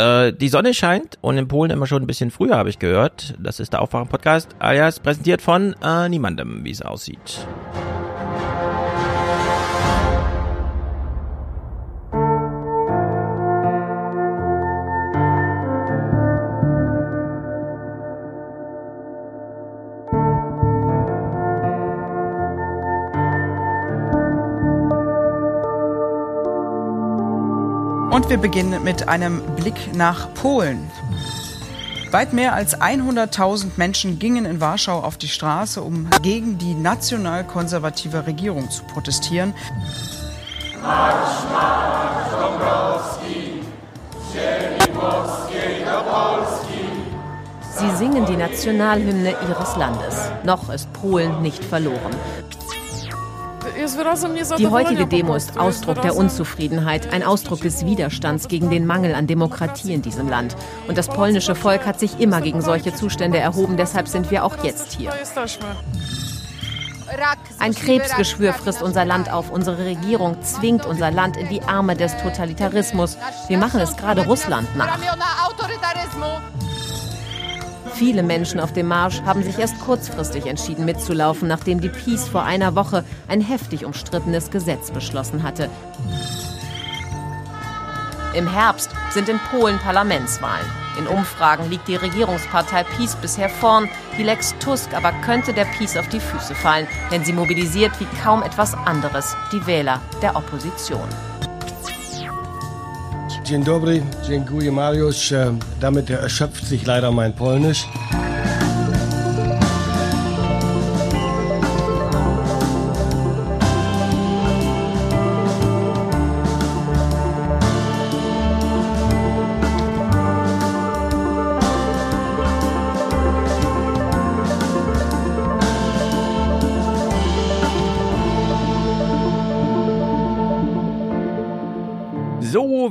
Äh, die Sonne scheint und in Polen immer schon ein bisschen früher, habe ich gehört. Das ist der Aufwachen-Podcast, alias präsentiert von äh, niemandem, wie es aussieht. Wir beginnen mit einem Blick nach Polen. Weit mehr als 100.000 Menschen gingen in Warschau auf die Straße, um gegen die nationalkonservative Regierung zu protestieren. Marsch, Marsch, Sie singen die Nationalhymne ihres Landes. Noch ist Polen nicht verloren. Die heutige Demo ist Ausdruck der Unzufriedenheit, ein Ausdruck des Widerstands gegen den Mangel an Demokratie in diesem Land. Und das polnische Volk hat sich immer gegen solche Zustände erhoben, deshalb sind wir auch jetzt hier. Ein Krebsgeschwür frisst unser Land auf. Unsere Regierung zwingt unser Land in die Arme des Totalitarismus. Wir machen es gerade Russland nach. Viele Menschen auf dem Marsch haben sich erst kurzfristig entschieden mitzulaufen, nachdem die Peace vor einer Woche ein heftig umstrittenes Gesetz beschlossen hatte. Im Herbst sind in Polen Parlamentswahlen. In Umfragen liegt die Regierungspartei Peace bisher vorn. Die Lex Tusk aber könnte der Peace auf die Füße fallen, denn sie mobilisiert wie kaum etwas anderes die Wähler der Opposition. Dzień dobry, dziękuję Mariusz. Damit erschöpft sich leider mein Polnisch.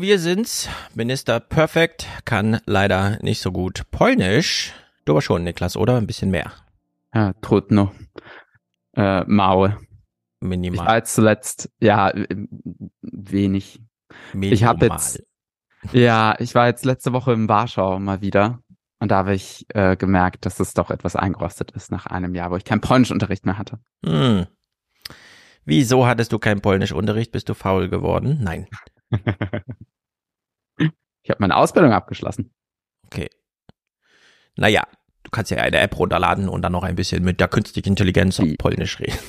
Wir sind's. Minister Perfect kann leider nicht so gut Polnisch. Du aber schon, Niklas, oder? Ein bisschen mehr. Ja, trudno. Äh, Maue. Minimal. Ich war jetzt zuletzt, ja, wenig. Minimal. Ich habe jetzt, ja, ich war jetzt letzte Woche in Warschau mal wieder. Und da habe ich äh, gemerkt, dass es doch etwas eingerostet ist nach einem Jahr, wo ich keinen Polnischunterricht mehr hatte. Hm. Wieso hattest du keinen Polnischunterricht? Bist du faul geworden? Nein. Ich habe meine Ausbildung abgeschlossen. Okay. Naja, du kannst ja eine App runterladen und dann noch ein bisschen mit der künstlichen Intelligenz auf Polnisch reden.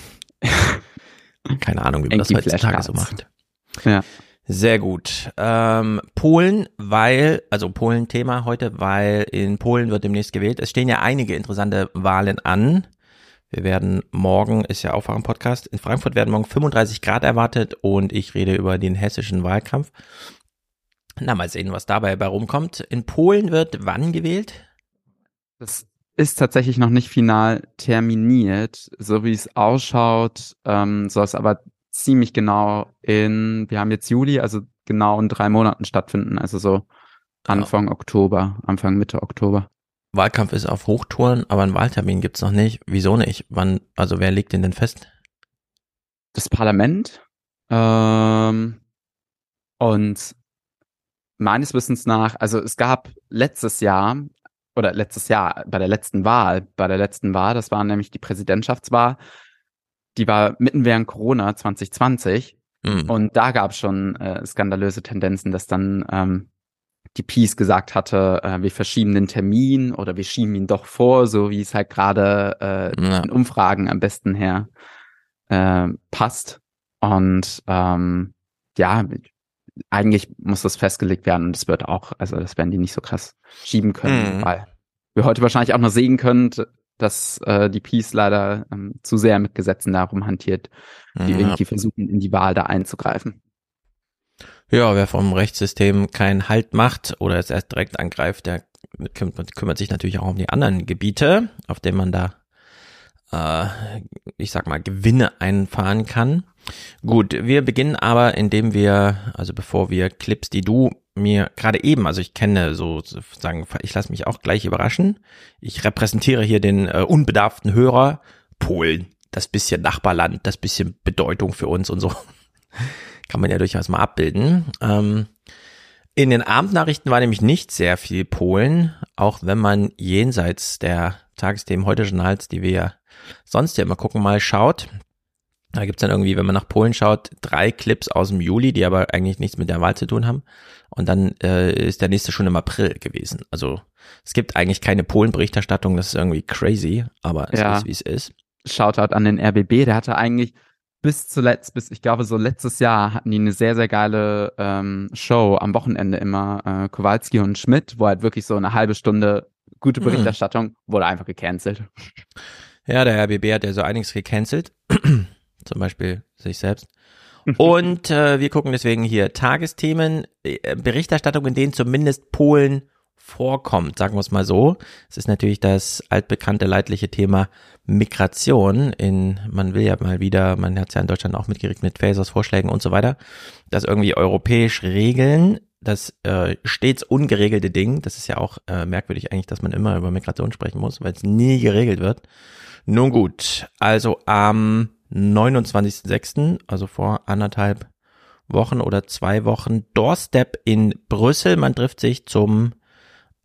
Keine Ahnung, wie man das heutzutage so macht. Ja. Sehr gut. Ähm, Polen, weil, also Polen-Thema heute, weil in Polen wird demnächst gewählt. Es stehen ja einige interessante Wahlen an. Wir werden morgen, ist ja Aufwachen-Podcast, in Frankfurt werden morgen 35 Grad erwartet und ich rede über den hessischen Wahlkampf. Na, mal sehen, was dabei bei rumkommt. In Polen wird wann gewählt? Das ist tatsächlich noch nicht final terminiert. So wie es ausschaut, ähm, soll es aber ziemlich genau in, wir haben jetzt Juli, also genau in drei Monaten stattfinden. Also so Anfang ja. Oktober, Anfang Mitte Oktober. Wahlkampf ist auf Hochtouren, aber einen Wahltermin gibt's noch nicht. Wieso nicht? Wann, also wer legt den denn fest? Das Parlament. Ähm, und meines Wissens nach, also es gab letztes Jahr oder letztes Jahr bei der letzten Wahl, bei der letzten Wahl, das war nämlich die Präsidentschaftswahl, die war mitten während Corona 2020 mhm. und da gab es schon äh, skandalöse Tendenzen, dass dann ähm, die Peace gesagt hatte, äh, wir verschieben den Termin oder wir schieben ihn doch vor, so wie es halt gerade äh, ja. in Umfragen am besten her äh, passt. Und ähm, ja, eigentlich muss das festgelegt werden und es wird auch, also das werden die nicht so krass schieben können, mhm. weil wir heute wahrscheinlich auch noch sehen können, dass äh, die Peace leider ähm, zu sehr mit Gesetzen darum hantiert, die mhm. irgendwie versuchen, in die Wahl da einzugreifen. Ja, wer vom Rechtssystem keinen Halt macht oder es erst direkt angreift, der kümmert, kümmert sich natürlich auch um die anderen Gebiete, auf denen man da, äh, ich sag mal, Gewinne einfahren kann. Gut, wir beginnen aber, indem wir, also bevor wir Clips, die du mir gerade eben, also ich kenne so sagen, ich lasse mich auch gleich überraschen. Ich repräsentiere hier den äh, unbedarften Hörer Polen, das bisschen Nachbarland, das bisschen Bedeutung für uns und so. Kann man ja durchaus mal abbilden. Ähm, In den Abendnachrichten war nämlich nicht sehr viel Polen, auch wenn man jenseits der Tagesthemen heute Journals, die wir sonst ja immer gucken, mal schaut. Da gibt's dann irgendwie, wenn man nach Polen schaut, drei Clips aus dem Juli, die aber eigentlich nichts mit der Wahl zu tun haben. Und dann äh, ist der nächste schon im April gewesen. Also es gibt eigentlich keine Polen-Berichterstattung, das ist irgendwie crazy, aber es Ja. ist, wie es ist. Shoutout an den RBB, der hatte eigentlich bis zuletzt, bis ich glaube so letztes Jahr hatten die eine sehr, sehr geile ähm, Show am Wochenende immer, äh, Kowalski und Schmidt, wo halt wirklich so eine halbe Stunde gute Mhm. Berichterstattung wurde einfach gecancelt. Ja, der RBB hat ja so einiges gecancelt. Zum Beispiel sich selbst. Und äh, wir gucken deswegen hier Tagesthemen, äh, Berichterstattung, in denen zumindest Polen vorkommt, sagen wir es mal so. Es ist natürlich das altbekannte leidliche Thema Migration. In, man will ja mal wieder, man hat es ja in Deutschland auch mitgekriegt mit Fasers Vorschlägen und so weiter, das irgendwie europäisch regeln. Das äh, stets ungeregelte Ding, das ist ja auch äh, merkwürdig eigentlich, dass man immer über Migration sprechen muss, weil es nie geregelt wird. Nun gut, also am 29.06., also vor anderthalb Wochen oder zwei Wochen, Doorstep in Brüssel. Man trifft sich zum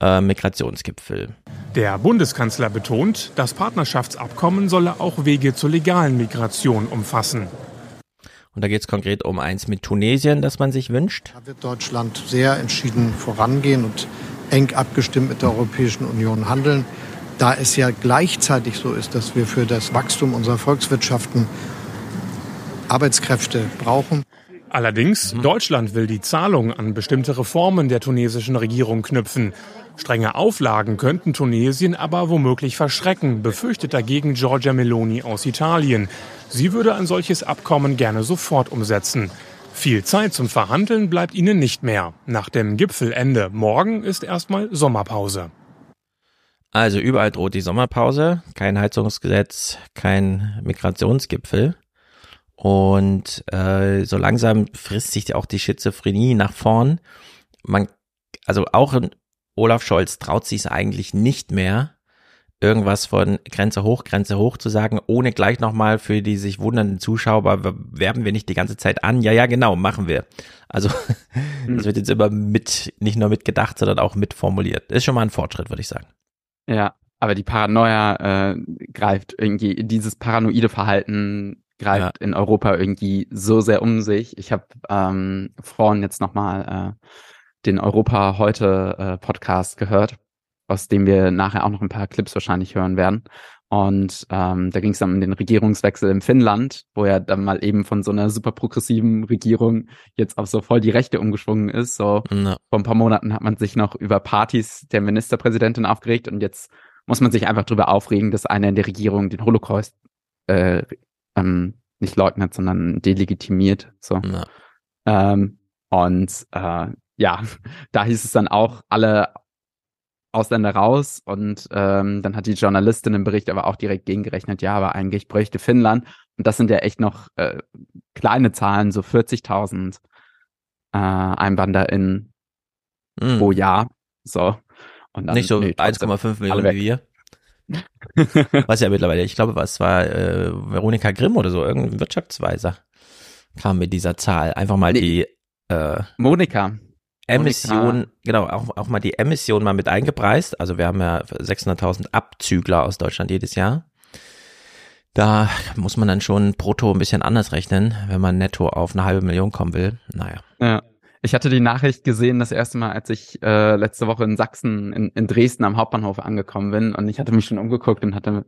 äh, Migrationsgipfel. Der Bundeskanzler betont, das Partnerschaftsabkommen solle auch Wege zur legalen Migration umfassen. Und da geht es konkret um eins mit Tunesien, das man sich wünscht. Da wird Deutschland sehr entschieden vorangehen und eng abgestimmt mit der Europäischen Union handeln. Da es ja gleichzeitig so ist, dass wir für das Wachstum unserer Volkswirtschaften Arbeitskräfte brauchen. Allerdings, Deutschland will die Zahlung an bestimmte Reformen der tunesischen Regierung knüpfen. Strenge Auflagen könnten Tunesien aber womöglich verschrecken, befürchtet dagegen Giorgia Meloni aus Italien. Sie würde ein solches Abkommen gerne sofort umsetzen. Viel Zeit zum Verhandeln bleibt ihnen nicht mehr. Nach dem Gipfelende morgen ist erstmal Sommerpause. Also überall droht die Sommerpause, kein Heizungsgesetz, kein Migrationsgipfel. Und äh, so langsam frisst sich auch die Schizophrenie nach vorn. Man, also auch Olaf Scholz traut sich es eigentlich nicht mehr, irgendwas von Grenze hoch, Grenze hoch zu sagen, ohne gleich nochmal für die sich wundernden Zuschauer, werben wir nicht die ganze Zeit an? Ja, ja, genau, machen wir. Also das wird jetzt immer mit, nicht nur mitgedacht, sondern auch mitformuliert. Ist schon mal ein Fortschritt, würde ich sagen. Ja, aber die Paranoia äh, greift irgendwie, dieses paranoide Verhalten greift in Europa irgendwie so sehr um sich. Ich habe ähm, vorhin jetzt nochmal äh, den Europa heute äh, Podcast gehört, aus dem wir nachher auch noch ein paar Clips wahrscheinlich hören werden. Und ähm, da ging es dann um den Regierungswechsel in Finnland, wo ja dann mal eben von so einer super progressiven Regierung jetzt auf so voll die Rechte umgeschwungen ist. So Ja. vor ein paar Monaten hat man sich noch über Partys der Ministerpräsidentin aufgeregt und jetzt muss man sich einfach darüber aufregen, dass einer in der Regierung den Holocaust äh, ähm, nicht leugnet, sondern delegitimiert. So. Ja. Ähm, und äh, ja, da hieß es dann auch, alle Ausländer raus und ähm, dann hat die Journalistin im Bericht aber auch direkt gegengerechnet, ja, aber eigentlich bräuchte Finnland, und das sind ja echt noch äh, kleine Zahlen, so 40.000 äh, EinwanderInnen Hm. pro Jahr, so. Und dann, Nicht so nee, trotzdem 1,5 Millionen wie wir. Was ja mittlerweile, ich glaube, was war äh, Veronika Grimm oder so, irgendein Wirtschaftsweiser kam mit dieser Zahl. Einfach mal Nee. die äh, Monika, Emission, genau, auch, auch mal die Emission mal mit eingepreist. Also wir haben ja 600.000 Abzügler aus Deutschland jedes Jahr. Da muss man dann schon brutto ein bisschen anders rechnen, wenn man netto auf eine halbe Million kommen will. Naja. Ja. Ich hatte die Nachricht gesehen, das erste Mal, als ich äh, letzte Woche in Sachsen, in, in Dresden am Hauptbahnhof angekommen bin und ich hatte mich schon umgeguckt und hatte,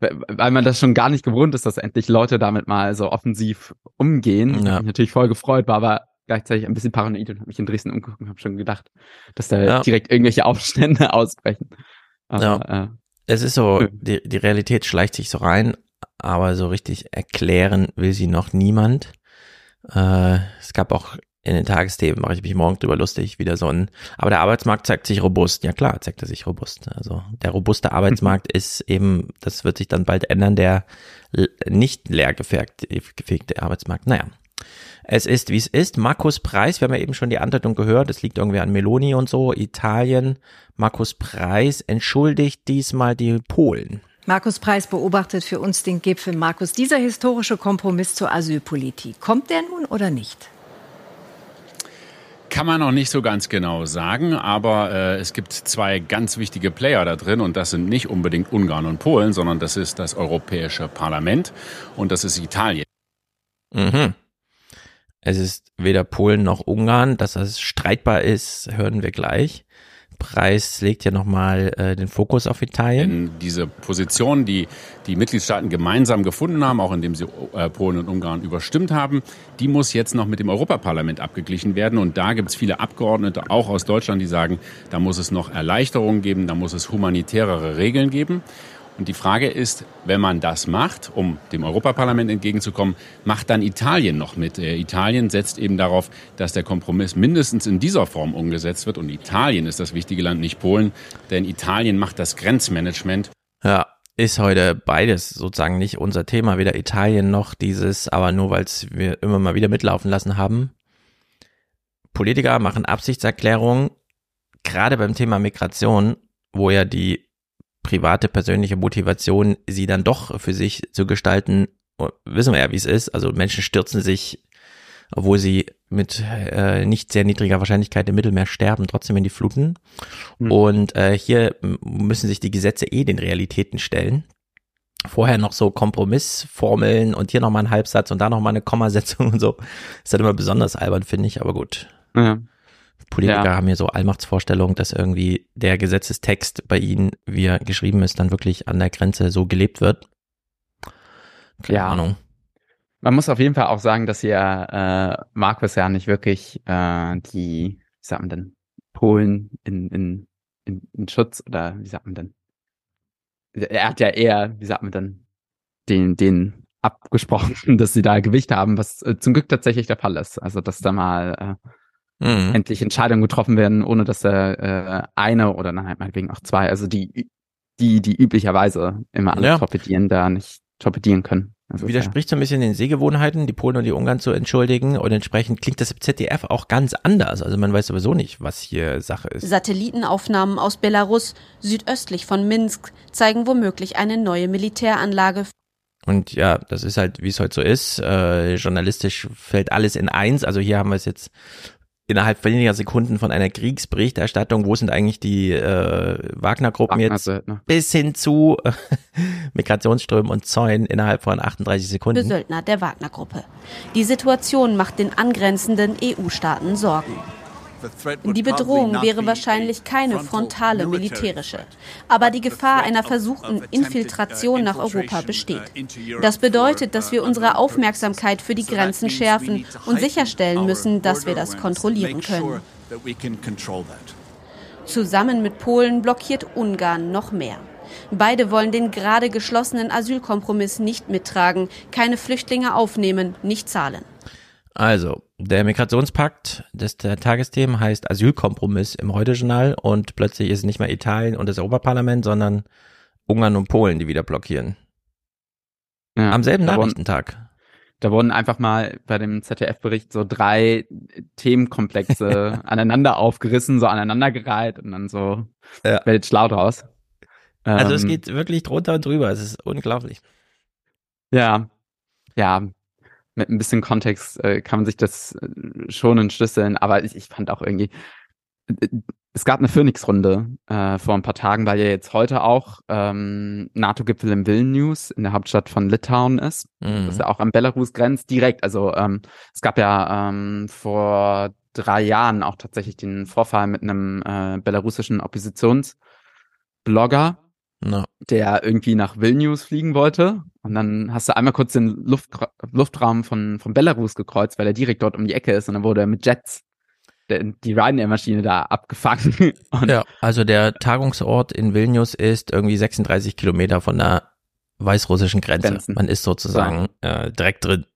weil man das schon gar nicht gewohnt ist, dass endlich Leute damit mal so offensiv umgehen. Ja. Ich mich natürlich voll gefreut, war aber gleichzeitig ein bisschen paranoid und habe mich in Dresden umgeguckt und habe schon gedacht, dass da Ja. direkt irgendwelche Aufstände ausbrechen. Aber, äh, Es ist so, die, die Realität schleicht sich so rein, aber so richtig erklären will sie noch niemand. Äh, es gab auch in den Tagesthemen, mache ich mich morgen drüber lustig, wieder so ein, aber der Arbeitsmarkt zeigt sich robust. Ja klar, zeigt er sich robust. Also der robuste Arbeitsmarkt ist eben, das wird sich dann bald ändern, der nicht leer gefegt, gefegte Arbeitsmarkt. Naja. Es ist, wie es ist. Markus Preis, wir haben ja eben schon die Andeutung gehört, es liegt irgendwie an Meloni und so, Italien. Markus Preis entschuldigt diesmal die Polen. Markus Preis beobachtet für uns den Gipfel. Markus, dieser historische Kompromiss zur Asylpolitik, kommt der nun oder nicht? Kann man noch nicht so ganz genau sagen, aber äh, es gibt zwei ganz wichtige Player da drin und das sind nicht unbedingt Ungarn und Polen, sondern das ist das Europäische Parlament und das ist Italien. Mhm. Es ist weder Polen noch Ungarn, dass das streitbar ist, hören wir gleich. Preis legt ja nochmal äh, den Fokus auf Italien. Denn diese Position, die die Mitgliedstaaten gemeinsam gefunden haben, auch indem sie äh, Polen und Ungarn überstimmt haben, die muss jetzt noch mit dem Europaparlament abgeglichen werden. Und da gibt es viele Abgeordnete, auch aus Deutschland, die sagen, da muss es noch Erleichterungen geben, da muss es humanitärere Regeln geben. Und die Frage ist, wenn man das macht, um dem Europaparlament entgegenzukommen, macht dann Italien noch mit? Äh, Italien setzt eben darauf, dass der Kompromiss mindestens in dieser Form umgesetzt wird. Und Italien ist das wichtige Land, nicht Polen, denn Italien macht das Grenzmanagement. Ja, ist heute beides sozusagen nicht unser Thema, weder Italien noch dieses, aber nur weil es wir immer mal wieder mitlaufen lassen haben. Politiker machen Absichtserklärungen, gerade beim Thema Migration, wo ja die private, persönliche Motivation, sie dann doch für sich zu gestalten, wissen wir ja, wie es ist. Also Menschen stürzen sich, obwohl sie mit äh, nicht sehr niedriger Wahrscheinlichkeit im Mittelmeer sterben, trotzdem in die Fluten. Mhm. Und äh, hier müssen sich die Gesetze eh den Realitäten stellen. Vorher noch so Kompromissformeln und hier nochmal ein Halbsatz und da nochmal eine Kommasetzung und so. Ist halt immer besonders albern, finde ich, aber gut. Ja. Politiker ja. haben hier so Allmachtsvorstellungen, dass irgendwie der Gesetzestext bei ihnen, wie er geschrieben ist, dann wirklich an der Grenze so gelebt wird. Keine ja. Ahnung. Man muss auf jeden Fall auch sagen, dass hier äh, Markus ja nicht wirklich äh, die, wie sagt man denn, Polen in, in, in, in Schutz oder wie sagt man denn? Er hat ja eher, wie sagt man denn, den, den abgesprochen, dass sie da Gewicht haben, was äh, zum Glück tatsächlich der Fall ist. Also dass da mal äh, mhm. endlich Entscheidungen getroffen werden, ohne dass da äh, eine oder dann halt meinetwegen auch zwei, also die, die, die üblicherweise immer alle ja. torpedieren, da nicht torpedieren können. Also Widerspricht so ein bisschen den Sehgewohnheiten, die Polen und die Ungarn zu entschuldigen und entsprechend klingt das im ZDF auch ganz anders. Also man weiß sowieso nicht, was hier Sache ist. Satellitenaufnahmen aus Belarus südöstlich von Minsk zeigen womöglich eine neue Militäranlage. Und ja, das ist halt, wie es heute so ist. Äh, journalistisch fällt alles in eins. Also hier haben wir es jetzt innerhalb weniger Sekunden von einer Kriegsberichterstattung, wo sind eigentlich die äh, Wagner-Gruppen jetzt, ne? bis hin zu äh, Migrationsströmen und Zäunen innerhalb von 38 Sekunden. Söldner der Wagner-Gruppe. Die Situation macht den angrenzenden EU-Staaten Sorgen. Die Bedrohung wäre wahrscheinlich keine frontale militärische, aber die Gefahr einer versuchten Infiltration nach Europa besteht. Das bedeutet, dass wir unsere Aufmerksamkeit für die Grenzen schärfen und sicherstellen müssen, dass wir das kontrollieren können. Zusammen mit Polen blockiert Ungarn noch mehr. Beide wollen den gerade geschlossenen Asylkompromiss nicht mittragen, keine Flüchtlinge aufnehmen, nicht zahlen. Also, der Migrationspakt, das der Tagesthemen heißt Asylkompromiss im Heute-Journal und plötzlich ist es nicht mehr Italien und das Europaparlament, sondern Ungarn und Polen, die wieder blockieren. Ja, Am selben Nachrichtentag. Da wurden einfach mal bei dem ZDF-Bericht so drei Themenkomplexe aneinander aufgerissen, so aneinandergereiht und dann so ja. wird schlau draus. Also ähm, es geht wirklich drunter und drüber, es ist unglaublich. Ja, ja, mit ein bisschen Kontext äh, kann man sich das äh, schon entschlüsseln, aber ich, ich fand auch irgendwie, äh, es gab eine Phoenix-Runde äh, vor ein paar Tagen, weil ja jetzt heute auch ähm, NATO-Gipfel in Vilnius in der Hauptstadt von Litauen ist. Mhm. Das ist ja auch am Belarus grenzt direkt. Also ähm, es gab ja ähm, vor drei Jahren auch tatsächlich den Vorfall mit einem äh, belarussischen Oppositionsblogger, no. der irgendwie nach Vilnius fliegen wollte. Und dann hast du einmal kurz den Luft, Luftraum von, von Belarus gekreuzt, weil er direkt dort um die Ecke ist. Und dann wurde er mit Jets der, die Ryanair-Maschine da abgefangen. Ja, also der Tagungsort in Vilnius ist irgendwie 36 Kilometer von der weißrussischen Grenze. Grenzen. Man ist sozusagen ja. äh, direkt drin.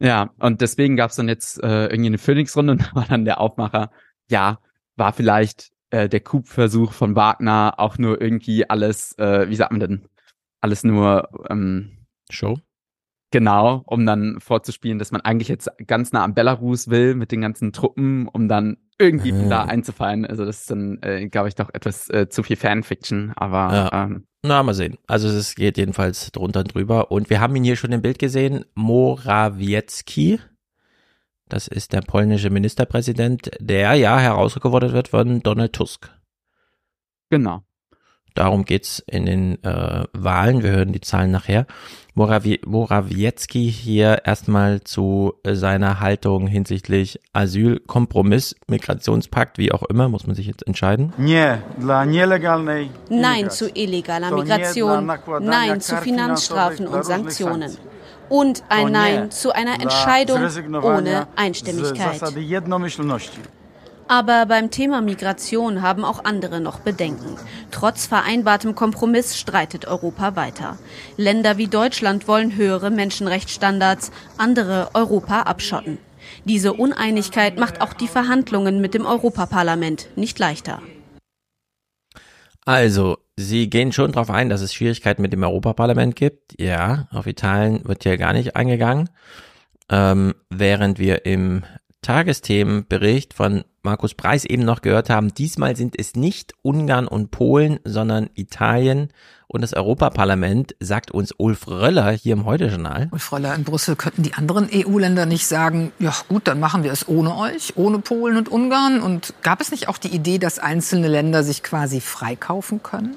Ja, und deswegen gab es dann jetzt äh, irgendwie eine Phoenix-Runde und da war dann der Aufmacher, ja, war vielleicht äh, der Coup-Versuch von Wagner auch nur irgendwie alles, äh, wie sagt man denn, alles nur ähm, Show? Genau, um dann vorzuspielen, dass man eigentlich jetzt ganz nah am Belarus will mit den ganzen Truppen, um dann irgendwie äh. da einzufallen. Also das ist dann, äh, glaube ich, doch etwas äh, zu viel Fanfiction, aber ja. ähm, na, mal sehen. Also es geht jedenfalls drunter und drüber. Und wir haben ihn hier schon im Bild gesehen, Morawiecki Das ist der polnische Ministerpräsident, der ja herausgefordert wird von Donald Tusk. Genau. Darum geht's in den äh, Wahlen. Wir hören die Zahlen nachher. Morawie Morawiecki hier erstmal zu seiner Haltung hinsichtlich Asyl, Kompromiss, Migrationspakt, wie auch immer, muss man sich jetzt entscheiden. Nein zu illegaler Migration. Nein zu Finanzstrafen und Sanktionen und ein Nein zu einer Entscheidung ohne Einstimmigkeit. Aber beim Thema Migration haben auch andere noch Bedenken. Trotz vereinbartem Kompromiss streitet Europa weiter. Länder wie Deutschland wollen höhere Menschenrechtsstandards, andere Europa abschotten. Diese Uneinigkeit macht auch die Verhandlungen mit dem Europaparlament nicht leichter. Also, Sie gehen schon darauf ein, dass es Schwierigkeiten mit dem Europaparlament gibt. Ja, auf Italien wird hier gar nicht eingegangen. Ähm, während wir im Tagesthemenbericht von Markus Preis eben noch gehört haben, diesmal sind es nicht Ungarn und Polen, sondern Italien und das Europaparlament, sagt uns Ulf Röller hier im Heute-Journal. Ulf Röller in Brüssel, könnten die anderen EU-Länder nicht sagen, ja gut, dann machen wir es ohne euch, ohne Polen und Ungarn? Und gab es nicht auch die Idee, dass einzelne Länder sich quasi freikaufen können?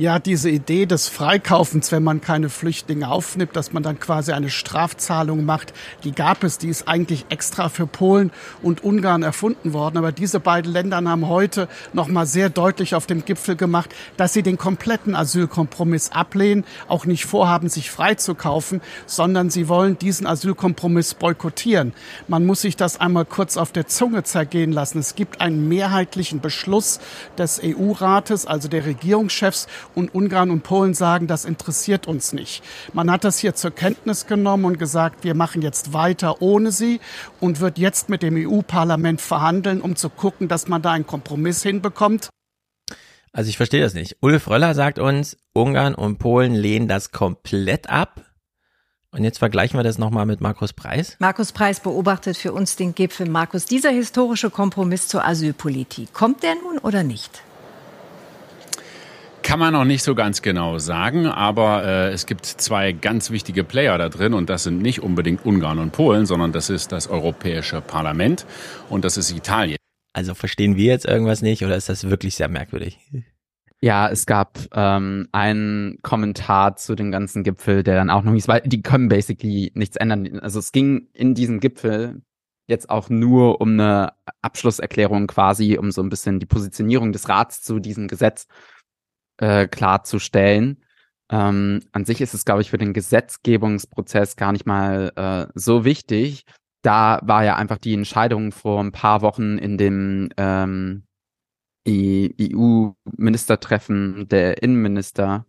Ja diese Idee des Freikaufens, wenn man keine Flüchtlinge aufnimmt, dass man dann quasi eine Strafzahlung macht, die gab es, die ist eigentlich extra für Polen und Ungarn erfunden worden. Aber diese beiden Länder haben heute noch mal sehr deutlich auf dem Gipfel gemacht, dass sie den kompletten Asylkompromiss ablehnen, auch nicht vorhaben, sich freizukaufen, sondern sie wollen diesen Asylkompromiss boykottieren. Man muss sich das einmal kurz auf der Zunge zergehen lassen. Es gibt einen mehrheitlichen Beschluss des EU-Rates, also der Regierungschefs, und Ungarn und Polen sagen, das interessiert uns nicht. Man hat das hier zur Kenntnis genommen und gesagt, wir machen jetzt weiter ohne sie und wird jetzt mit dem EU-Parlament verhandeln, um zu gucken, dass man da einen Kompromiss hinbekommt. Also ich verstehe das nicht. Ulf Röller sagt uns, Ungarn und Polen lehnen das komplett ab. Und jetzt vergleichen wir das nochmal mit Markus Preis. Markus Preis beobachtet für uns den Gipfel. Markus, dieser historische Kompromiss zur Asylpolitik, kommt der nun oder nicht? Kann man noch nicht so ganz genau sagen, aber äh, es gibt zwei ganz wichtige Player da drin und das sind nicht unbedingt Ungarn und Polen, sondern das ist das Europäische Parlament und das ist Italien. Also verstehen wir jetzt irgendwas nicht oder ist das wirklich sehr merkwürdig? Ja, es gab ähm, einen Kommentar zu dem ganzen Gipfel, der dann auch noch nicht, weil die können basically nichts ändern. Also es ging in diesem Gipfel jetzt auch nur um eine Abschlusserklärung quasi, um so ein bisschen die Positionierung des Rats zu diesem Gesetz äh, klarzustellen. Ähm, an sich ist es, glaube ich, für den Gesetzgebungsprozess gar nicht mal äh, so wichtig. Da war ja einfach die Entscheidung vor ein paar Wochen in dem ähm, EU-Ministertreffen der Innenminister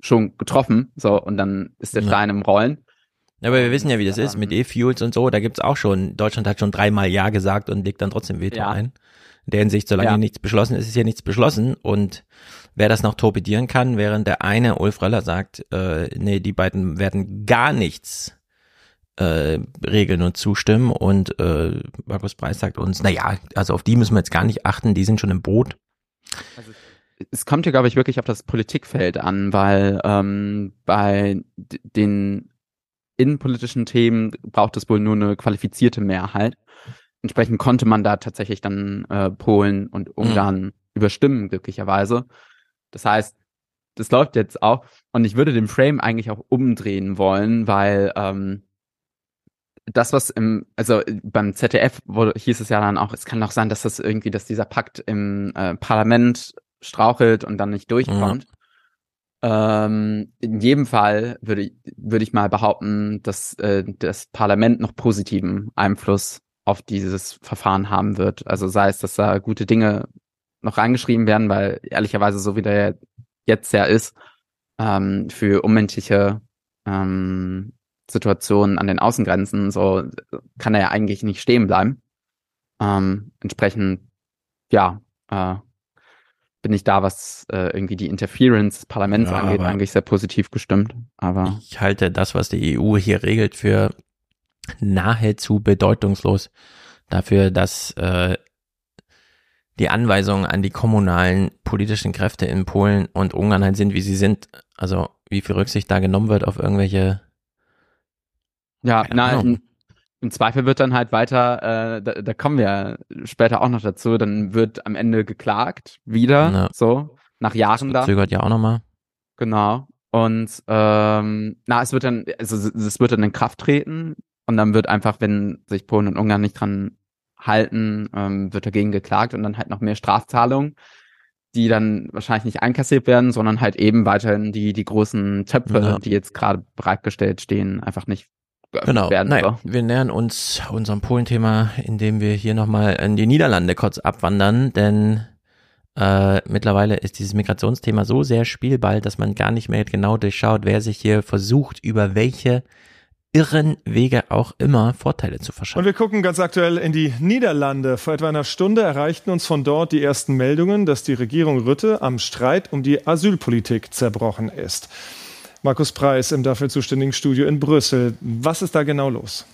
schon getroffen. So, und dann ist der Stein im Rollen. Ja, aber wir wissen ja, wie das ist mit E-Fuels und so. Da gibt's auch schon, Deutschland hat schon dreimal Ja gesagt und legt dann trotzdem Veto ja. ein. In der Hinsicht, solange ja. nichts beschlossen ist, ist ja nichts beschlossen. Und wer das noch torpedieren kann, während der eine Ulf Röller sagt, äh, nee, die beiden werden gar nichts äh, regeln und zustimmen und äh, Markus Preis sagt uns, na ja, also auf die müssen wir jetzt gar nicht achten, die sind schon im Boot. Also es kommt hier, glaube ich, wirklich auf das Politikfeld an, weil ähm, bei den innenpolitischen Themen braucht es wohl nur eine qualifizierte Mehrheit. Entsprechend konnte man da tatsächlich dann äh, Polen und Ungarn mhm. überstimmen, glücklicherweise. Das heißt, das läuft jetzt auch. Und ich würde den Frame eigentlich auch umdrehen wollen, weil ähm, das, was im, also beim ZDF wo, hieß es ja dann auch, es kann doch sein, dass das irgendwie, dass dieser Pakt im äh, Parlament strauchelt und dann nicht durchkommt. Mhm. Ähm, in jedem Fall würde, würde ich mal behaupten, dass äh, das Parlament noch positiven Einfluss auf dieses Verfahren haben wird. Also sei es, dass da gute Dinge noch reingeschrieben werden, weil ehrlicherweise so wie der jetzt ja ist, ähm, für unmenschliche ähm, Situationen an den Außengrenzen, so kann er ja eigentlich nicht stehen bleiben. Ähm, entsprechend, ja, äh, bin ich da, was äh, irgendwie die Interference des Parlaments ja, angeht, eigentlich sehr positiv gestimmt. Aber ich halte das, was die EU hier regelt, für nahezu bedeutungslos dafür, dass äh, die Anweisungen an die kommunalen politischen Kräfte in Polen und Ungarn halt sind, wie sie sind. Also wie viel Rücksicht da genommen wird auf irgendwelche. Ja, nein, im Zweifel wird dann halt weiter, äh, da, da kommen wir später auch noch dazu, dann wird am Ende geklagt, wieder, ja. so, nach Jahren dann. Zögert ja auch nochmal. Genau. Und ähm, na, es wird dann, also es wird dann in Kraft treten und dann wird einfach, wenn sich Polen und Ungarn nicht dran halten, ähm, wird dagegen geklagt und dann halt noch mehr Strafzahlungen, die dann wahrscheinlich nicht einkassiert werden, sondern halt eben weiterhin die, die großen Töpfe, ja. die jetzt gerade bereitgestellt stehen, einfach nicht Genau. Werden naja, wir nähern uns unserem Polenthema, indem wir hier nochmal in die Niederlande kurz abwandern, denn äh, mittlerweile ist dieses Migrationsthema so sehr spielball, dass man gar nicht mehr genau durchschaut, wer sich hier versucht, über welche irren Wege auch immer Vorteile zu verschaffen. Und wir gucken ganz aktuell in die Niederlande. Vor etwa einer Stunde erreichten uns von dort die ersten Meldungen, dass die Regierung Rütte am Streit um die Asylpolitik zerbrochen ist. Markus Preis im dafür zuständigen Studio in Brüssel. Was ist da genau los?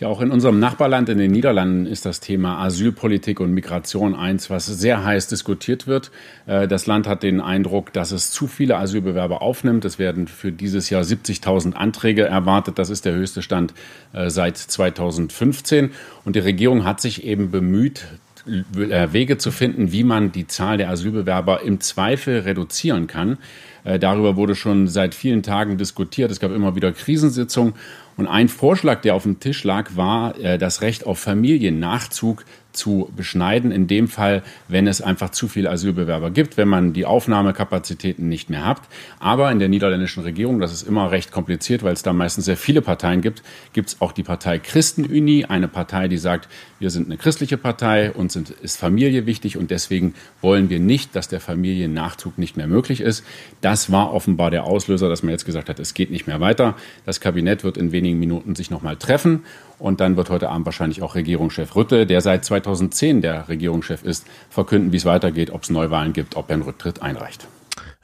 Ja, auch in unserem Nachbarland in den Niederlanden ist das Thema Asylpolitik und Migration eins, was sehr heiß diskutiert wird. Äh, das Land hat den Eindruck, dass es zu viele Asylbewerber aufnimmt. Es werden für dieses Jahr 70.000 Anträge erwartet. Das ist der höchste Stand äh, seit 2015. Und die Regierung hat sich eben bemüht, äh, Wege zu finden, wie man die Zahl der Asylbewerber im Zweifel reduzieren kann. Darüber wurde schon seit vielen Tagen diskutiert. Es gab immer wieder Krisensitzungen. Und ein Vorschlag, der auf dem Tisch lag, war äh, das Recht auf Familiennachzug zu beschneiden. In dem Fall, wenn es einfach zu viele Asylbewerber gibt, wenn man die Aufnahmekapazitäten nicht mehr hat. Aber in der niederländischen Regierung, das ist immer recht kompliziert, weil es da meistens sehr viele Parteien gibt, gibt es auch die Partei Christenuni, eine Partei, die sagt, wir sind eine christliche Partei, uns sind, ist Familie wichtig und deswegen wollen wir nicht, dass der Familiennachzug nicht mehr möglich ist. Das war offenbar der Auslöser, dass man jetzt gesagt hat, es geht nicht mehr weiter. Das Kabinett wird in wenigen Minuten sich nochmal treffen und dann wird heute Abend wahrscheinlich auch Regierungschef Rütte, der seit 2010 der Regierungschef ist, verkünden, wie es weitergeht, ob es Neuwahlen gibt, ob er einen Rücktritt einreicht.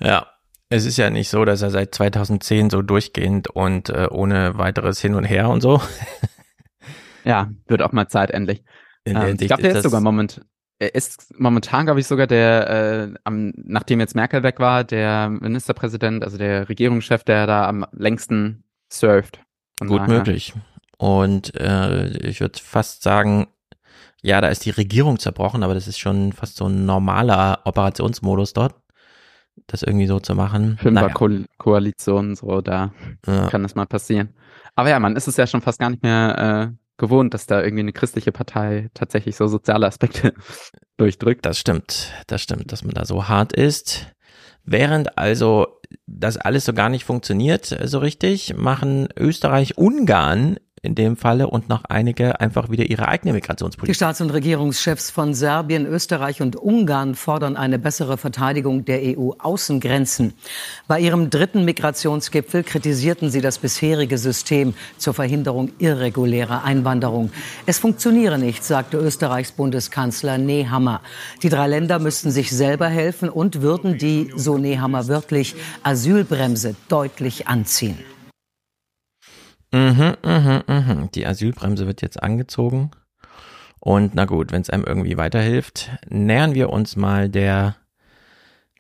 Ja, es ist ja nicht so, dass er seit 2010 so durchgehend und äh, ohne weiteres hin und her und so. ja, wird auch mal Zeit endlich. Ähm, ich glaube, der ist sogar moment, er ist momentan, glaube ich, sogar der, äh, am, nachdem jetzt Merkel weg war, der Ministerpräsident, also der Regierungschef, der da am längsten surft. Gut daher. möglich. Und äh, ich würde fast sagen, ja, da ist die Regierung zerbrochen, aber das ist schon fast so ein normaler Operationsmodus dort, das irgendwie so zu machen. Fünfer-Koalition, naja. so, da ja. kann das mal passieren. Aber ja, man ist es ja schon fast gar nicht mehr äh, gewohnt, dass da irgendwie eine christliche Partei tatsächlich so soziale Aspekte durchdrückt. Das stimmt, das stimmt, dass man da so hart ist. Während also das alles so gar nicht funktioniert so richtig, machen Österreich, Ungarn in dem Falle und noch einige einfach wieder ihre eigene Migrationspolitik. Die Staats- und Regierungschefs von Serbien, Österreich und Ungarn fordern eine bessere Verteidigung der EU-Außengrenzen. Bei ihrem dritten Migrationsgipfel kritisierten sie das bisherige System zur Verhinderung irregulärer Einwanderung. Es funktioniere nicht, sagte Österreichs Bundeskanzler Nehammer. Die drei Länder müssten sich selber helfen und würden die, so Nehammer wörtlich, Asylbremse deutlich anziehen. Mhm, mhm, mhm. Die Asylbremse wird jetzt angezogen. Und na gut, wenn es einem irgendwie weiterhilft, nähern wir uns mal der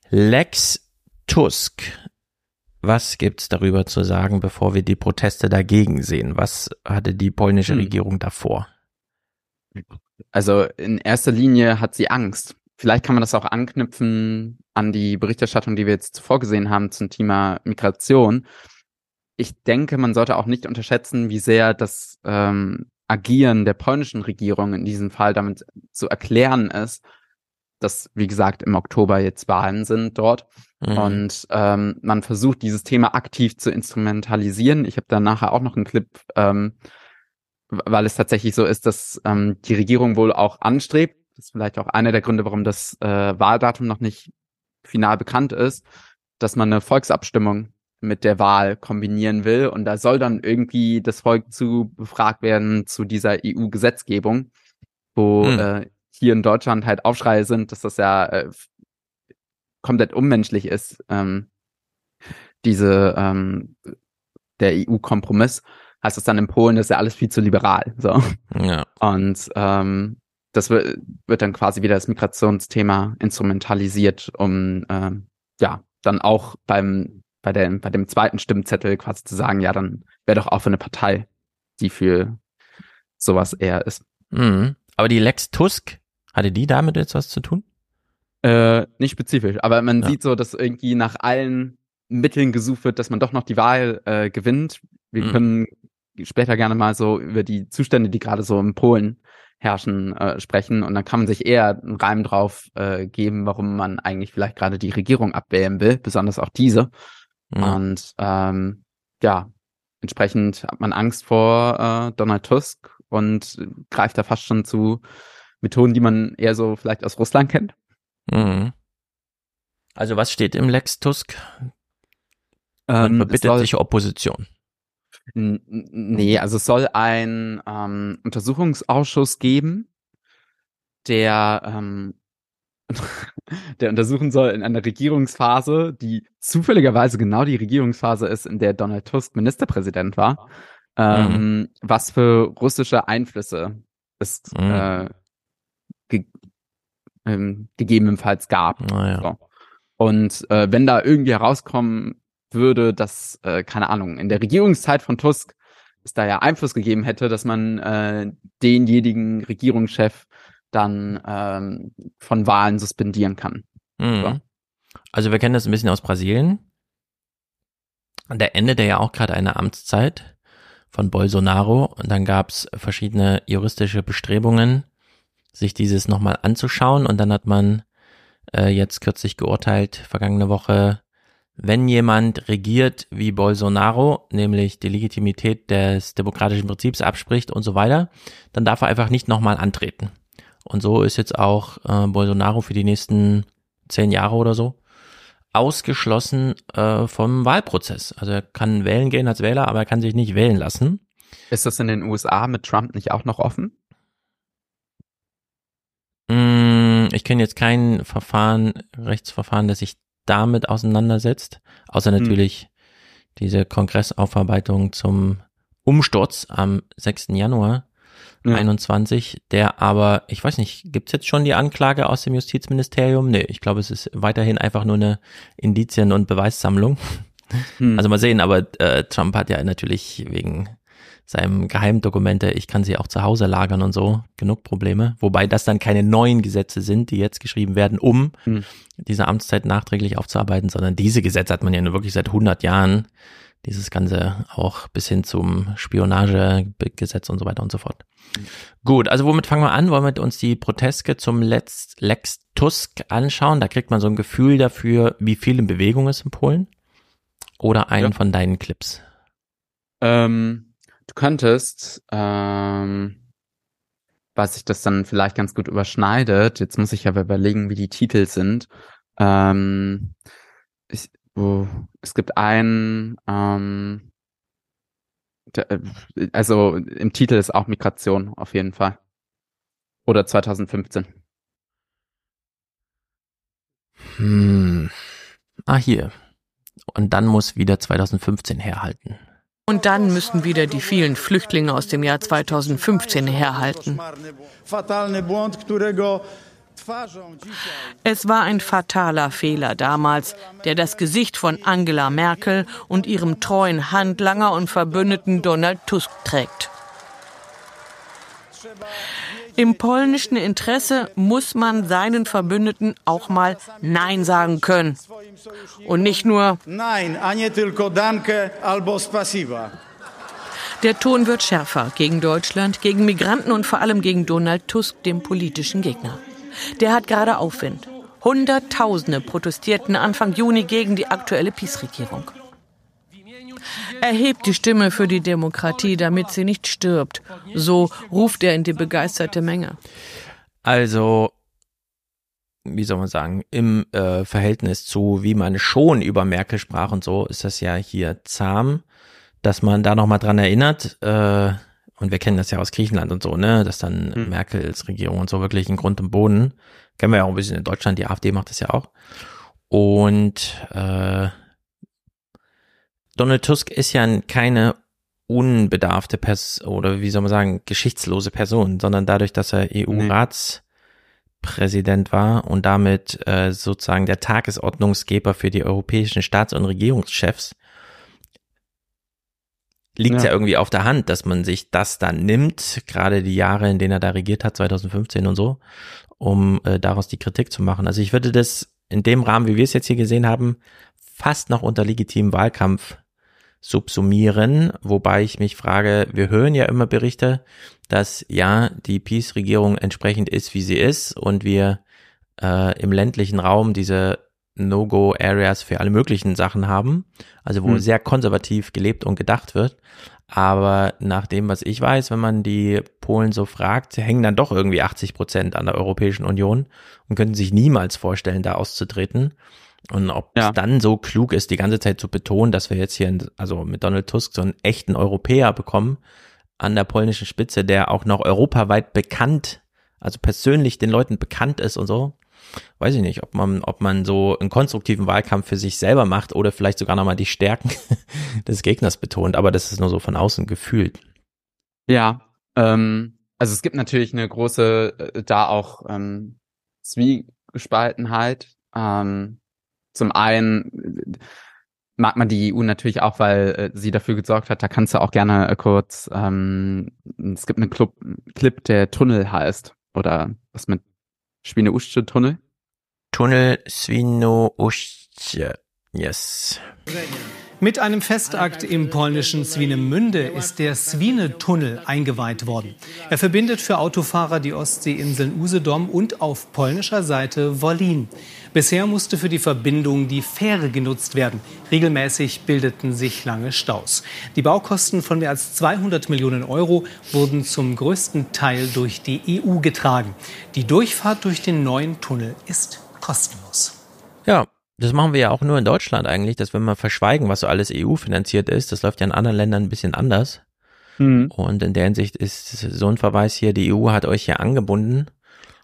Lex Tusk. Was gibt's darüber zu sagen, bevor wir die Proteste dagegen sehen? Was hatte die polnische hm. Regierung davor? Also in erster Linie hat sie Angst. Vielleicht kann man das auch anknüpfen an die Berichterstattung, die wir jetzt vorgesehen haben zum Thema Migration ich denke, man sollte auch nicht unterschätzen, wie sehr das ähm, Agieren der polnischen Regierung in diesem Fall damit zu erklären ist, dass, wie gesagt, im Oktober jetzt Wahlen sind dort. Mhm. Und ähm, man versucht, dieses Thema aktiv zu instrumentalisieren. Ich habe da nachher auch noch einen Clip, ähm, weil es tatsächlich so ist, dass ähm, die Regierung wohl auch anstrebt. Das ist vielleicht auch einer der Gründe, warum das äh, Wahldatum noch nicht final bekannt ist, dass man eine Volksabstimmung mit der Wahl kombinieren will. Und da soll dann irgendwie das Volk zu befragt werden zu dieser EU-Gesetzgebung, wo hm. äh, hier in Deutschland halt Aufschreie sind, dass das ja äh, komplett unmenschlich ist, ähm, diese ähm, der EU-Kompromiss. Heißt das dann in Polen, das ist ja alles viel zu liberal. So. Ja. Und ähm, das wird, wird dann quasi wieder das Migrationsthema instrumentalisiert, um ähm, ja dann auch beim bei, der, bei dem zweiten Stimmzettel quasi zu sagen, ja, dann wäre doch auch für eine Partei die für sowas eher ist. Mhm. Aber die Lex Tusk, hatte die damit jetzt was zu tun? Äh, nicht spezifisch, aber man ja. sieht so, dass irgendwie nach allen Mitteln gesucht wird, dass man doch noch die Wahl äh, gewinnt. Wir mhm. können später gerne mal so über die Zustände, die gerade so in Polen herrschen, äh, sprechen. Und dann kann man sich eher einen Reim drauf äh, geben, warum man eigentlich vielleicht gerade die Regierung abwählen will, besonders auch diese. Mhm. Und ähm, ja, entsprechend hat man Angst vor äh, Donald Tusk und greift da fast schon zu Methoden, die man eher so vielleicht aus Russland kennt. Mhm. Also was steht im Lex Tusk? Man ähm, verbittet soll, sich Opposition. Nee, also es soll ein ähm, Untersuchungsausschuss geben, der ähm, der untersuchen soll in einer Regierungsphase, die zufälligerweise genau die Regierungsphase ist, in der Donald Tusk Ministerpräsident war, ähm, mhm. was für russische Einflüsse es mhm. äh, ge ähm, gegebenenfalls gab. Ah, ja. so. Und äh, wenn da irgendwie herauskommen würde, dass, äh, keine Ahnung, in der Regierungszeit von Tusk es da ja Einfluss gegeben hätte, dass man äh, denjenigen Regierungschef dann ähm, von Wahlen suspendieren kann. Mhm. So. Also wir kennen das ein bisschen aus Brasilien. Und da endete ja auch gerade eine Amtszeit von Bolsonaro und dann gab es verschiedene juristische Bestrebungen, sich dieses nochmal anzuschauen und dann hat man äh, jetzt kürzlich geurteilt, vergangene Woche, wenn jemand regiert wie Bolsonaro, nämlich die Legitimität des demokratischen Prinzips abspricht und so weiter, dann darf er einfach nicht nochmal antreten. Und so ist jetzt auch äh, Bolsonaro für die nächsten zehn Jahre oder so ausgeschlossen äh, vom Wahlprozess. Also er kann wählen gehen als Wähler, aber er kann sich nicht wählen lassen. Ist das in den USA mit Trump nicht auch noch offen? Mm, ich kenne jetzt kein Verfahren, Rechtsverfahren, das sich damit auseinandersetzt, außer hm. natürlich hm. diese Kongressaufarbeitung zum Umsturz am 6. Januar ja. 21, der aber, ich weiß nicht, gibt's jetzt schon die Anklage aus dem Justizministerium? Nee, ich glaube, es ist weiterhin einfach nur eine Indizien- und Beweissammlung. Hm. Also mal sehen, aber äh, Trump hat ja natürlich wegen seinem Geheimdokumente, ich kann sie auch zu Hause lagern und so, genug Probleme. Wobei das dann keine neuen Gesetze sind, die jetzt geschrieben werden, um hm. diese Amtszeit nachträglich aufzuarbeiten, sondern diese Gesetze hat man ja nur wirklich seit 100 Jahren. Dieses Ganze auch bis hin zum Spionagegesetz und so weiter und so fort. Mhm. Gut, also womit fangen wir an? Wollen wir uns die Proteske zum Letz Lex Tusk anschauen? Da kriegt man so ein Gefühl dafür, wie viel in Bewegung ist in Polen. Oder einen ja. von deinen Clips? Ähm, Du könntest, ähm, was sich das dann vielleicht ganz gut überschneidet, jetzt muss ich aber überlegen, wie die Titel sind. Ähm, ich, oh, es gibt einen, ähm, der, äh, also im Titel ist auch Migration auf jeden Fall. Oder 2015. Hm. Ah, hier. Und dann muss wieder 2015 herhalten. Und dann müssten wieder die vielen Flüchtlinge aus dem Jahr 2015 herhalten. Es war ein fataler Fehler damals, der das Gesicht von Angela Merkel und ihrem treuen Handlanger und Verbündeten Donald Tusk trägt. Im polnischen Interesse muss man seinen Verbündeten auch mal Nein sagen können. Und nicht nur Nein, a nie tylko danke albo spasiba. Der Ton wird schärfer gegen Deutschland, gegen Migranten und vor allem gegen Donald Tusk, dem politischen Gegner. Der hat gerade Aufwind. Hunderttausende protestierten Anfang Juni gegen die aktuelle PiS-Regierung. Erhebt die Stimme für die Demokratie, damit sie nicht stirbt. So ruft er in die begeisterte Menge. Also, wie soll man sagen, im äh, Verhältnis zu, wie man schon über Merkel sprach und so, ist das ja hier zahm, dass man da nochmal dran erinnert. Äh, und wir kennen das ja aus Griechenland und so, ne, dass dann hm. Merkels Regierung und so wirklich in Grund und Boden, kennen wir ja auch ein bisschen in Deutschland, die AfD macht das ja auch. Und äh, Donald Tusk ist ja keine unbedarfte Person oder wie soll man sagen, geschichtslose Person, sondern dadurch, dass er EU-Ratspräsident war und damit äh, sozusagen der Tagesordnungsgeber für die europäischen Staats- und Regierungschefs, liegt ja. Ja. irgendwie auf der Hand, dass man sich das dann nimmt, gerade die Jahre, in denen er da regiert hat, 2015 und so, um äh, daraus die Kritik zu machen. Also ich würde das in dem Rahmen, wie wir es jetzt hier gesehen haben, fast noch unter legitimen Wahlkampf subsumieren, wobei ich mich frage, wir hören ja immer Berichte, dass ja die Peace-Regierung entsprechend ist, wie sie ist und wir äh, im ländlichen Raum diese No-Go-Areas für alle möglichen Sachen haben, also wo Hm. sehr konservativ gelebt und gedacht wird. Aber nach dem, was ich weiß, wenn man die Polen so fragt, hängen dann doch irgendwie 80 Prozent an der Europäischen Union und könnten sich niemals vorstellen, da auszutreten. Und ob Ja. es dann so klug ist, die ganze Zeit zu betonen, dass wir jetzt hier, also mit Donald Tusk so einen echten Europäer bekommen an der polnischen Spitze, der auch noch europaweit bekannt, also persönlich den Leuten bekannt ist und so, weiß ich nicht, ob man, ob man so einen konstruktiven Wahlkampf für sich selber macht oder vielleicht sogar nochmal die Stärken des Gegners betont, aber das ist nur so von außen gefühlt. Ja, ähm, also es gibt natürlich eine große, äh, da auch ähm, Zwiegespaltenheit. Ähm, zum einen äh, mag man die EU natürlich auch, weil äh, sie dafür gesorgt hat, da kannst du auch gerne äh, kurz, ähm, es gibt einen Club, Clip, der Tunnel heißt, oder was mit Schwine Usche Tunnel. Svino yes. Mit einem Festakt im polnischen Swinemünde ist der Swinetunnel eingeweiht worden. Er verbindet für Autofahrer die Ostseeinseln Usedom und auf polnischer Seite Wollin. Bisher musste für die Verbindung die Fähre genutzt werden. Regelmäßig bildeten sich lange Staus. Die Baukosten von mehr als 200 Millionen Euro wurden zum größten Teil durch die EU getragen. Die Durchfahrt durch den neuen Tunnel ist kostenlos. Ja, das machen wir ja auch nur in Deutschland eigentlich, dass wir mal verschweigen, was so alles EU-finanziert ist. Das läuft ja in anderen Ländern ein bisschen anders. Mhm. Und in der Hinsicht ist so ein Verweis hier, die EU hat euch hier angebunden.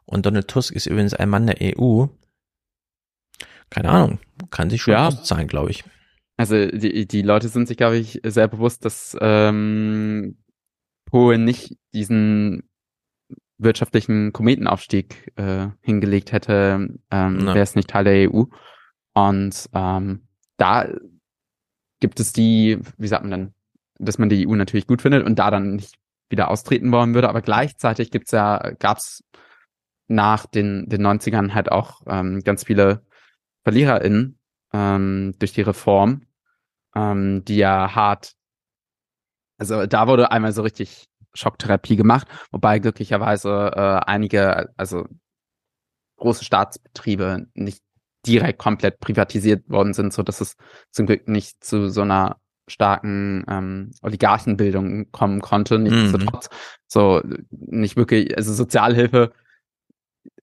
Und Donald Tusk ist übrigens ein Mann der EU. Keine Ahnung, kann sich schon Ja. auszahlen, glaube ich. Also die, die Leute sind sich, glaube ich, sehr bewusst, dass ähm, Polen nicht diesen wirtschaftlichen Kometenaufstieg äh, hingelegt hätte, ähm, wäre es nicht Teil der EU. Und ähm, da gibt es die, wie sagt man denn, dass man die EU natürlich gut findet und da dann nicht wieder austreten wollen würde, aber gleichzeitig gibt's ja, gab's nach den, den 90ern halt auch ähm, ganz viele VerliererInnen ähm, durch die Reform, ähm, die ja hart, also da wurde einmal so richtig Schocktherapie gemacht, wobei glücklicherweise äh, einige, also große Staatsbetriebe nicht direkt komplett privatisiert worden sind, so dass es zum Glück nicht zu so einer starken ähm, Oligarchenbildung kommen konnte. Nichtsdestotrotz, so nicht wirklich, also Sozialhilfe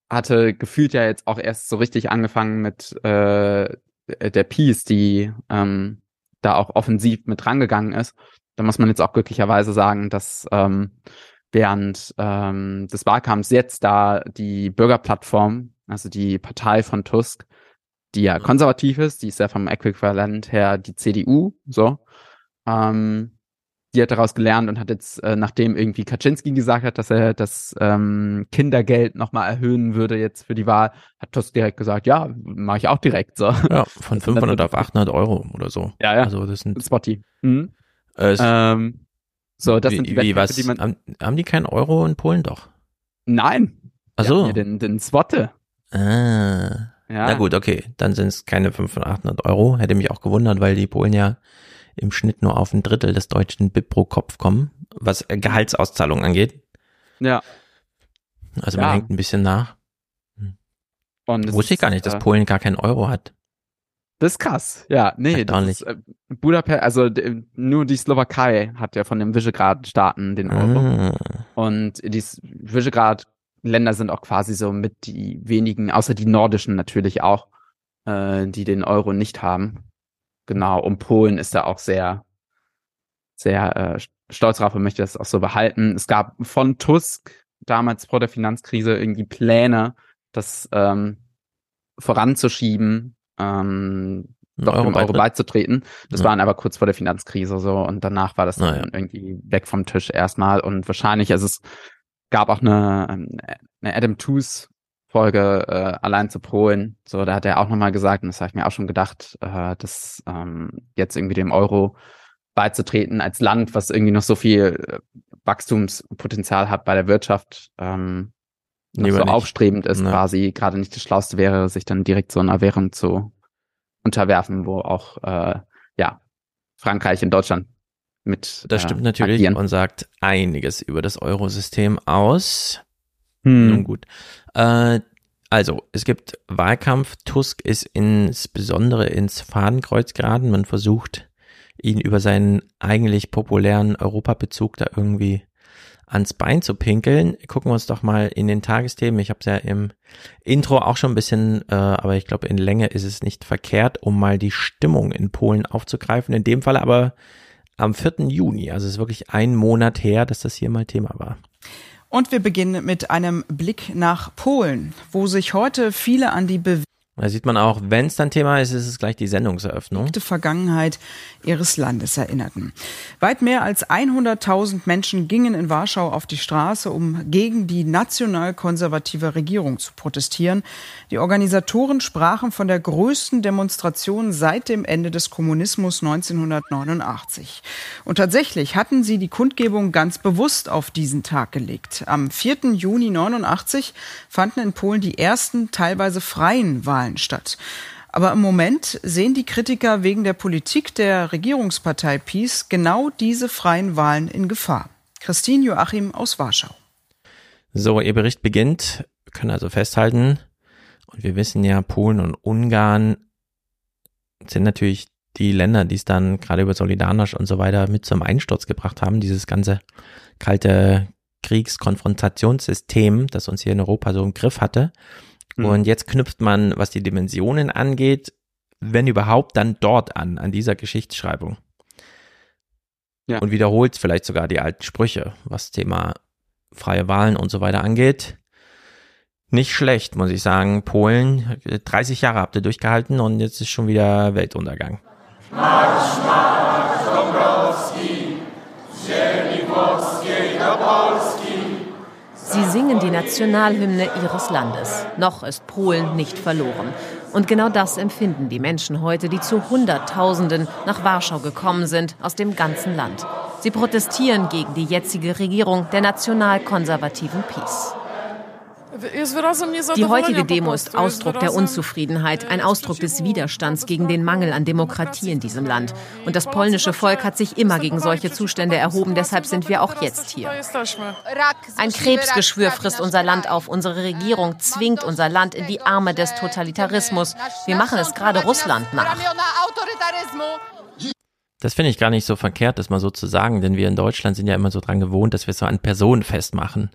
hatte gefühlt ja jetzt auch erst so richtig angefangen mit äh, der Peace, die ähm, da auch offensiv mit rangegangen ist. Da muss man jetzt auch glücklicherweise sagen, dass ähm, während ähm, des Wahlkampfs jetzt da die Bürgerplattform, also die Partei von Tusk, die ja konservativ ist, die ist ja vom Äquivalent her die CDU, so, ähm, die hat daraus gelernt und hat jetzt, äh, nachdem irgendwie Kaczynski gesagt hat, dass er das ähm, Kindergeld nochmal erhöhen würde jetzt für die Wahl, hat Tusk direkt gesagt, ja, mache ich auch direkt so. Ja, von 500 auf 800 Euro oder so. Ja, ja. Also das sind Spotty. Mhm. Äh, Ähm, so, das wie, sind die wie was? die man. haben, haben die keinen Euro in Polen doch? Nein. Ach so. ja Den, den Swotte. Ah. Ja. Na gut, okay. Dann sind es keine 500, 800 Euro. Hätte mich auch gewundert, weil die Polen ja im Schnitt nur auf ein Drittel des deutschen BIP pro Kopf kommen, was äh, Gehaltsauszahlungen angeht. Ja. Also man Ja. hängt ein bisschen nach. Wusste ich gar nicht, dass äh, Polen gar keinen Euro hat. Das ist krass. Ja, nee, das ist, äh, Budapest, also nur die Slowakei hat ja von den Visegrad-Staaten den Euro. Ah. Und die Visegrad-Länder sind auch quasi so mit die wenigen, außer die nordischen natürlich auch, äh, die den Euro nicht haben. Genau, und Polen ist da auch sehr, sehr äh, stolz drauf und möchte das auch so behalten. Es gab von Tusk damals vor der Finanzkrise irgendwie Pläne, das ähm, voranzuschieben, ähm, doch dem Euro beizutreten. Das Ja. waren aber kurz vor der Finanzkrise so und danach war das dann Naja. irgendwie weg vom Tisch erstmal und wahrscheinlich, also es gab auch eine, ähm, eine Adam Tooze Folge äh, allein zu Polen. So, da hat er auch nochmal gesagt, und das habe ich mir auch schon gedacht, äh, dass ähm, jetzt irgendwie dem Euro beizutreten als Land, was irgendwie noch so viel äh, Wachstumspotenzial hat bei der Wirtschaft, ähm, noch so nicht. aufstrebend ist, ja. quasi gerade nicht das Schlauste wäre, sich dann direkt so einer Währung zu unterwerfen, wo auch äh, ja Frankreich und Deutschland mit. Das stimmt äh, natürlich agieren. und sagt einiges über das Eurosystem aus. Hm. Nun gut. Äh, also, es gibt Wahlkampf. Tusk ist insbesondere ins Fadenkreuz geraten. Man versucht, ihn über seinen eigentlich populären Europabezug da irgendwie ans Bein zu pinkeln. Gucken wir uns doch mal in den Tagesthemen. Ich habe es ja im Intro auch schon ein bisschen, äh, aber ich glaube, in Länge ist es nicht verkehrt, um mal die Stimmung in Polen aufzugreifen. In dem Fall aber am 4. Juni. Also es ist wirklich ein Monat her, dass das hier mal Thema war. Und wir beginnen mit einem Blick nach Polen, wo sich heute viele an die Bewegung da sieht man auch, wenn es dann Thema ist, ist es gleich die Sendungseröffnung. Die Vergangenheit ihres Landes erinnerten. Weit mehr als 100.000 Menschen gingen in Warschau auf die Straße, um gegen die nationalkonservative Regierung zu protestieren. Die Organisatoren sprachen von der größten Demonstration seit dem Ende des Kommunismus 1989. Und tatsächlich hatten sie die Kundgebung ganz bewusst auf diesen Tag gelegt. Am 4. Juni 89 fanden in Polen die ersten teilweise freien Wahlen Wahlen statt. Aber im Moment sehen die Kritiker wegen der Politik der Regierungspartei PiS genau diese freien Wahlen in Gefahr. Christine Joachim aus Warschau. So, Ihr Bericht beginnt. Wir können also festhalten, und wir wissen ja, Polen und Ungarn sind natürlich die Länder, die es dann gerade über Solidarność und so weiter mit zum Einsturz gebracht haben, dieses ganze kalte Kriegskonfrontationssystem, das uns hier in Europa so im Griff hatte. Mhm. Und jetzt knüpft man, was die Dimensionen angeht, wenn überhaupt, dann dort an, an dieser Geschichtsschreibung. Ja. Und wiederholt vielleicht sogar die alten Sprüche, was Thema freie Wahlen und so weiter angeht. Nicht schlecht, muss ich sagen. Polen, 30 Jahre habt ihr durchgehalten und jetzt ist schon wieder Weltuntergang. Marsch, Marsch, Dombrowski, Sie singen die Nationalhymne ihres Landes. Noch ist Polen nicht verloren. Und genau das empfinden die Menschen heute, die zu Hunderttausenden nach Warschau gekommen sind, aus dem ganzen Land. Sie protestieren gegen die jetzige Regierung der nationalkonservativen PiS. Die heutige Demo ist Ausdruck der Unzufriedenheit, ein Ausdruck des Widerstands gegen den Mangel an Demokratie in diesem Land. Und das polnische Volk hat sich immer gegen solche Zustände erhoben, deshalb sind wir auch jetzt hier. Ein Krebsgeschwür frisst unser Land auf. Unsere Regierung zwingt unser Land in die Arme des Totalitarismus. Wir machen es gerade Russland nach. Das finde ich gar nicht so verkehrt, das mal so zu sagen, denn wir in Deutschland sind ja immer so dran gewohnt, dass wir es so an Personen festmachen.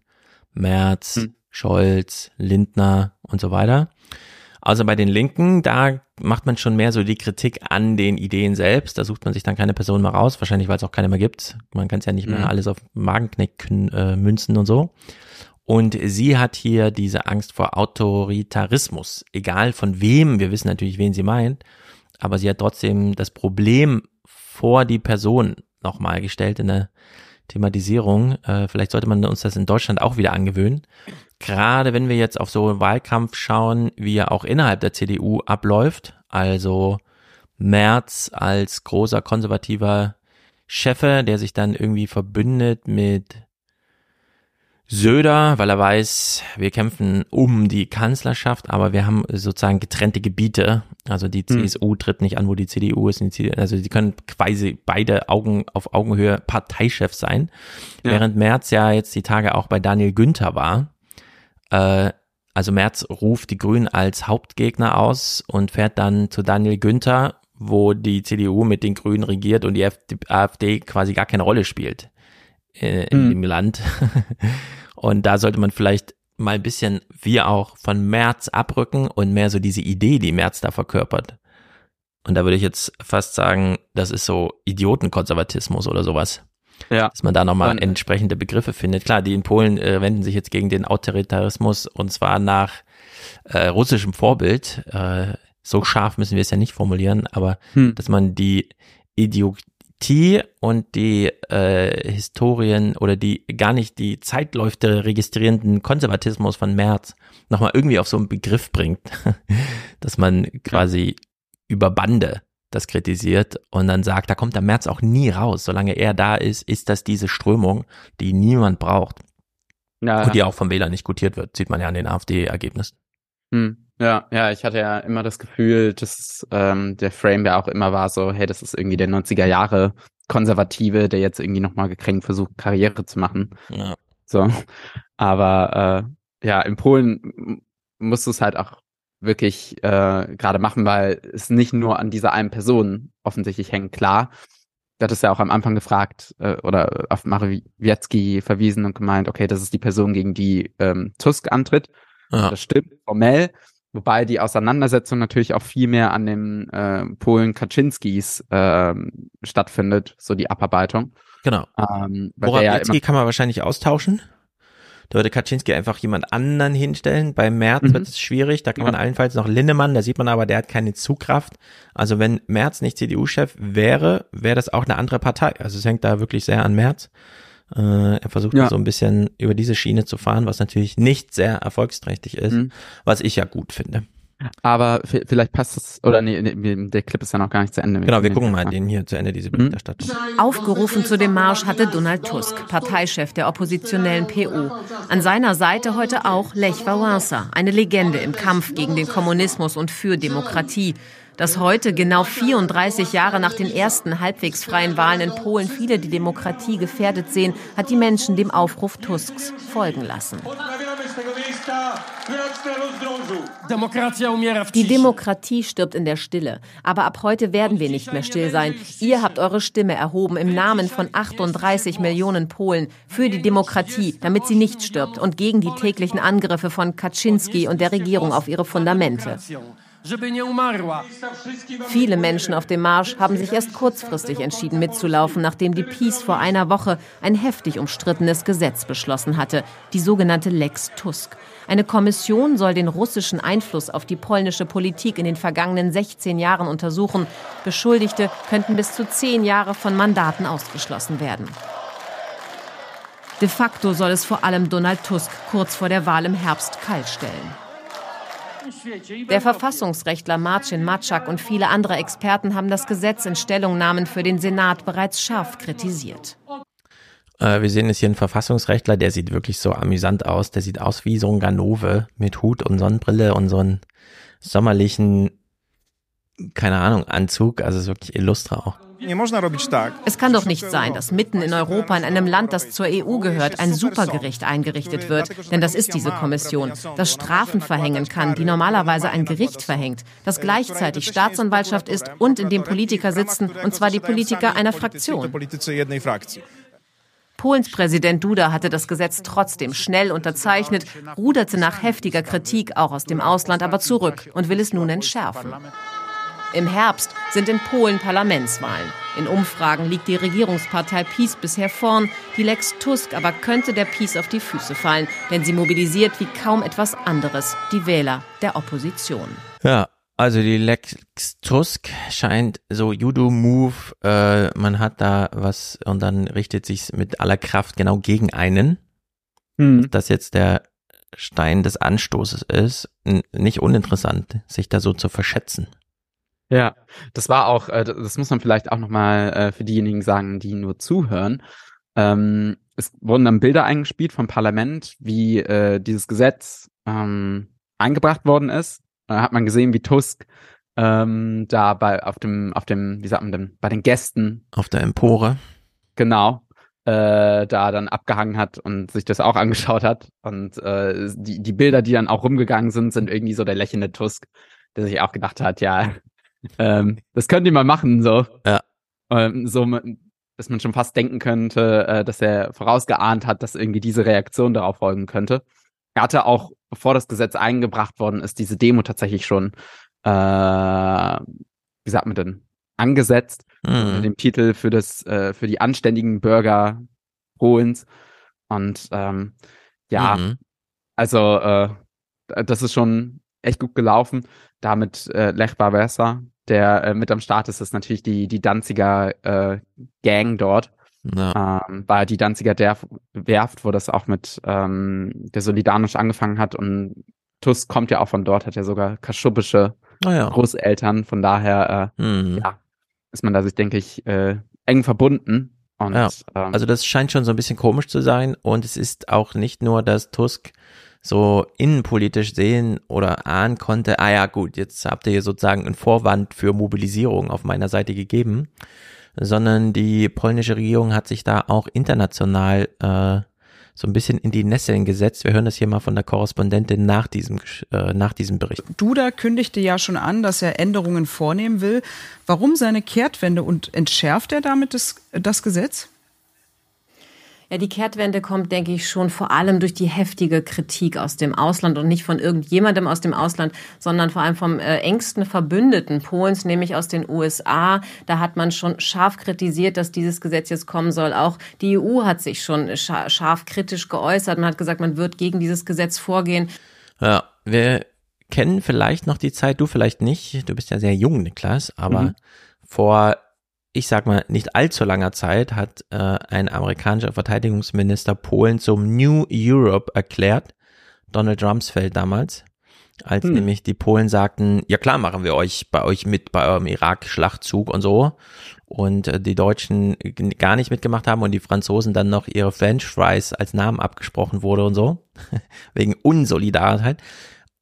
Merz, hm. Scholz, Lindner und so weiter. Also bei den Linken, da macht man schon mehr so die Kritik an den Ideen selbst. Da sucht man sich dann keine Person mehr raus, wahrscheinlich weil es auch keine mehr gibt. Man kann es ja nicht mehr mhm. alles auf Magenknick äh, münzen und so. Und sie hat hier diese Angst vor Autoritarismus, egal von wem, wir wissen natürlich, wen sie meint, aber sie hat trotzdem das Problem vor die Person nochmal gestellt in der Thematisierung. Äh, vielleicht sollte man uns das in Deutschland auch wieder angewöhnen. Gerade wenn wir jetzt auf so einen Wahlkampf schauen, wie er auch innerhalb der CDU abläuft. Also Merz als großer konservativer Chefe, der sich dann irgendwie verbündet mit Söder, weil er weiß, wir kämpfen um die Kanzlerschaft, aber wir haben sozusagen getrennte Gebiete. Also die CSU hm. tritt nicht an, wo die CDU ist. Also die können quasi beide Augen auf Augenhöhe Parteichef sein. Ja. Während Merz ja jetzt die Tage auch bei Daniel Günther war. Äh, also Merz ruft die Grünen als Hauptgegner aus und fährt dann zu Daniel Günther, wo die CDU mit den Grünen regiert und die AfD quasi gar keine Rolle spielt äh, in hm. dem Land. und da sollte man vielleicht mal ein bisschen, wie auch, von März abrücken und mehr so diese Idee, die März da verkörpert. Und da würde ich jetzt fast sagen, das ist so Idiotenkonservatismus oder sowas. Ja. Dass man da nochmal entsprechende Begriffe findet. Klar, die in Polen äh, wenden sich jetzt gegen den Autoritarismus und zwar nach äh, russischem Vorbild. Äh, so scharf müssen wir es ja nicht formulieren, aber hm. dass man die Idiot T und die äh, Historien oder die gar nicht die Zeitläufe registrierenden Konservatismus von Merz nochmal irgendwie auf so einen Begriff bringt, dass man quasi über Bande das kritisiert und dann sagt, da kommt der März auch nie raus. Solange er da ist, ist das diese Strömung, die niemand braucht. Ja, und die auch vom Wähler nicht gutiert wird, sieht man ja an den AfD-Ergebnissen. Hm. Ja, ja, ich hatte ja immer das Gefühl, dass ähm, der Frame ja auch immer war so, hey, das ist irgendwie der 90er Jahre Konservative, der jetzt irgendwie nochmal gekränkt versucht, Karriere zu machen. Ja. So. Aber äh, ja, in Polen musst du es halt auch wirklich äh, gerade machen, weil es nicht nur an dieser einen Person offensichtlich hängt. Klar, du hattest ja auch am Anfang gefragt äh, oder auf Marowiecki verwiesen und gemeint, okay, das ist die Person, gegen die ähm, Tusk antritt. Ja. Das stimmt formell, wobei die Auseinandersetzung natürlich auch viel mehr an dem äh, Polen Kaczynskis äh, stattfindet, so die Abarbeitung. Genau. Ähm, Morawiecki ja kann man wahrscheinlich austauschen. Da würde Kaczynski einfach jemand anderen hinstellen. Bei Merz mhm. wird es schwierig. Da kann man ja. allenfalls noch Linnemann, da sieht man aber, der hat keine Zugkraft. Also wenn Merz nicht CDU-Chef wäre, wäre das auch eine andere Partei. Also es hängt da wirklich sehr an Merz. Äh, er versucht ja. so ein bisschen über diese Schiene zu fahren, was natürlich nicht sehr erfolgsträchtig ist, mhm. was ich ja gut finde. Aber vielleicht passt es, oder nee, nee, der Clip ist ja noch gar nicht zu Ende. Genau, wir gucken mal den hier zu Ende, diese mhm. Berichterstattung. Aufgerufen zu dem Marsch hatte Donald Tusk, Parteichef der oppositionellen PO. An seiner Seite heute auch Lech Wałęsa, eine Legende im Kampf gegen den Kommunismus und für Demokratie. Dass heute, genau 34 Jahre nach den ersten halbwegs freien Wahlen in Polen, viele die Demokratie gefährdet sehen, hat die Menschen dem Aufruf Tusks folgen lassen. Die Demokratie stirbt in der Stille. Aber ab heute werden wir nicht mehr still sein. Ihr habt eure Stimme erhoben im Namen von 38 Millionen Polen für die Demokratie, damit sie nicht stirbt und gegen die täglichen Angriffe von Kaczynski und der Regierung auf ihre Fundamente. Viele Menschen auf dem Marsch haben sich erst kurzfristig entschieden mitzulaufen, nachdem die Peace vor einer Woche ein heftig umstrittenes Gesetz beschlossen hatte, die sogenannte Lex Tusk. Eine Kommission soll den russischen Einfluss auf die polnische Politik in den vergangenen 16 Jahren untersuchen. Beschuldigte könnten bis zu zehn Jahre von Mandaten ausgeschlossen werden. De facto soll es vor allem Donald Tusk kurz vor der Wahl im Herbst kaltstellen. Der Verfassungsrechtler Marcin Matschak und viele andere Experten haben das Gesetz in Stellungnahmen für den Senat bereits scharf kritisiert. Äh, wir sehen jetzt hier einen Verfassungsrechtler, der sieht wirklich so amüsant aus. Der sieht aus wie so ein Ganove mit Hut und Sonnenbrille und so einen sommerlichen, keine Ahnung, Anzug. Also ist wirklich illustre auch. Es kann doch nicht sein, dass mitten in Europa, in einem Land, das zur EU gehört, ein Supergericht eingerichtet wird. Denn das ist diese Kommission, das Strafen verhängen kann, die normalerweise ein Gericht verhängt, das gleichzeitig Staatsanwaltschaft ist und in dem Politiker sitzen, und zwar die Politiker einer Fraktion. Polens Präsident Duda hatte das Gesetz trotzdem schnell unterzeichnet, ruderte nach heftiger Kritik auch aus dem Ausland aber zurück und will es nun entschärfen. Im Herbst sind in Polen Parlamentswahlen. In Umfragen liegt die Regierungspartei PiS bisher vorn. Die Lex Tusk aber könnte der PiS auf die Füße fallen, denn sie mobilisiert wie kaum etwas anderes die Wähler der Opposition. Ja, also die Lex Tusk scheint so Judo-Move, äh, man hat da was und dann richtet sich mit aller Kraft genau gegen einen. Hm. Dass jetzt der Stein des Anstoßes ist, nicht uninteressant, sich da so zu verschätzen. Ja, das war auch, äh, das muss man vielleicht auch nochmal äh, für diejenigen sagen, die nur zuhören. Ähm, es wurden dann Bilder eingespielt vom Parlament, wie äh, dieses Gesetz ähm, eingebracht worden ist. Da hat man gesehen, wie Tusk ähm, da bei auf dem, auf dem, wie sagt man denn, bei den Gästen. Auf der Empore. Genau. Äh, da dann abgehangen hat und sich das auch angeschaut hat. Und äh, die, die Bilder, die dann auch rumgegangen sind, sind irgendwie so der lächelnde Tusk, der sich auch gedacht hat, ja, ähm, das könnt ihr mal machen, so. Ja. Ähm, so, dass man schon fast denken könnte, äh, dass er vorausgeahnt hat, dass irgendwie diese Reaktion darauf folgen könnte. Er hatte auch, bevor das Gesetz eingebracht worden ist, diese Demo tatsächlich schon, äh, wie sagt man denn, angesetzt mhm. mit dem Titel für das, äh, für die anständigen Bürger Polens. Und ähm, ja, mhm. also äh, das ist schon echt gut gelaufen. Damit äh, Lech Wałęsa, der äh, mit am Start ist, ist natürlich die, die Danziger äh, Gang dort. Ja. Ähm, war die Danziger Derf Werft, wo das auch mit ähm, der Solidarność angefangen hat und Tusk kommt ja auch von dort, hat ja sogar kaschubische oh ja. Großeltern, von daher äh, mhm. ja, ist man da sich, denke ich, äh, eng verbunden. Und, ja, ähm, also das scheint schon so ein bisschen komisch zu sein und es ist auch nicht nur, dass Tusk so innenpolitisch sehen oder ahnen konnte, ah ja gut, jetzt habt ihr hier sozusagen einen Vorwand für Mobilisierung auf meiner Seite gegeben, sondern die polnische Regierung hat sich da auch international äh, so ein bisschen in die Nesseln gesetzt. Wir hören das hier mal von der Korrespondentin nach diesem, äh, nach diesem Bericht. Duda kündigte ja schon an, dass er Änderungen vornehmen will. Warum seine Kehrtwende und entschärft er damit das, das Gesetz? Ja, die Kehrtwende kommt, denke ich, schon vor allem durch die heftige Kritik aus dem Ausland und nicht von irgendjemandem aus dem Ausland, sondern vor allem vom äh, engsten Verbündeten Polens, nämlich aus den USA. Da hat man schon scharf kritisiert, dass dieses Gesetz jetzt kommen soll. Auch die EU hat sich schon scharf kritisch geäußert. Man hat gesagt, man wird gegen dieses Gesetz vorgehen. Ja, wir kennen vielleicht noch die Zeit, du vielleicht nicht. Du bist ja sehr jung, Niklas, aber mhm. vor ich sag mal, nicht allzu langer Zeit hat äh, ein amerikanischer Verteidigungsminister Polen zum New Europe erklärt, Donald Rumsfeld damals, als hm. nämlich die Polen sagten, ja klar machen wir euch bei euch mit bei eurem Irak-Schlachtzug und so und äh, die Deutschen gar nicht mitgemacht haben und die Franzosen dann noch ihre French Fries als Namen abgesprochen wurde und so, wegen Unsolidarität.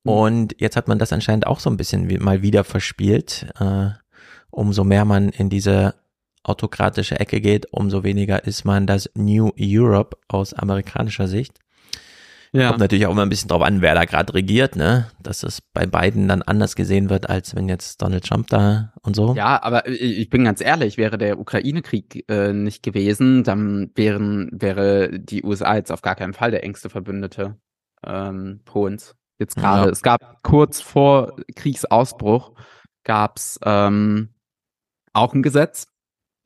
Hm. Und jetzt hat man das anscheinend auch so ein bisschen wie, mal wieder verspielt. Äh, umso mehr man in diese autokratische Ecke geht, umso weniger ist man das New Europe aus amerikanischer Sicht. Ja. Kommt natürlich auch immer ein bisschen drauf an, wer da gerade regiert, ne? Dass es bei beiden dann anders gesehen wird, als wenn jetzt Donald Trump da und so. Ja, aber ich bin ganz ehrlich, wäre der Ukraine-Krieg äh, nicht gewesen, dann wären, wäre die USA jetzt auf gar keinen Fall der engste Verbündete ähm, Polens. Jetzt gerade. Ja. Es gab kurz vor Kriegsausbruch gab's ähm, auch ein Gesetz,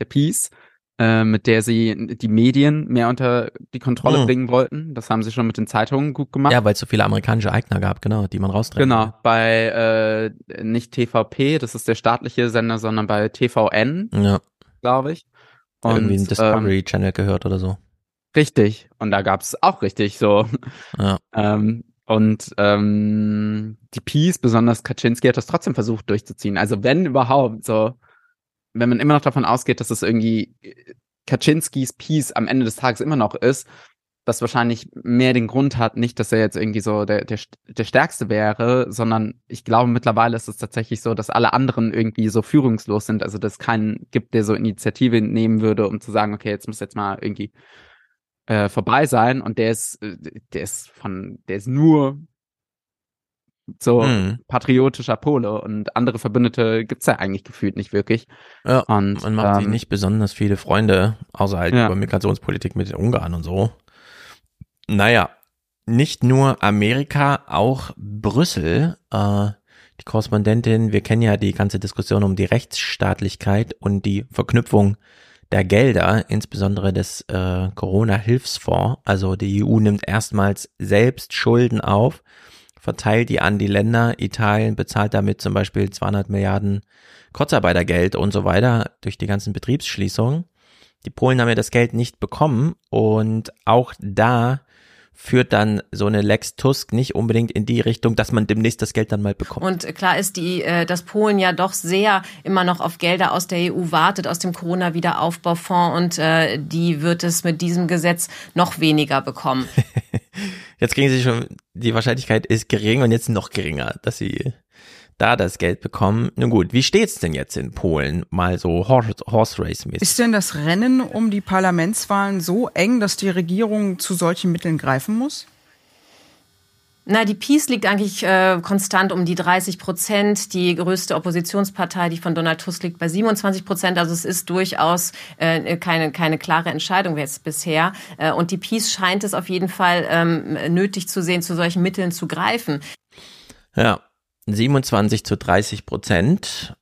der Peace, äh, mit der sie die Medien mehr unter die Kontrolle mhm. bringen wollten. Das haben sie schon mit den Zeitungen gut gemacht. Ja, weil es so viele amerikanische Eigner gab, genau, die man raustreibt. Genau, bei äh, nicht TVP, das ist der staatliche Sender, sondern bei TVN, ja. glaube ich. Und, Irgendwie ein Discovery ähm, Channel gehört oder so. Richtig. Und da gab es auch richtig so. Ja. ähm, und ähm, die Peace, besonders Kaczynski, hat das trotzdem versucht durchzuziehen. Also wenn überhaupt, so wenn man immer noch davon ausgeht, dass es irgendwie äh, Kaczynskis Piece am Ende des Tages immer noch ist, das wahrscheinlich mehr den Grund hat, nicht, dass er jetzt irgendwie so der, der, der Stärkste wäre, sondern ich glaube mittlerweile ist es tatsächlich so, dass alle anderen irgendwie so führungslos sind, also dass es keinen gibt, der so Initiative nehmen würde, um zu sagen, okay, jetzt muss jetzt mal irgendwie äh, vorbei sein. Und der ist, äh, der ist von, der ist nur so mhm. patriotischer Pole und andere Verbündete gibt's ja eigentlich gefühlt nicht wirklich. Ja, und, man macht ähm, sich nicht besonders viele Freunde, außer halt ja. über Migrationspolitik mit den Ungarn und so. Naja, nicht nur Amerika, auch Brüssel. Äh, die Korrespondentin, wir kennen ja die ganze Diskussion um die Rechtsstaatlichkeit und die Verknüpfung der Gelder, insbesondere des äh, Corona-Hilfsfonds. Also die EU nimmt erstmals selbst Schulden auf verteilt die an die Länder. Italien bezahlt damit zum Beispiel 200 Milliarden Kurzarbeitergeld und so weiter durch die ganzen Betriebsschließungen. Die Polen haben ja das Geld nicht bekommen und auch da führt dann so eine Lex Tusk nicht unbedingt in die Richtung, dass man demnächst das Geld dann mal bekommt. Und klar ist die, äh, dass Polen ja doch sehr immer noch auf Gelder aus der EU wartet, aus dem Corona-Wiederaufbaufonds und äh, die wird es mit diesem Gesetz noch weniger bekommen. jetzt kriegen sie schon, die Wahrscheinlichkeit ist gering und jetzt noch geringer, dass sie da das Geld bekommen. Nun gut, wie steht's denn jetzt in Polen? Mal so Horse, Horse Race mäßig. Ist denn das Rennen um die Parlamentswahlen so eng, dass die Regierung zu solchen Mitteln greifen muss? Na, die Peace liegt eigentlich äh, konstant um die 30 Prozent. Die größte Oppositionspartei, die von Donald Tusk liegt, bei 27 Prozent. Also es ist durchaus äh, keine, keine klare Entscheidung jetzt bisher. Äh, und die Peace scheint es auf jeden Fall ähm, nötig zu sehen, zu solchen Mitteln zu greifen. Ja, 27 zu 30 Prozent.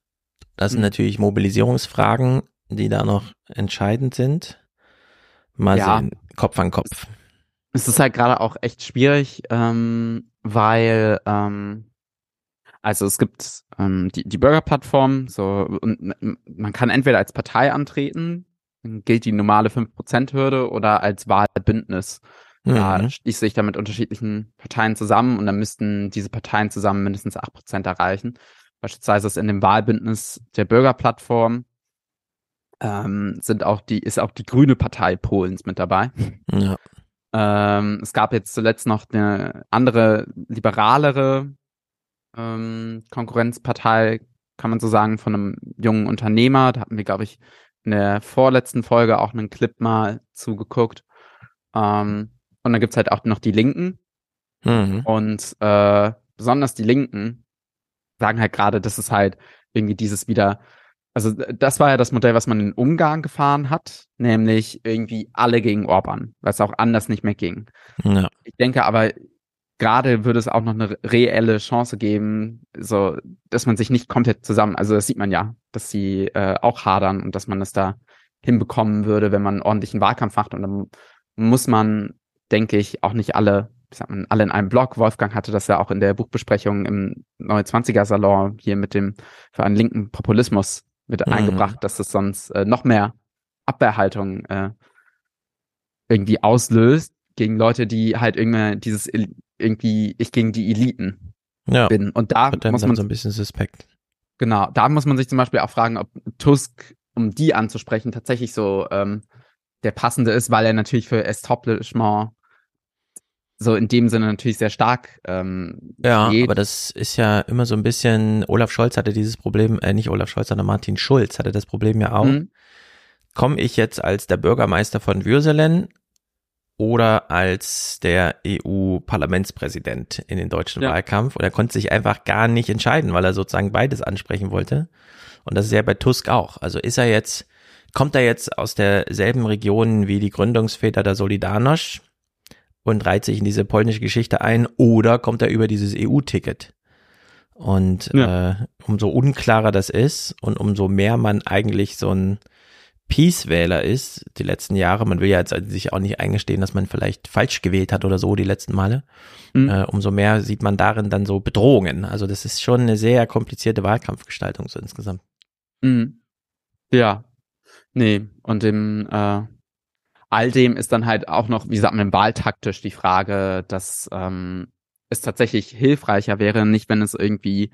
Das sind mhm. natürlich Mobilisierungsfragen, die da noch entscheidend sind. Mal ja. sehen, Kopf an Kopf. Es ist halt gerade auch echt schwierig, ähm, weil ähm, also es gibt ähm, die, die Bürgerplattform, so und man kann entweder als Partei antreten, gilt die normale 5%-Hürde, oder als Wahlbündnis. Da mhm. schließt sich dann mit unterschiedlichen Parteien zusammen und dann müssten diese Parteien zusammen mindestens acht Prozent erreichen. Beispielsweise ist in dem Wahlbündnis der Bürgerplattform ähm, sind auch die, ist auch die Grüne Partei Polens mit dabei. Ja. Ähm, es gab jetzt zuletzt noch eine andere, liberalere ähm, Konkurrenzpartei, kann man so sagen, von einem jungen Unternehmer. Da hatten wir, glaube ich, in der vorletzten Folge auch einen Clip mal zugeguckt. Ähm, und dann gibt's halt auch noch die Linken. Mhm. Und äh, besonders die Linken sagen halt gerade, dass es halt irgendwie dieses wieder, also das war ja das Modell, was man in Ungarn gefahren hat, nämlich irgendwie alle gegen Orban, weil es auch anders nicht mehr ging. Ja. Ich denke aber, gerade würde es auch noch eine reelle Chance geben, so, dass man sich nicht komplett zusammen, also das sieht man ja, dass sie äh, auch hadern und dass man es da hinbekommen würde, wenn man einen ordentlichen Wahlkampf macht und dann muss man, denke ich, auch nicht alle, wie sagt man, alle in einem Block. Wolfgang hatte das ja auch in der Buchbesprechung im Neue 20er Salon hier mit dem für einen linken Populismus mit Mhm. eingebracht, dass es sonst äh, noch mehr Abwehrhaltung äh, irgendwie auslöst gegen Leute, die halt irgendwie dieses irgendwie ich gegen die Eliten Ja. bin. Und da muss man so ein bisschen suspekt. Genau, da muss man sich zum Beispiel auch fragen, ob Tusk, um die anzusprechen, tatsächlich so ähm, der passende ist, weil er natürlich für Establishment so in dem Sinne natürlich sehr stark ähm, Ja, geht. aber das ist ja immer so ein bisschen, Olaf Scholz hatte dieses Problem, äh, nicht Olaf Scholz, sondern Martin Schulz hatte das Problem ja auch. Mhm. Komme ich jetzt als der Bürgermeister von Würselen oder als der EU-Parlamentspräsident in den deutschen Ja. Wahlkampf? Und er konnte sich einfach gar nicht entscheiden, weil er sozusagen beides ansprechen wollte. Und das ist ja bei Tusk auch. Also ist er jetzt, kommt er jetzt aus derselben Region wie die Gründungsväter der Solidarność und reiht sich in diese polnische Geschichte ein oder kommt er über dieses EU-Ticket? Und äh, umso unklarer das ist und umso mehr man eigentlich so ein Peace-Wähler ist, die letzten Jahre, man will ja jetzt also sich auch nicht eingestehen, dass man vielleicht falsch gewählt hat oder so die letzten Male, Mhm. äh, umso mehr sieht man darin dann so Bedrohungen. Also das ist schon eine sehr komplizierte Wahlkampfgestaltung so insgesamt. Mhm. Ja. Nee, und im äh, all dem ist dann halt auch noch, wie sagt man, wahltaktisch die Frage, dass ähm, es tatsächlich hilfreicher wäre, nicht wenn es irgendwie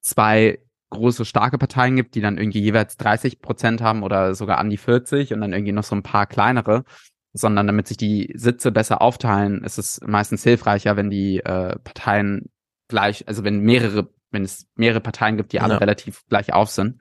zwei große, starke Parteien gibt, die dann irgendwie jeweils 30 Prozent haben oder sogar an die 40 und dann irgendwie noch so ein paar kleinere, sondern damit sich die Sitze besser aufteilen, ist es meistens hilfreicher, wenn die äh, Parteien gleich, also wenn mehrere, wenn es mehrere Parteien gibt, die alle Ja. relativ gleich auf sind.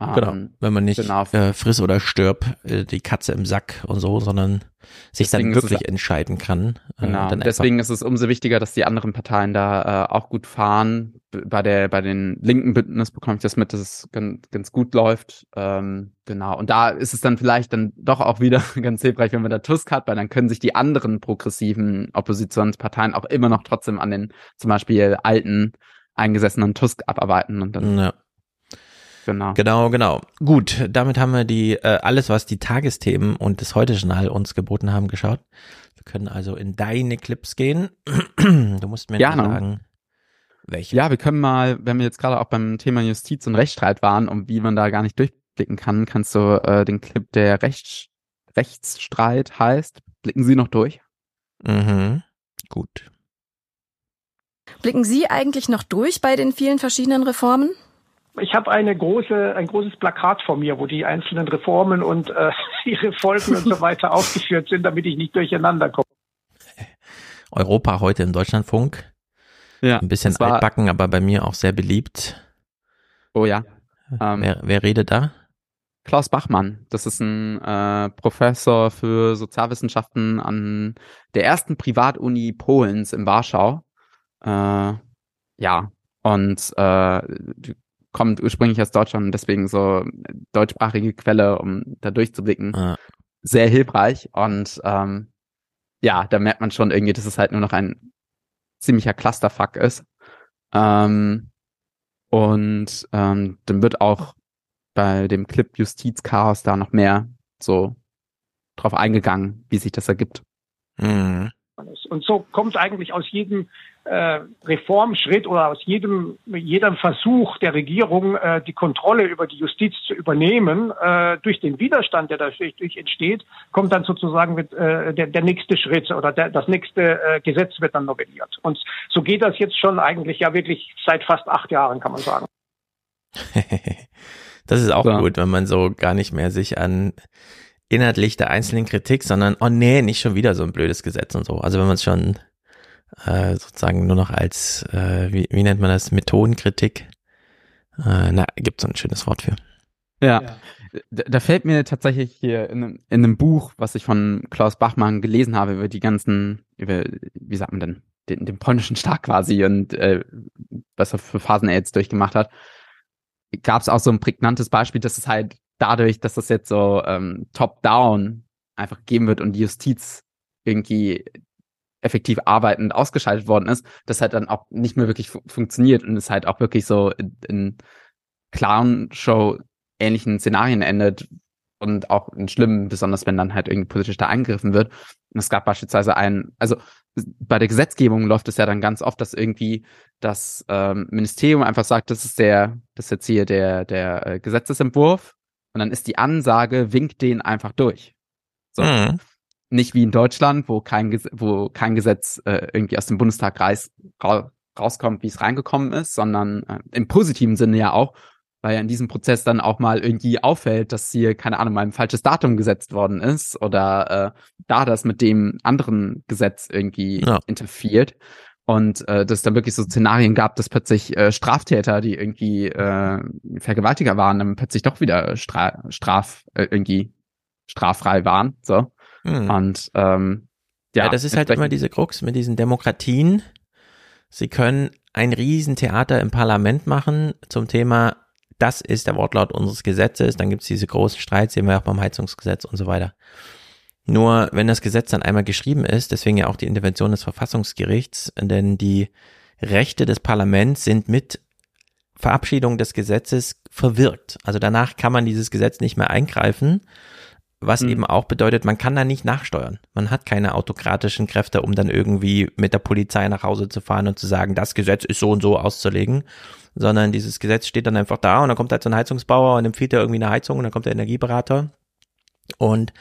Genau, Ähm, wenn man nicht genau. äh, friss oder stirb, äh, die Katze im Sack und so, sondern sich Deswegen dann ist es- wirklich entscheiden kann. äh, Genau. Deswegen ist es umso wichtiger, dass die anderen Parteien da äh, auch gut fahren. Bei der, bei den linken Bündnis bekomme ich das mit, dass es ganz, ganz gut läuft. Ähm, genau. Und da ist es dann vielleicht dann doch auch wieder ganz hilfreich, wenn man da Tusk hat, weil dann können sich die anderen progressiven Oppositionsparteien auch immer noch trotzdem an den zum Beispiel alten eingesessenen Tusk abarbeiten und dann Ja. Genau. Genau, genau. Gut, damit haben wir die äh, alles, was die Tagesthemen und das Heute-Journal uns geboten haben, geschaut. Wir können also in deine Clips gehen. du musst mir Gerne. nur sagen, welche. Ja, wir können mal, wenn wir jetzt gerade auch beim Thema Justiz und Rechtsstreit waren und wie man da gar nicht durchblicken kann, kannst du äh, den Clip, der Rechts, Rechtsstreit heißt, blicken Sie noch durch? Mhm. Gut. Blicken Sie eigentlich noch durch bei den vielen verschiedenen Reformen? Ich habe eine große, ein großes Plakat vor mir, wo die einzelnen Reformen und äh, ihre Folgen und so weiter aufgeführt sind, damit ich nicht durcheinander komme. Europa heute im Deutschlandfunk. Ja, Ein bisschen altbacken, aber bei mir auch sehr beliebt. Oh ja. Ähm, wer, wer redet da? Klaus Bachmann, das ist ein äh, Professor für Sozialwissenschaften an der ersten Privatuni Polens in Warschau. Äh, ja, und äh, die kommt ursprünglich aus Deutschland und deswegen so deutschsprachige Quelle, um da durchzublicken. Ah. Sehr hilfreich und ähm, ja, da merkt man schon irgendwie, dass es halt nur noch ein ziemlicher Clusterfuck ist. Ähm, und ähm, dann wird auch bei dem Clip Justizchaos da noch mehr so drauf eingegangen, wie sich das ergibt. Mhm. Und so kommt eigentlich aus jedem äh, Reformschritt oder aus jedem jedem Versuch der Regierung, äh, die Kontrolle über die Justiz zu übernehmen, äh, durch den Widerstand, der dadurch durch entsteht, kommt dann sozusagen mit, äh, der, der nächste Schritt oder der, das nächste äh, Gesetz wird dann novelliert. Und so geht das jetzt schon eigentlich ja wirklich seit fast acht Jahren, kann man sagen. Das ist auch So. gut, wenn man so gar nicht mehr sich an inhaltlich der einzelnen Kritik, sondern, oh nee, nicht schon wieder so ein blödes Gesetz und so. Also wenn man es schon äh, sozusagen nur noch als, äh, wie, wie nennt man das, Methodenkritik, äh, na, gibt so ein schönes Wort für. Ja. Da, da fällt mir tatsächlich hier in, einem- in einem Buch, was ich von Klaus Bachmann gelesen habe, über die ganzen, über, wie sagt man denn, den, den polnischen Staat quasi und äh, was er für Phasen er jetzt durchgemacht hat, gab es auch so ein prägnantes Beispiel, dass es halt dadurch, dass das jetzt so ähm, top-down einfach gegeben wird und die Justiz irgendwie effektiv arbeitend ausgeschaltet worden ist, das halt dann auch nicht mehr wirklich fu funktioniert und es halt auch wirklich so in, in Clown-Show ähnlichen Szenarien endet und auch in schlimmen, besonders wenn dann halt irgendwie politisch da eingegriffen wird. Und es gab beispielsweise einen, also bei der Gesetzgebung läuft es ja dann ganz oft, dass irgendwie das ähm, Ministerium einfach sagt, das ist der, das ist jetzt hier der, der äh, Gesetzesentwurf und dann ist die Ansage, winkt den einfach durch. So. Mhm. Nicht wie in Deutschland, wo kein, wo kein Gesetz äh, irgendwie aus dem Bundestag reis, ra rauskommt, wie es reingekommen ist, sondern äh, im positiven Sinne ja auch, weil ja in diesem Prozess dann auch mal irgendwie auffällt, dass hier, keine Ahnung, mal ein falsches Datum gesetzt worden ist oder äh, da das mit dem anderen Gesetz irgendwie Ja. interferiert. Und äh, dass es dann wirklich so Szenarien gab, dass plötzlich äh, Straftäter, die irgendwie äh, Vergewaltiger waren, dann plötzlich doch wieder stra straf äh, irgendwie straffrei waren. So. Mhm. Und ähm, ja, Ja, das ist halt immer diese Krux mit diesen Demokratien. Sie können ein Riesentheater im Parlament machen zum Thema, das ist der Wortlaut unseres Gesetzes, dann gibt's diese großen Streits, sehen wir auch beim Heizungsgesetz und so weiter. Nur wenn das Gesetz dann einmal geschrieben ist, deswegen ja auch die Intervention des Verfassungsgerichts, denn die Rechte des Parlaments sind mit Verabschiedung des Gesetzes verwirkt. Also danach kann man dieses Gesetz nicht mehr eingreifen, was eben auch bedeutet, man kann da nicht nachsteuern. Man hat keine autokratischen Kräfte, um dann irgendwie mit der Polizei nach Hause zu fahren und zu sagen, das Gesetz ist so und so auszulegen, sondern dieses Gesetz steht dann einfach da und dann kommt halt so ein Heizungsbauer und empfiehlt er irgendwie eine Heizung und dann kommt der Energieberater und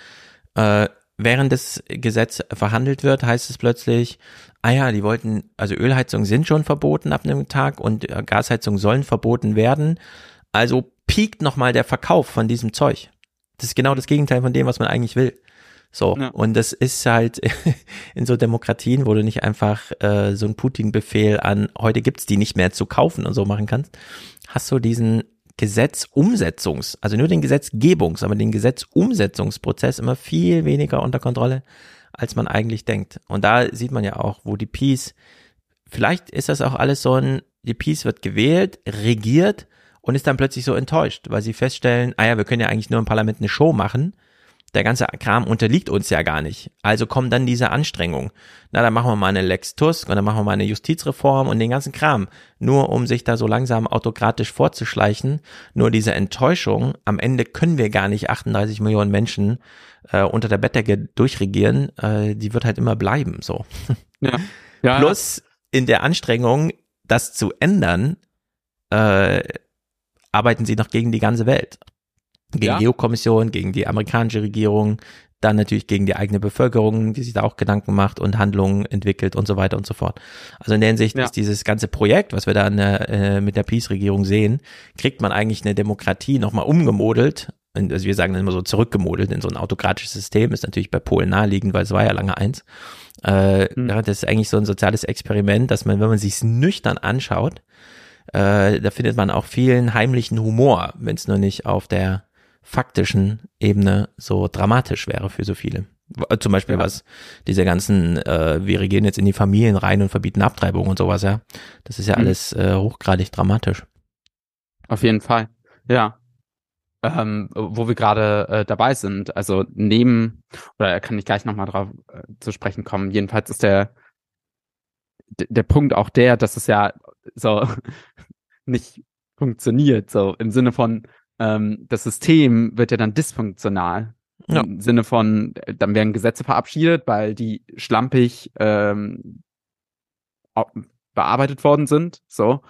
äh, während das Gesetz verhandelt wird, heißt es plötzlich, ah ja, die wollten, also Ölheizungen sind schon verboten ab einem Tag und äh, Gasheizungen sollen verboten werden. Also piekt nochmal der Verkauf von diesem Zeug. Das ist genau das Gegenteil von dem, was man eigentlich will. So, Ja. und das ist halt in so Demokratien, wo du nicht einfach äh, so einen Putin-Befehl an, heute gibt's die nicht mehr zu kaufen und so machen kannst, hast du diesen Gesetzumsetzungs, also nur den Gesetzgebungs, aber den Gesetzumsetzungsprozess immer viel weniger unter Kontrolle, als man eigentlich denkt. Und da sieht man ja auch, wo die Peace, vielleicht ist das auch alles so ein, die Peace wird gewählt, regiert und ist dann plötzlich so enttäuscht, weil sie feststellen, ah ja, wir können ja eigentlich nur im Parlament eine Show machen. Der ganze Kram unterliegt uns ja gar nicht. Also kommen dann diese Anstrengungen. Na, dann machen wir mal eine Lex Tusk und dann machen wir mal eine Justizreform und den ganzen Kram. Nur um sich da so langsam autokratisch vorzuschleichen. Nur diese Enttäuschung, am Ende können wir gar nicht 38 Millionen Menschen äh, unter der Bettdecke durchregieren, äh, die wird halt immer bleiben, so. Ja. Ja, Plus in der Anstrengung, das zu ändern, äh, arbeiten sie noch gegen die ganze Welt. Gegen Ja. die EU-Kommission, gegen die amerikanische Regierung, dann natürlich gegen die eigene Bevölkerung, die sich da auch Gedanken macht und Handlungen entwickelt und so weiter und so fort. Also in der Hinsicht Ja. ist dieses ganze Projekt, was wir da der, äh, mit der Peace-Regierung sehen, kriegt man eigentlich eine Demokratie nochmal umgemodelt. Also wir sagen immer so zurückgemodelt in so ein autokratisches System, ist natürlich bei Polen naheliegend, weil es war ja lange eins. Äh, ja, Das ist eigentlich so ein soziales Experiment, dass man, wenn man sich nüchtern anschaut, äh, da findet man auch vielen heimlichen Humor, wenn es nur nicht auf der faktischen Ebene so dramatisch wäre für so viele. W- Zum Beispiel was diese ganzen, äh, wir regieren jetzt in die Familien rein und verbieten Abtreibung und sowas, ja. Das ist ja Mhm. alles äh, hochgradig dramatisch. Auf jeden Fall, ja. Ähm, wo wir gerade äh, dabei sind, also neben, oder kann ich gleich nochmal drauf äh, zu sprechen kommen, jedenfalls ist der, der Punkt auch der, dass es ja so nicht funktioniert, so im Sinne von, ähm, das System wird ja dann dysfunktional. Ja. Im Sinne von, äh, dann werden Gesetze verabschiedet, weil die schlampig ähm, bearbeitet worden sind, so.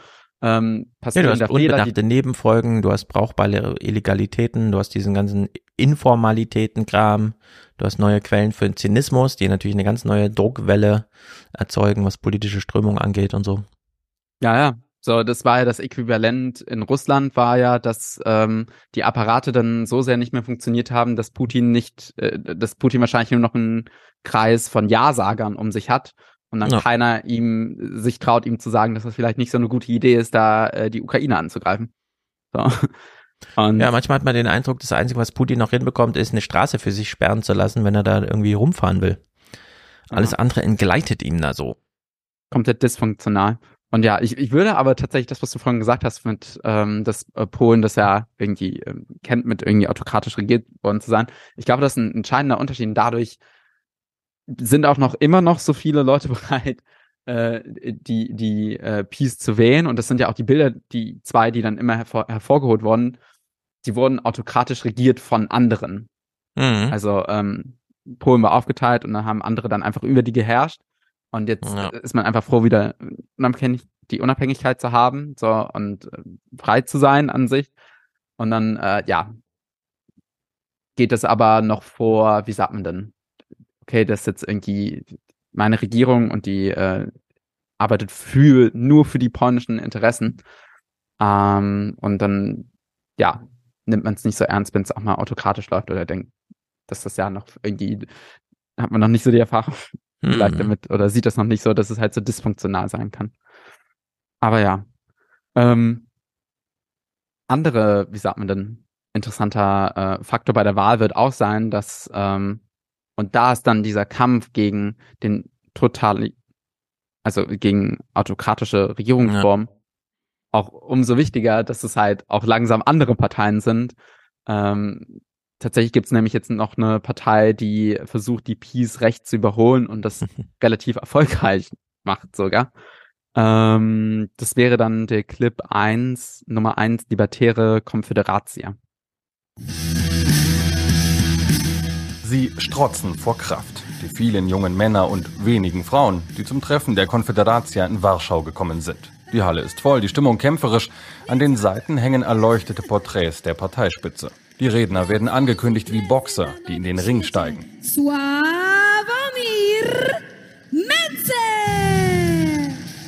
Ähm, Ja, passieren du hast da Fehler, die unbedachte Nebenfolgen, du hast brauchbare Illegalitäten, du hast diesen ganzen Informalitäten-Kram, du hast neue Quellen für den Zynismus, die natürlich eine ganz neue Druckwelle erzeugen, was politische Strömung angeht und so. Ja, ja. So, das war ja das Äquivalent in Russland, war ja, dass ähm, die Apparate dann so sehr nicht mehr funktioniert haben, dass Putin nicht, äh, dass Putin wahrscheinlich nur noch einen Kreis von Ja-Sagern um sich hat und dann ja. keiner ihm sich traut, ihm zu sagen, dass das vielleicht nicht so eine gute Idee ist, da äh, die Ukraine anzugreifen. So. Und ja, manchmal hat man den Eindruck, das Einzige, was Putin noch hinbekommt, ist eine Straße für sich sperren zu lassen, wenn er da irgendwie rumfahren will. Alles ja. andere entgleitet ihm da so. Komplett dysfunktional. Und ja, ich, ich würde aber tatsächlich das, was du vorhin gesagt hast, mit ähm, dass äh, Polen das ja irgendwie ähm, kennt, mit irgendwie autokratisch regiert worden zu sein. Ich glaube, das ist ein entscheidender Unterschied. Dadurch sind auch noch immer noch so viele Leute bereit, äh, die die äh, Peace zu wählen. Und das sind ja auch die Bilder, die zwei, die dann immer hervor, hervorgeholt wurden. Die wurden autokratisch regiert von anderen. Mhm. Also ähm, Polen war aufgeteilt und dann haben andere dann einfach über die geherrscht. Und jetzt ja. ist man einfach froh, wieder unabhängig, die Unabhängigkeit zu haben so und äh, frei zu sein an sich. Und dann, äh, ja, geht es aber noch vor, wie sagt man denn? Okay, das ist jetzt irgendwie meine Regierung und die äh, arbeitet für nur für die polnischen Interessen. Ähm, und dann, ja, nimmt man es nicht so ernst, wenn es auch mal autokratisch läuft oder denkt, dass das ja noch irgendwie, hat man noch nicht so die Erfahrung vielleicht mhm. damit oder sieht das noch nicht so, dass es halt so dysfunktional sein kann. Aber ja. Ähm, andere, wie sagt man denn, interessanter äh, Faktor bei der Wahl wird auch sein, dass ähm, und da ist dann dieser Kampf gegen den total, also gegen autokratische Regierungsformen ja. auch umso wichtiger, dass es halt auch langsam andere Parteien sind, ähm, Tatsächlich gibt es nämlich jetzt noch eine Partei, die versucht, die Peace rechts zu überholen und das relativ erfolgreich macht sogar. Ähm, das wäre dann der Clip 1, Nummer 1, Libertäre Konföderatia. Sie strotzen vor Kraft, die vielen jungen Männer und wenigen Frauen, die zum Treffen der Konföderatia in Warschau gekommen sind. Die Halle ist voll, die Stimmung kämpferisch. An den Seiten hängen erleuchtete Porträts der Parteispitze. Die Redner werden angekündigt wie Boxer, die in den Ring steigen. Sławomir Menzen!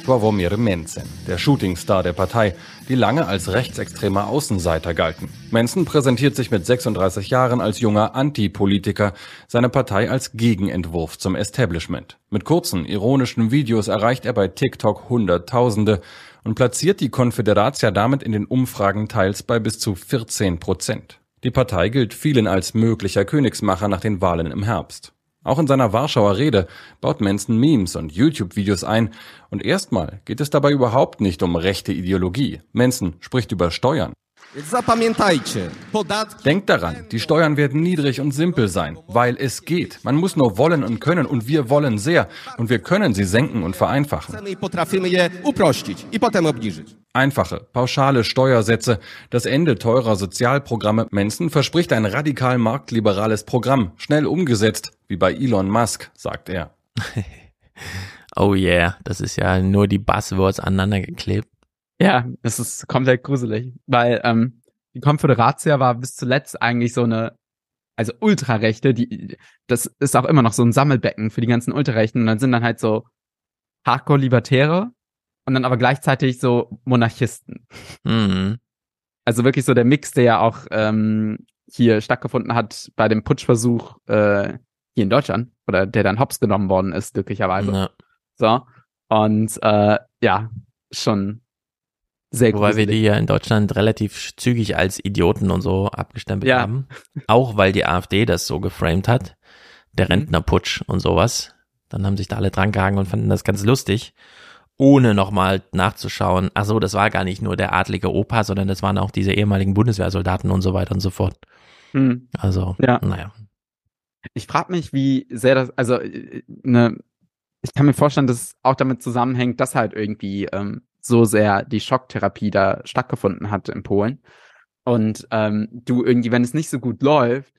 Sławomir Menzen, der Shootingstar der Partei, die lange als rechtsextremer Außenseiter galten. Menzen präsentiert sich mit 36 Jahren als junger Antipolitiker, seine Partei als Gegenentwurf zum Establishment. Mit kurzen, ironischen Videos erreicht er bei TikTok Hunderttausende und platziert die Konföderatia damit in den Umfragen teils bei bis zu 14 Prozent. Die Partei gilt vielen als möglicher Königsmacher nach den Wahlen im Herbst. Auch in seiner Warschauer Rede baut Manson Memes und YouTube-Videos ein. Und erstmal geht es dabei überhaupt nicht um rechte Ideologie. Manson spricht über Steuern. Denkt daran, die Steuern werden niedrig und simpel sein, weil es geht. Man muss nur wollen und können und wir wollen sehr und wir können sie senken und vereinfachen. Einfache, pauschale Steuersätze, das Ende teurer Sozialprogramme. Manson verspricht ein radikal marktliberales Programm, schnell umgesetzt, wie bei Elon Musk, sagt er. oh yeah, das ist ja nur die Buzzwords aneinander geklebt. Ja, es ist komplett gruselig, weil ähm, die Konföderatia war bis zuletzt eigentlich so eine, also Ultrarechte, die, das ist auch immer noch so ein Sammelbecken für die ganzen Ultrarechten und dann sind dann halt so Hardcore-Libertäre und dann aber gleichzeitig so Monarchisten. Mhm. Also wirklich so der Mix, der ja auch ähm, hier stattgefunden hat bei dem Putschversuch äh, hier in Deutschland oder der dann hops genommen worden ist, glücklicherweise. Ja. So. Und äh, ja, schon sehr Wobei wir die ja in Deutschland relativ zügig als Idioten und so abgestempelt ja. haben. Auch weil die AfD das so geframed hat. Der mhm. Rentnerputsch und sowas. Dann haben sich da alle dran gehangen und fanden das ganz lustig. Ohne nochmal nachzuschauen. Ach so, das war gar nicht nur der adlige Opa, sondern das waren auch diese ehemaligen Bundeswehrsoldaten und so weiter und so fort. Mhm. Also, ja. naja. Ich frage mich, wie sehr das, also, äh, ne, ich kann mir vorstellen, dass es auch damit zusammenhängt, dass halt irgendwie ähm, so sehr die Schocktherapie da stattgefunden hat in Polen. Und ähm, du irgendwie, wenn es nicht so gut läuft,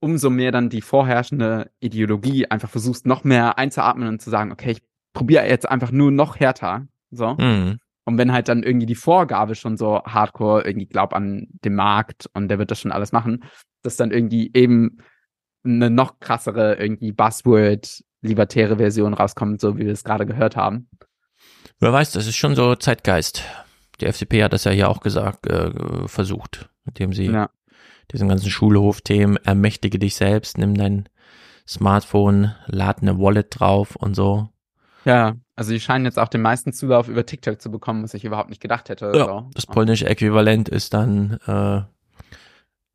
umso mehr dann die vorherrschende Ideologie einfach versuchst, noch mehr einzuatmen und zu sagen, okay, ich probiere jetzt einfach nur noch härter. So. Mhm. Und wenn halt dann irgendwie die Vorgabe schon so hardcore irgendwie glaub an den Markt und der wird das schon alles machen, dass dann irgendwie eben eine noch krassere irgendwie Buzzword libertäre Version rauskommt, so wie wir es gerade gehört haben. Wer weiß, das ist schon so Zeitgeist. Die FDP hat das ja hier auch gesagt, äh, versucht, indem sie ja. diesen ganzen Schulhof-Themen, ermächtige dich selbst, nimm dein Smartphone, lad eine Wallet drauf und so. Ja, also die scheinen jetzt auch den meisten Zulauf über TikTok zu bekommen, was ich überhaupt nicht gedacht hätte. Ja, so. Das polnische Äquivalent ist dann, äh,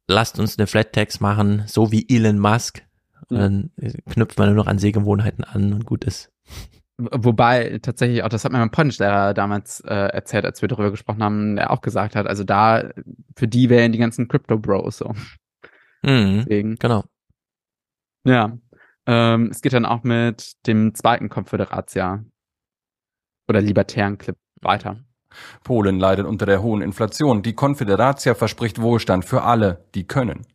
lasst uns eine Flat Tax machen, so wie Elon Musk. Und dann knüpft man nur noch an Sehgewohnheiten an und gut ist. Wobei tatsächlich auch, das hat mir mein Polnischlehrer damals äh, erzählt, als wir darüber gesprochen haben, der auch gesagt hat, also da, für die wären die ganzen Crypto-Bros so. Mhm, Deswegen. Genau. Ja. Ähm, es geht dann auch mit dem zweiten Konföderatia oder libertären Clip weiter. Polen leidet unter der hohen Inflation. Die Konföderatia verspricht Wohlstand für alle, die können.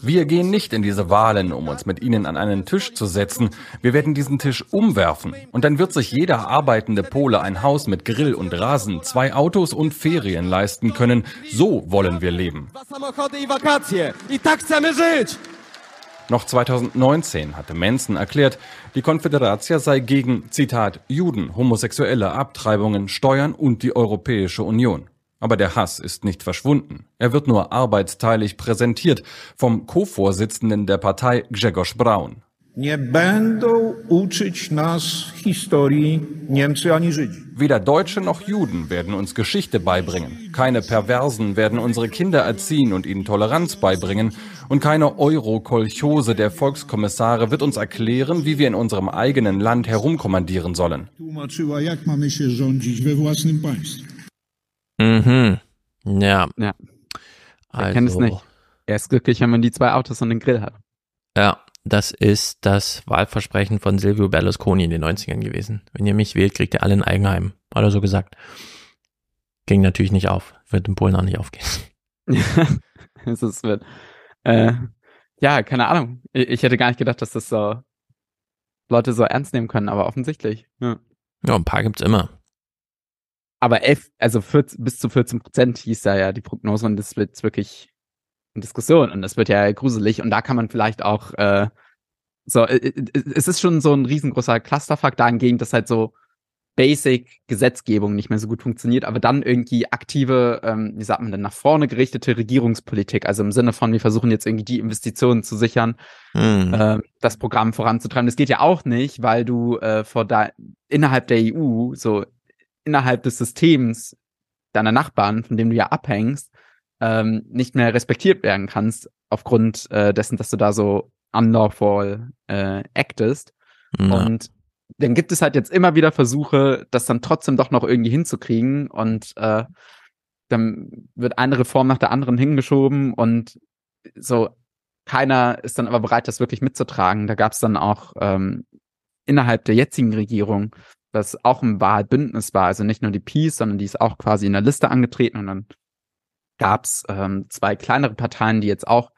Wir gehen nicht in diese Wahlen, um uns mit ihnen an einen Tisch zu setzen. Wir werden diesen Tisch umwerfen. Und dann wird sich jeder arbeitende Pole ein Haus mit Grill und Rasen, zwei Autos und Ferien leisten können. So wollen wir leben. Noch 2019 hatte Manson erklärt, die Konföderatia sei gegen, Zitat, Juden, Homosexuelle, Abtreibungen, Steuern und die Europäische Union. Aber der Hass ist nicht verschwunden. Er wird nur arbeitsteilig präsentiert vom Co-Vorsitzenden der Partei Grzegorz Braun. Nie będą uczyć nas historii Niemcy ani Żydzi. Weder Deutsche noch Juden werden uns Geschichte beibringen. Keine Perversen werden unsere Kinder erziehen und ihnen Toleranz beibringen. Und keine Euro-Kolchose der Volkskommissare wird uns erklären, wie wir in unserem eigenen Land herumkommandieren sollen. Mhm. Ja. Ja. Also. Er kennt es nicht. Er ist glücklich, wenn man die zwei Autos und den Grill hat. Ja. Das ist das Wahlversprechen von Silvio Berlusconi in den 90ern gewesen. Wenn ihr mich wählt, kriegt ihr alle ein Eigenheim. Hat er so gesagt. Ging natürlich nicht auf. Wird in Polen auch nicht aufgehen. es ist, wird, äh, ja, keine Ahnung. Ich, ich, hätte gar nicht gedacht, dass das so Leute so ernst nehmen können, aber offensichtlich. Ja, ja ein paar gibt's immer. Aber elf, also 14, bis zu 14 Prozent hieß da ja die Prognose und das wird wirklich Diskussion und das wird ja gruselig und da kann man vielleicht auch äh, so, äh, äh, es ist schon so ein riesengroßer Clusterfuck dahingehend, dass halt so Basic Gesetzgebung nicht mehr so gut funktioniert, aber dann irgendwie aktive, ähm, wie sagt man denn, nach vorne gerichtete Regierungspolitik, also im Sinne von, wir versuchen jetzt irgendwie die Investitionen zu sichern, mhm. äh, das Programm voranzutreiben. Das geht ja auch nicht, weil du äh, vor da innerhalb der EU, so innerhalb des Systems deiner Nachbarn, von dem du ja abhängst, ähm, nicht mehr respektiert werden kannst, aufgrund äh, dessen, dass du da so unlawful äh, actest. Ja. Und dann gibt es halt jetzt immer wieder Versuche, das dann trotzdem doch noch irgendwie hinzukriegen und äh, dann wird eine Reform nach der anderen hingeschoben und so keiner ist dann aber bereit, das wirklich mitzutragen. Da gab es dann auch ähm, innerhalb der jetzigen Regierung, das auch ein Wahlbündnis war, also nicht nur die Peace, sondern die ist auch quasi in der Liste angetreten und dann gab es ähm, zwei kleinere Parteien, die jetzt auch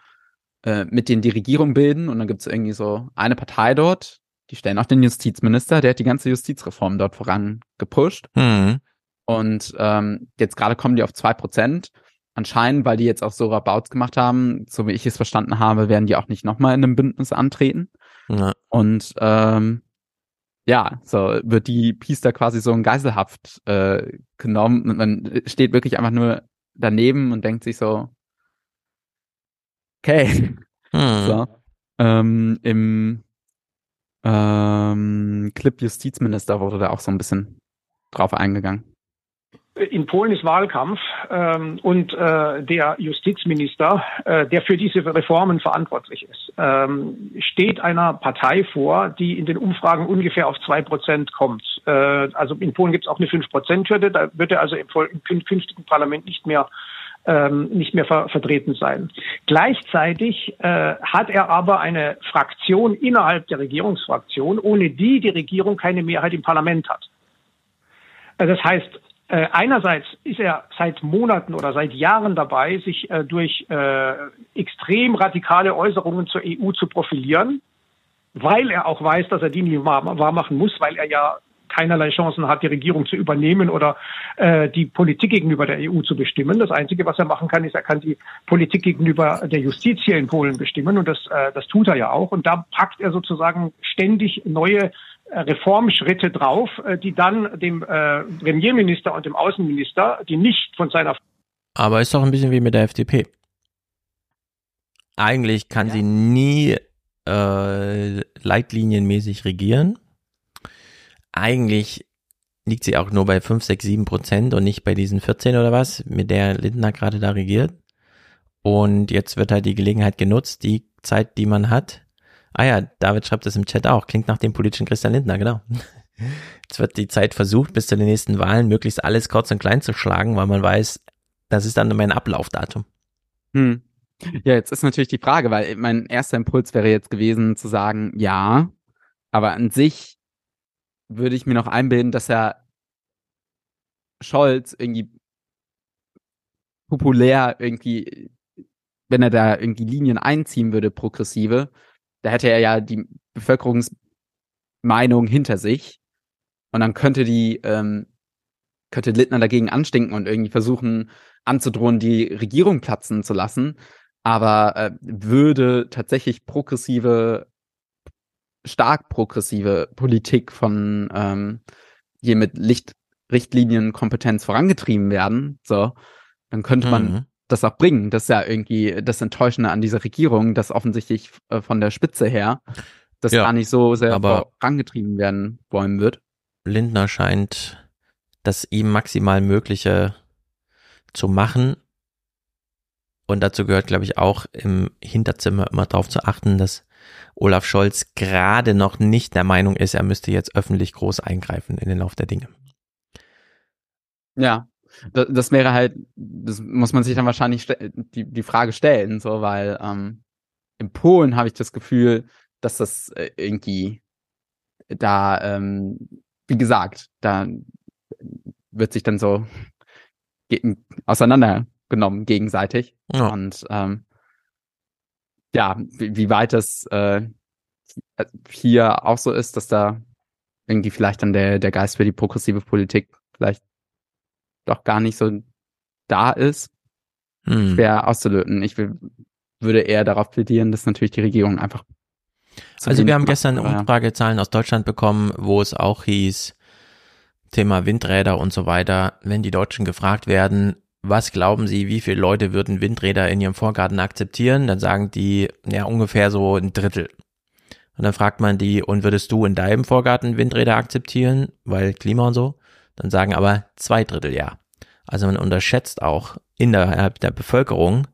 äh, mit denen die Regierung bilden. Und dann gibt es irgendwie so eine Partei dort, die stellen auch den Justizminister, der hat die ganze Justizreform dort voran gepusht. Mhm. Und ähm, jetzt gerade kommen die auf zwei Prozent. Anscheinend, weil die jetzt auch so Rabouts gemacht haben, so wie ich es verstanden habe, werden die auch nicht nochmal in einem Bündnis antreten. Ja. Und ähm, ja, so wird die da quasi so in Geiselhaft äh, genommen. Und man steht wirklich einfach nur daneben und denkt sich so, okay. Hm. So. Ähm, Im ähm, Clip Justizminister wurde da auch so ein bisschen drauf eingegangen. In Polen ist Wahlkampf ähm, und äh, der Justizminister, äh, der für diese Reformen verantwortlich ist, ähm, steht einer Partei vor, die in den Umfragen ungefähr auf zwei Prozent kommt. Äh, also in Polen gibt es auch eine fünf Prozent Hürde, da wird er also im, künftigen Parlament nicht mehr ähm, nicht mehr ver vertreten sein. Gleichzeitig äh, hat er aber eine Fraktion innerhalb der Regierungsfraktion, ohne die die Regierung keine Mehrheit im Parlament hat. Äh, das heißt, äh, einerseits ist er seit Monaten oder seit Jahren dabei, sich äh, durch äh, extrem radikale Äußerungen zur EU zu profilieren, weil er auch weiß, dass er die nie wahr, machen muss, weil er ja keinerlei Chancen hat, die Regierung zu übernehmen oder äh, die Politik gegenüber der EU zu bestimmen. Das Einzige, was er machen kann, ist, er kann die Politik gegenüber der Justiz hier in Polen bestimmen und das, äh, das tut er ja auch. Und da packt er sozusagen ständig neue Reformschritte drauf, die dann dem Premierminister und dem Außenminister, die nicht von seiner aber ist doch ein bisschen wie mit der FDP. Eigentlich kann ja. sie nie äh, leitlinienmäßig regieren. Eigentlich liegt sie auch nur bei 5, 6, 7 Prozent und nicht bei diesen 14 oder was, mit der Lindner gerade da regiert. Und jetzt wird halt die Gelegenheit genutzt, die Zeit, die man hat. Ah ja, David schreibt das im Chat auch. Klingt nach dem politischen Christian Lindner, genau. Jetzt wird die Zeit versucht, bis zu den nächsten Wahlen möglichst alles kurz und klein zu schlagen, weil man weiß, das ist dann mein Ablaufdatum. Hm. Ja, jetzt ist natürlich die Frage, weil mein erster Impuls wäre jetzt gewesen zu sagen, ja, aber an sich würde ich mir noch einbilden, dass er Scholz irgendwie populär irgendwie, wenn er da irgendwie Linien einziehen würde, progressive, da hätte er ja die Bevölkerungsmeinung hinter sich und dann könnte die, ähm, könnte Littner dagegen anstinken und irgendwie versuchen anzudrohen, die Regierung platzen zu lassen aber äh, würde tatsächlich progressive, stark progressive Politik von ähm, hier mit Licht, Richtlinienkompetenz vorangetrieben werden, so, dann könnte man mhm. Das auch bringen. Das ist ja irgendwie das Enttäuschende an dieser Regierung, dass offensichtlich äh, von der Spitze her das ja, gar nicht so sehr vorangetrieben werden wollen wird. Lindner scheint das ihm maximal Mögliche zu machen und dazu gehört, glaube ich, auch im Hinterzimmer immer darauf zu achten, dass Olaf Scholz gerade noch nicht der Meinung ist, er müsste jetzt öffentlich groß eingreifen in den Lauf der Dinge. Ja, das, das wäre halt, das muss man sich dann wahrscheinlich die, die Frage stellen, so, weil ähm, in Polen habe ich das Gefühl, dass das äh, irgendwie da, ähm, wie gesagt, da wird sich dann so auseinander genommen gegenseitig. Ja. Und ähm, ja, wie, wie weit das äh, hier auch so ist, dass da irgendwie vielleicht dann der, der Geist für die progressive Politik vielleicht doch gar nicht so da ist, hm. schwer auszulöten. Ich will, würde eher darauf plädieren, dass natürlich die Regierung einfach. Also wir haben gestern Umfragezahlen aus Deutschland bekommen, wo es auch hieß, Thema Windräder und so weiter, wenn die Deutschen gefragt werden, was glauben Sie, wie viele Leute würden Windräder in ihrem Vorgarten akzeptieren? Dann sagen die, ja, ungefähr so ein Drittel. Und dann fragt man die, und würdest du in deinem Vorgarten Windräder akzeptieren, weil Klima und so? Dann sagen aber zwei Drittel ja. Also man unterschätzt auch innerhalb der Bevölkerung,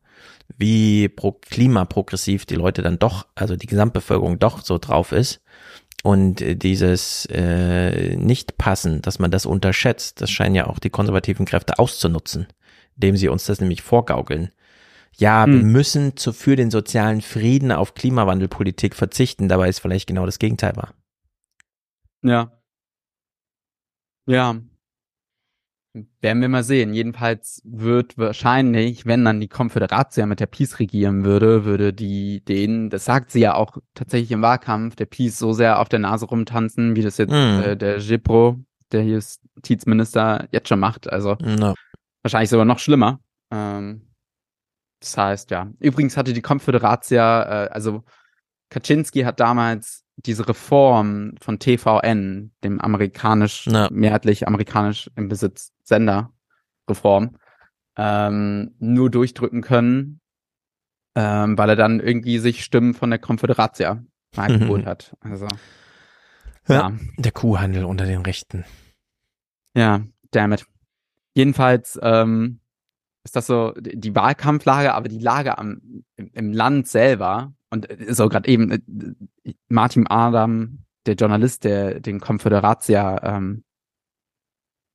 wie pro klimaprogressiv die Leute dann doch, also die Gesamtbevölkerung doch so drauf ist. Und dieses äh, Nicht-Passen, dass man das unterschätzt, das scheinen ja auch die konservativen Kräfte auszunutzen indem sie uns das nämlich vorgaukeln. Ja, hm. wir müssen zu, für den sozialen Frieden auf Klimawandelpolitik verzichten, dabei ist vielleicht genau das Gegenteil wahr. Ja. Ja. Werden wir mal sehen. Jedenfalls wird wahrscheinlich, wenn dann die Konföderation mit der Peace regieren würde, würde die denen, das sagt sie ja auch tatsächlich im Wahlkampf, der Peace so sehr auf der Nase rumtanzen, wie das jetzt mm. äh, der Gipro, der Justizminister, jetzt schon macht. Also no. Wahrscheinlich sogar noch schlimmer. Ähm, das heißt, ja. Übrigens hatte die Konföderatia, äh, also Kaczynski hat damals diese Reform von TVN, dem amerikanisch, ja. mehrheitlich amerikanisch im Besitz Sender Reform, ähm, nur durchdrücken können, ähm, weil er dann irgendwie sich Stimmen von der Konföderatia eingeholt hat. Also, ja, ja. Der Kuhhandel unter den Rechten. Ja, damn it. Jedenfalls ähm, ist das so die Wahlkampflage, aber die Lage am, im, im Land selber und äh, so gerade eben äh, Martin Adam, der Journalist, der den Konföderatia ähm,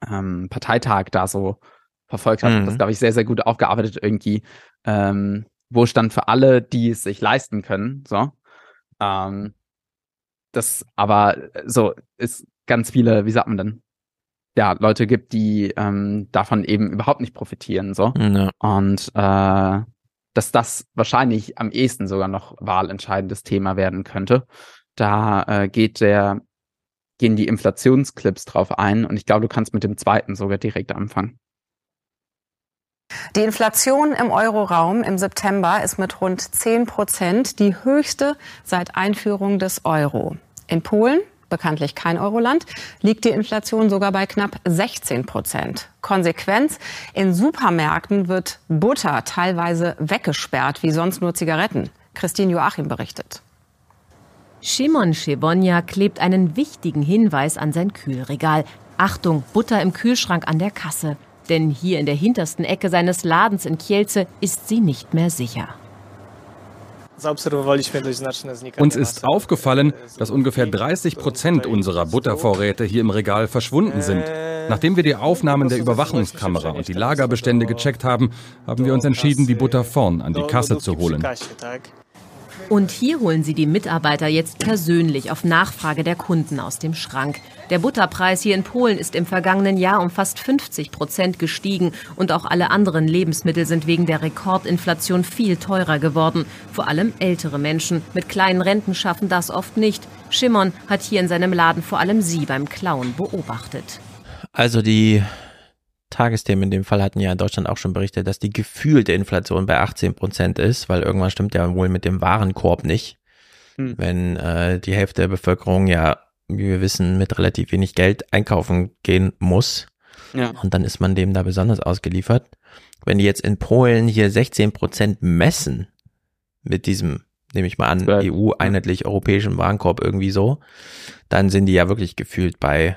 ähm, Parteitag da so verfolgt hat, mhm. das glaube ich sehr sehr gut aufgearbeitet irgendwie. Ähm, Wohlstand für alle, die es sich leisten können. So, ähm, das aber so ist ganz viele, wie sagt man denn, ja, Leute gibt, die ähm, davon eben überhaupt nicht profitieren. So. Ja. Und äh, dass das wahrscheinlich am ehesten sogar noch wahlentscheidendes Thema werden könnte. Da äh, geht der, gehen die Inflationsclips drauf ein und ich glaube, du kannst mit dem zweiten sogar direkt anfangen. Die Inflation im Euroraum im September ist mit rund 10 Prozent die höchste seit Einführung des Euro. In Polen bekanntlich kein Euroland, liegt die Inflation sogar bei knapp 16 Prozent. Konsequenz, in Supermärkten wird Butter teilweise weggesperrt, wie sonst nur Zigaretten. Christine Joachim berichtet. Shimon Shebonia klebt einen wichtigen Hinweis an sein Kühlregal. Achtung, Butter im Kühlschrank an der Kasse. Denn hier in der hintersten Ecke seines Ladens in Kielce ist sie nicht mehr sicher. Uns ist aufgefallen, dass ungefähr 30 Prozent unserer Buttervorräte hier im Regal verschwunden sind. Nachdem wir die Aufnahmen der Überwachungskamera und die Lagerbestände gecheckt haben, haben wir uns entschieden, die Butter vorn an die Kasse zu holen. Und hier holen sie die Mitarbeiter jetzt persönlich auf Nachfrage der Kunden aus dem Schrank. Der Butterpreis hier in Polen ist im vergangenen Jahr um fast 50 Prozent gestiegen und auch alle anderen Lebensmittel sind wegen der Rekordinflation viel teurer geworden. Vor allem ältere Menschen mit kleinen Renten schaffen das oft nicht. Shimon hat hier in seinem Laden vor allem sie beim Klauen beobachtet. Also die Tagesthemen in dem Fall hatten ja in Deutschland auch schon berichtet, dass die gefühlte Inflation bei 18 Prozent ist, weil irgendwas stimmt ja wohl mit dem Warenkorb nicht. Hm. Wenn äh, die Hälfte der Bevölkerung ja, wie wir wissen, mit relativ wenig Geld einkaufen gehen muss. Ja. Und dann ist man dem da besonders ausgeliefert. Wenn die jetzt in Polen hier 16 Prozent messen mit diesem, nehme ich mal an, EU einheitlich europäischen Warenkorb irgendwie so, dann sind die ja wirklich gefühlt bei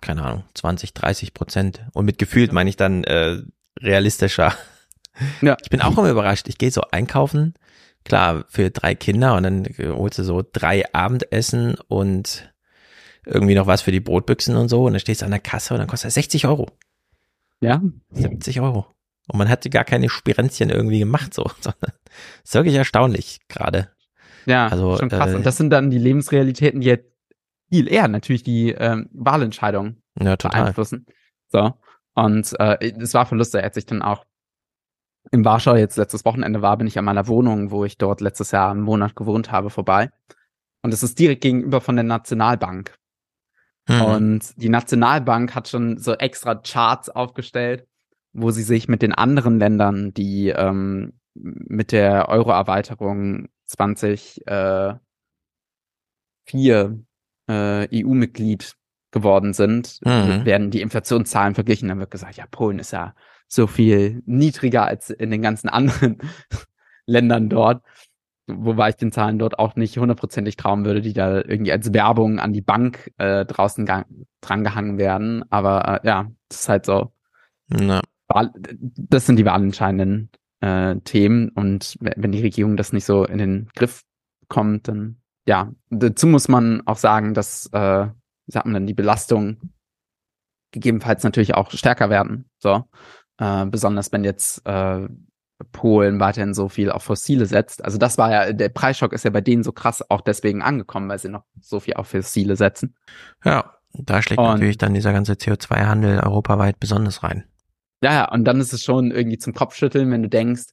keine Ahnung, 20, 30 Prozent. Und mit gefühlt meine ich dann äh, realistischer. Ja. Ich bin auch immer überrascht. Ich gehe so einkaufen, klar, für drei Kinder und dann holst du so drei Abendessen und irgendwie noch was für die Brotbüchsen und so. Und dann stehst du an der Kasse und dann kostet das 60 Euro. Ja. 70 Euro. Und man hatte gar keine Spirenzchen irgendwie gemacht, so, sondern ist wirklich erstaunlich gerade. Ja, also, schon krass. Äh, und das sind dann die Lebensrealitäten, die jetzt viel eher natürlich die ähm, Wahlentscheidung ja, total. beeinflussen. So. Und äh, es war Verluste, er hat sich dann auch in Warschau jetzt letztes Wochenende war, bin ich an meiner Wohnung, wo ich dort letztes Jahr einen Monat gewohnt habe, vorbei. Und es ist direkt gegenüber von der Nationalbank. Mhm. Und die Nationalbank hat schon so extra Charts aufgestellt, wo sie sich mit den anderen Ländern, die ähm, mit der Euro-Erweiterung 2004 äh, EU-Mitglied geworden sind, mhm. werden die Inflationszahlen verglichen. Dann wird gesagt, ja, Polen ist ja so viel niedriger als in den ganzen anderen Ländern dort. Wobei ich den Zahlen dort auch nicht hundertprozentig trauen würde, die da irgendwie als Werbung an die Bank äh, draußen drangehangen werden. Aber äh, ja, das ist halt so. Na. Das sind die wahlentscheidenden äh, Themen. Und wenn die Regierung das nicht so in den Griff kommt, dann ja, dazu muss man auch sagen, dass, äh, wie sagt man denn, die Belastung gegebenenfalls natürlich auch stärker werden. So, äh, besonders wenn jetzt äh, Polen weiterhin so viel auf Fossile setzt. Also das war ja, der Preisschock ist ja bei denen so krass auch deswegen angekommen, weil sie noch so viel auf Fossile setzen. Ja, da schlägt und, natürlich dann dieser ganze CO2-Handel europaweit besonders rein. Ja, ja, und dann ist es schon irgendwie zum Kopfschütteln, wenn du denkst,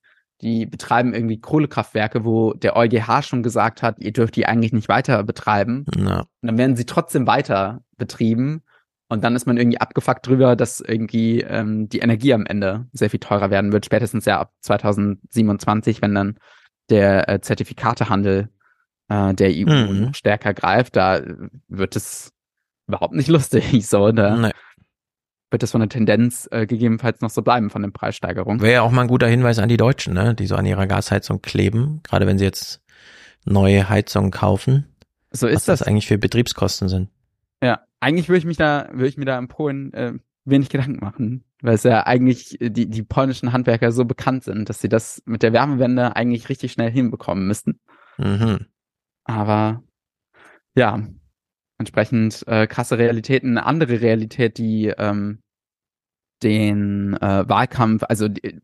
die betreiben irgendwie Kohlekraftwerke, wo der EuGH schon gesagt hat, ihr dürft die eigentlich nicht weiter betreiben. Ja. Und dann werden sie trotzdem weiter betrieben. Und dann ist man irgendwie abgefuckt drüber, dass irgendwie ähm, die Energie am Ende sehr viel teurer werden wird, spätestens ja ab 2027, wenn dann der äh, Zertifikatehandel äh, der EU mhm. stärker greift. Da wird es überhaupt nicht lustig. So, da, nee wird das von der Tendenz äh, gegebenenfalls noch so bleiben von den Preissteigerungen. Wäre ja auch mal ein guter Hinweis an die Deutschen, ne? die so an ihrer Gasheizung kleben, gerade wenn sie jetzt neue Heizungen kaufen. So ist was das. das eigentlich für Betriebskosten sind. Ja, eigentlich würde ich mich da, würde ich mir da in Polen äh, wenig Gedanken machen, weil es ja eigentlich die, die polnischen Handwerker so bekannt sind, dass sie das mit der Wärmewende eigentlich richtig schnell hinbekommen müssten. Mhm. Aber ja, entsprechend äh, krasse Realitäten. Eine andere Realität, die ähm, den äh, Wahlkampf, also die,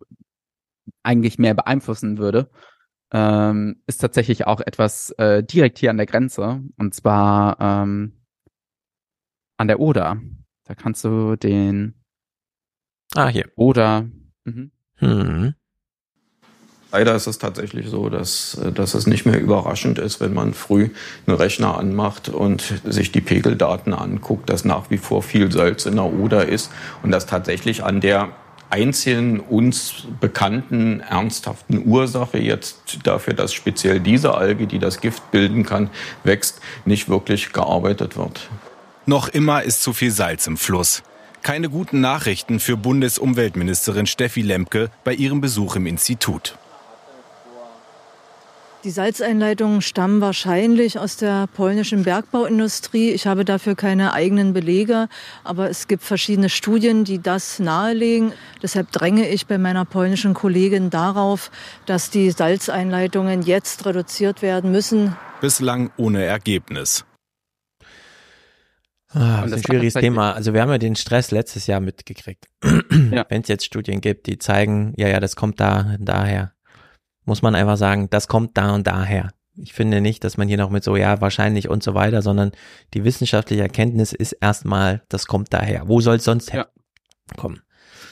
eigentlich mehr beeinflussen würde, ähm, ist tatsächlich auch etwas äh, direkt hier an der Grenze und zwar ähm, an der Oder. Da kannst du den Ah, hier. Oder. Mhm. Hm. Leider ist es tatsächlich so, dass, äh, dass es nicht mehr überraschend ist, wenn man früh einen Rechner anmacht und sich die Pegeldaten anguckt, dass nach wie vor viel Salz in der Oder ist und dass tatsächlich an der einzigen uns bekannten ernsthaften Ursache jetzt dafür, dass speziell diese Alge, die das Gift bilden kann, wächst, nicht wirklich gearbeitet wird. Noch immer ist zu viel Salz im Fluss. Keine guten Nachrichten für Bundesumweltministerin Steffi Lemke bei ihrem Besuch im Institut. Die Salzeinleitungen stammen wahrscheinlich aus der polnischen Bergbauindustrie. Ich habe dafür keine eigenen Belege, aber es gibt verschiedene Studien, die das nahelegen. Deshalb dränge ich bei meiner polnischen Kollegin darauf, dass die Salzeinleitungen jetzt reduziert werden müssen. Bislang ohne Ergebnis. Ah, das ist ein schwieriges Thema. Also wir haben ja den Stress letztes Jahr mitgekriegt. ja. Wenn es jetzt Studien gibt, die zeigen, ja, ja, das kommt da daher muss man einfach sagen, das kommt da und daher. Ich finde nicht, dass man hier noch mit so, ja, wahrscheinlich und so weiter, sondern die wissenschaftliche Erkenntnis ist erstmal, das kommt daher. Wo soll es sonst herkommen?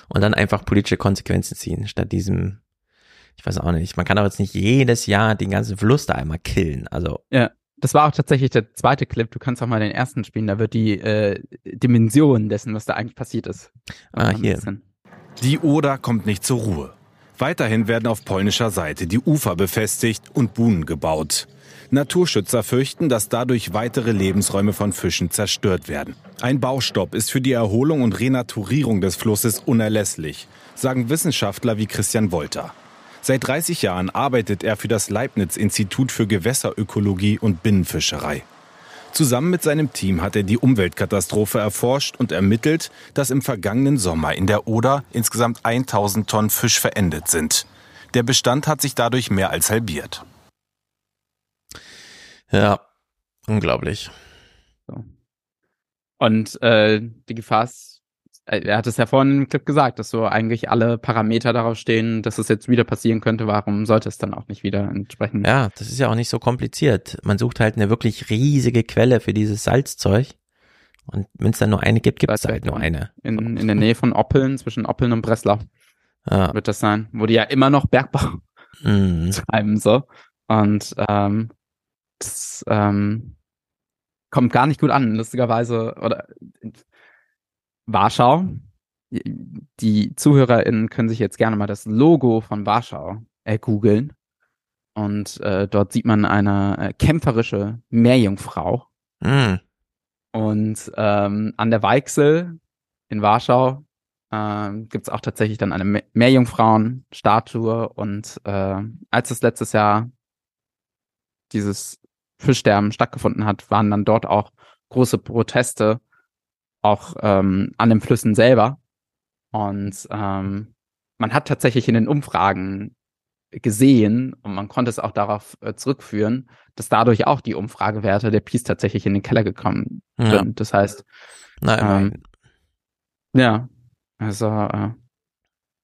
Und dann einfach politische Konsequenzen ziehen, statt diesem, ich weiß auch nicht, man kann aber jetzt nicht jedes Jahr den ganzen Fluss da einmal killen. Also. Ja, das war auch tatsächlich der zweite Clip. Du kannst auch mal den ersten spielen, da wird die äh, Dimension dessen, was da eigentlich passiert ist. Ah, hier. Die Oder kommt nicht zur Ruhe. Weiterhin werden auf polnischer Seite die Ufer befestigt und Buhnen gebaut. Naturschützer fürchten, dass dadurch weitere Lebensräume von Fischen zerstört werden. Ein Baustopp ist für die Erholung und Renaturierung des Flusses unerlässlich, sagen Wissenschaftler wie Christian Wolter. Seit 30 Jahren arbeitet er für das Leibniz-Institut für Gewässerökologie und Binnenfischerei. Zusammen mit seinem Team hat er die Umweltkatastrophe erforscht und ermittelt, dass im vergangenen Sommer in der Oder insgesamt 1000 Tonnen Fisch verendet sind. Der Bestand hat sich dadurch mehr als halbiert. Ja, unglaublich. Und äh, die Gefahr ist er hat es ja vorhin im Clip gesagt, dass so eigentlich alle Parameter darauf stehen, dass es jetzt wieder passieren könnte. Warum sollte es dann auch nicht wieder entsprechen? Ja, das ist ja auch nicht so kompliziert. Man sucht halt eine wirklich riesige Quelle für dieses Salzzeug. Und wenn es dann nur eine gibt, gibt es halt nur eine. In, in der Nähe von Oppeln, zwischen Oppeln und Breslau ja. wird das sein. Wo die ja immer noch Bergbau mhm. treiben, so. Und ähm, das ähm, kommt gar nicht gut an, lustigerweise. Oder Warschau. Die ZuhörerInnen können sich jetzt gerne mal das Logo von Warschau ergoogeln. Und äh, dort sieht man eine äh, kämpferische Meerjungfrau. Mm. Und ähm, an der Weichsel in Warschau äh, gibt es auch tatsächlich dann eine Me Meerjungfrauen-Statue. Und äh, als es letztes Jahr dieses Fischsterben stattgefunden hat, waren dann dort auch große Proteste auch ähm, an den Flüssen selber. Und ähm, man hat tatsächlich in den Umfragen gesehen und man konnte es auch darauf äh, zurückführen, dass dadurch auch die Umfragewerte der Peace tatsächlich in den Keller gekommen ja. sind. Das heißt, ähm, ja, also äh,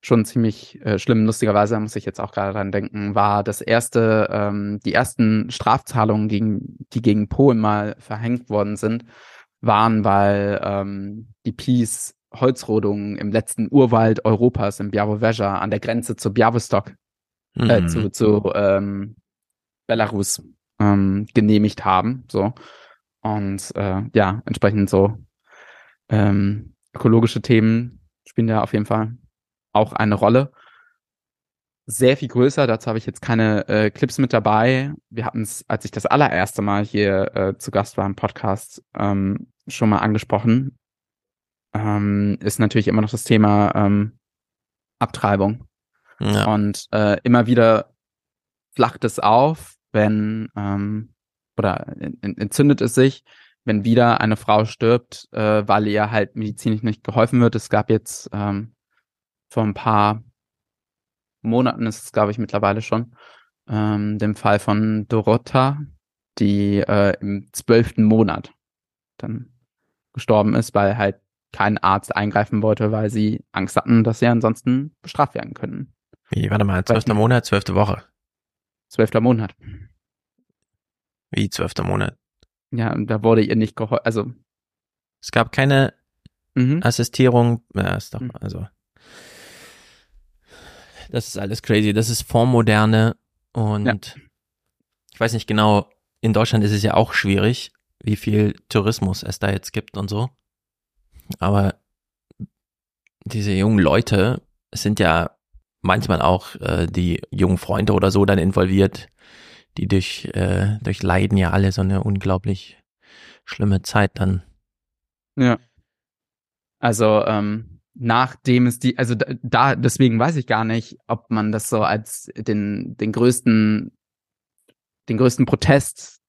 schon ziemlich äh, schlimm. Lustigerweise muss ich jetzt auch gerade dran denken, war das erste, ähm, die ersten Strafzahlungen, gegen, die gegen Polen mal verhängt worden sind, waren, weil ähm, die Peace Holzrodungen im letzten Urwald Europas im Białowieża an der Grenze zu Białystok, äh, mhm. äh, zu, zu ähm, Belarus ähm, genehmigt haben. So. Und äh, ja, entsprechend so ähm, ökologische Themen spielen da auf jeden Fall auch eine Rolle. Sehr viel größer, dazu habe ich jetzt keine äh, Clips mit dabei. Wir hatten es, als ich das allererste Mal hier äh, zu Gast war im Podcast, ähm, schon mal angesprochen, ähm, ist natürlich immer noch das Thema ähm, Abtreibung. Ja. Und äh, immer wieder flacht es auf, wenn ähm, oder entzündet es sich, wenn wieder eine Frau stirbt, äh, weil ihr halt medizinisch nicht geholfen wird. Es gab jetzt ähm, vor ein paar Monaten, ist es glaube ich mittlerweile schon, ähm, den Fall von Dorota, die äh, im zwölften Monat dann gestorben ist, weil halt kein Arzt eingreifen wollte, weil sie Angst hatten, dass sie ansonsten bestraft werden können. Wie, warte mal, zwölfter Monat, zwölfte Woche? Zwölfter Monat. Wie zwölfter Monat? Ja, da wurde ihr nicht geholfen, also. Es gab keine mhm. Assistierung, ja, ist doch, mhm. also. Das ist alles crazy, das ist Vormoderne und ja. ich weiß nicht genau, in Deutschland ist es ja auch schwierig, wie viel Tourismus es da jetzt gibt und so. Aber diese jungen Leute sind ja manchmal auch äh, die jungen Freunde oder so dann involviert, die durch, äh, durch Leiden ja alle so eine unglaublich schlimme Zeit dann. Ja. Also, ähm, nachdem es die, also da, deswegen weiß ich gar nicht, ob man das so als den, den größten, den größten Protest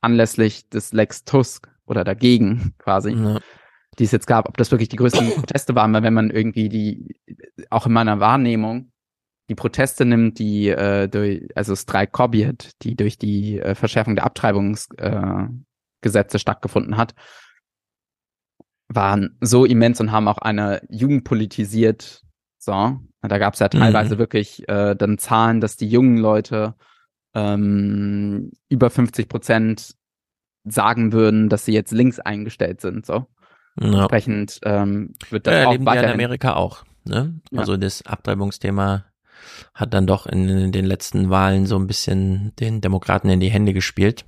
anlässlich des Lex Tusk oder dagegen quasi, ja. die es jetzt gab, ob das wirklich die größten Proteste waren, weil wenn man irgendwie die, auch in meiner Wahrnehmung, die Proteste nimmt, die äh, durch, also Streik Kobiet, die durch die äh, Verschärfung der Abtreibungsgesetze äh, stattgefunden hat, waren so immens und haben auch eine Jugend politisiert. So, da gab es ja teilweise mhm. wirklich äh, dann Zahlen, dass die jungen Leute ähm, über 50 Prozent sagen würden, dass sie jetzt links eingestellt sind. So. Ja. Entsprechend ähm, wird das ja, auch leben weiterhin. in Amerika auch. Ne? Also das Abtreibungsthema hat dann doch in, in den letzten Wahlen so ein bisschen den Demokraten in die Hände gespielt,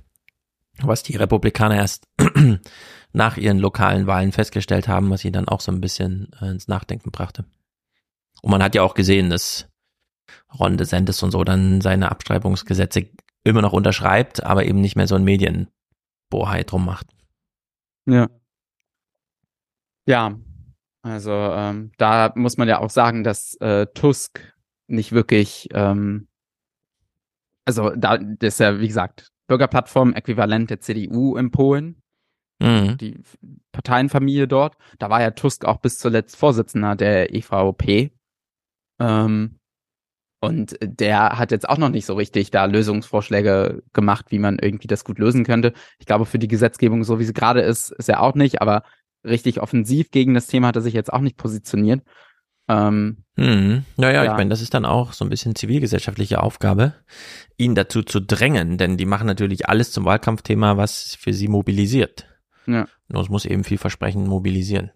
was die Republikaner erst nach ihren lokalen Wahlen festgestellt haben, was sie dann auch so ein bisschen äh, ins Nachdenken brachte. Und man hat ja auch gesehen, dass Ron DeSantis und so dann seine Abstreibungsgesetze immer noch unterschreibt, aber eben nicht mehr so ein Medienbohai drum macht. Ja. Ja, also ähm, da muss man ja auch sagen, dass äh, Tusk nicht wirklich, ähm, also da das ist ja wie gesagt Bürgerplattform äquivalent der CDU in Polen mhm. die Parteienfamilie dort. Da war ja Tusk auch bis zuletzt Vorsitzender der EVP. Ähm, und der hat jetzt auch noch nicht so richtig da Lösungsvorschläge gemacht, wie man irgendwie das gut lösen könnte. Ich glaube, für die Gesetzgebung, so wie sie gerade ist, ist er auch nicht, aber richtig offensiv gegen das Thema hat er sich jetzt auch nicht positioniert. Ähm, hm. Naja, ja. ich meine, das ist dann auch so ein bisschen zivilgesellschaftliche Aufgabe, ihn dazu zu drängen, denn die machen natürlich alles zum Wahlkampfthema, was für sie mobilisiert. Ja. Nur es muss eben vielversprechend mobilisieren.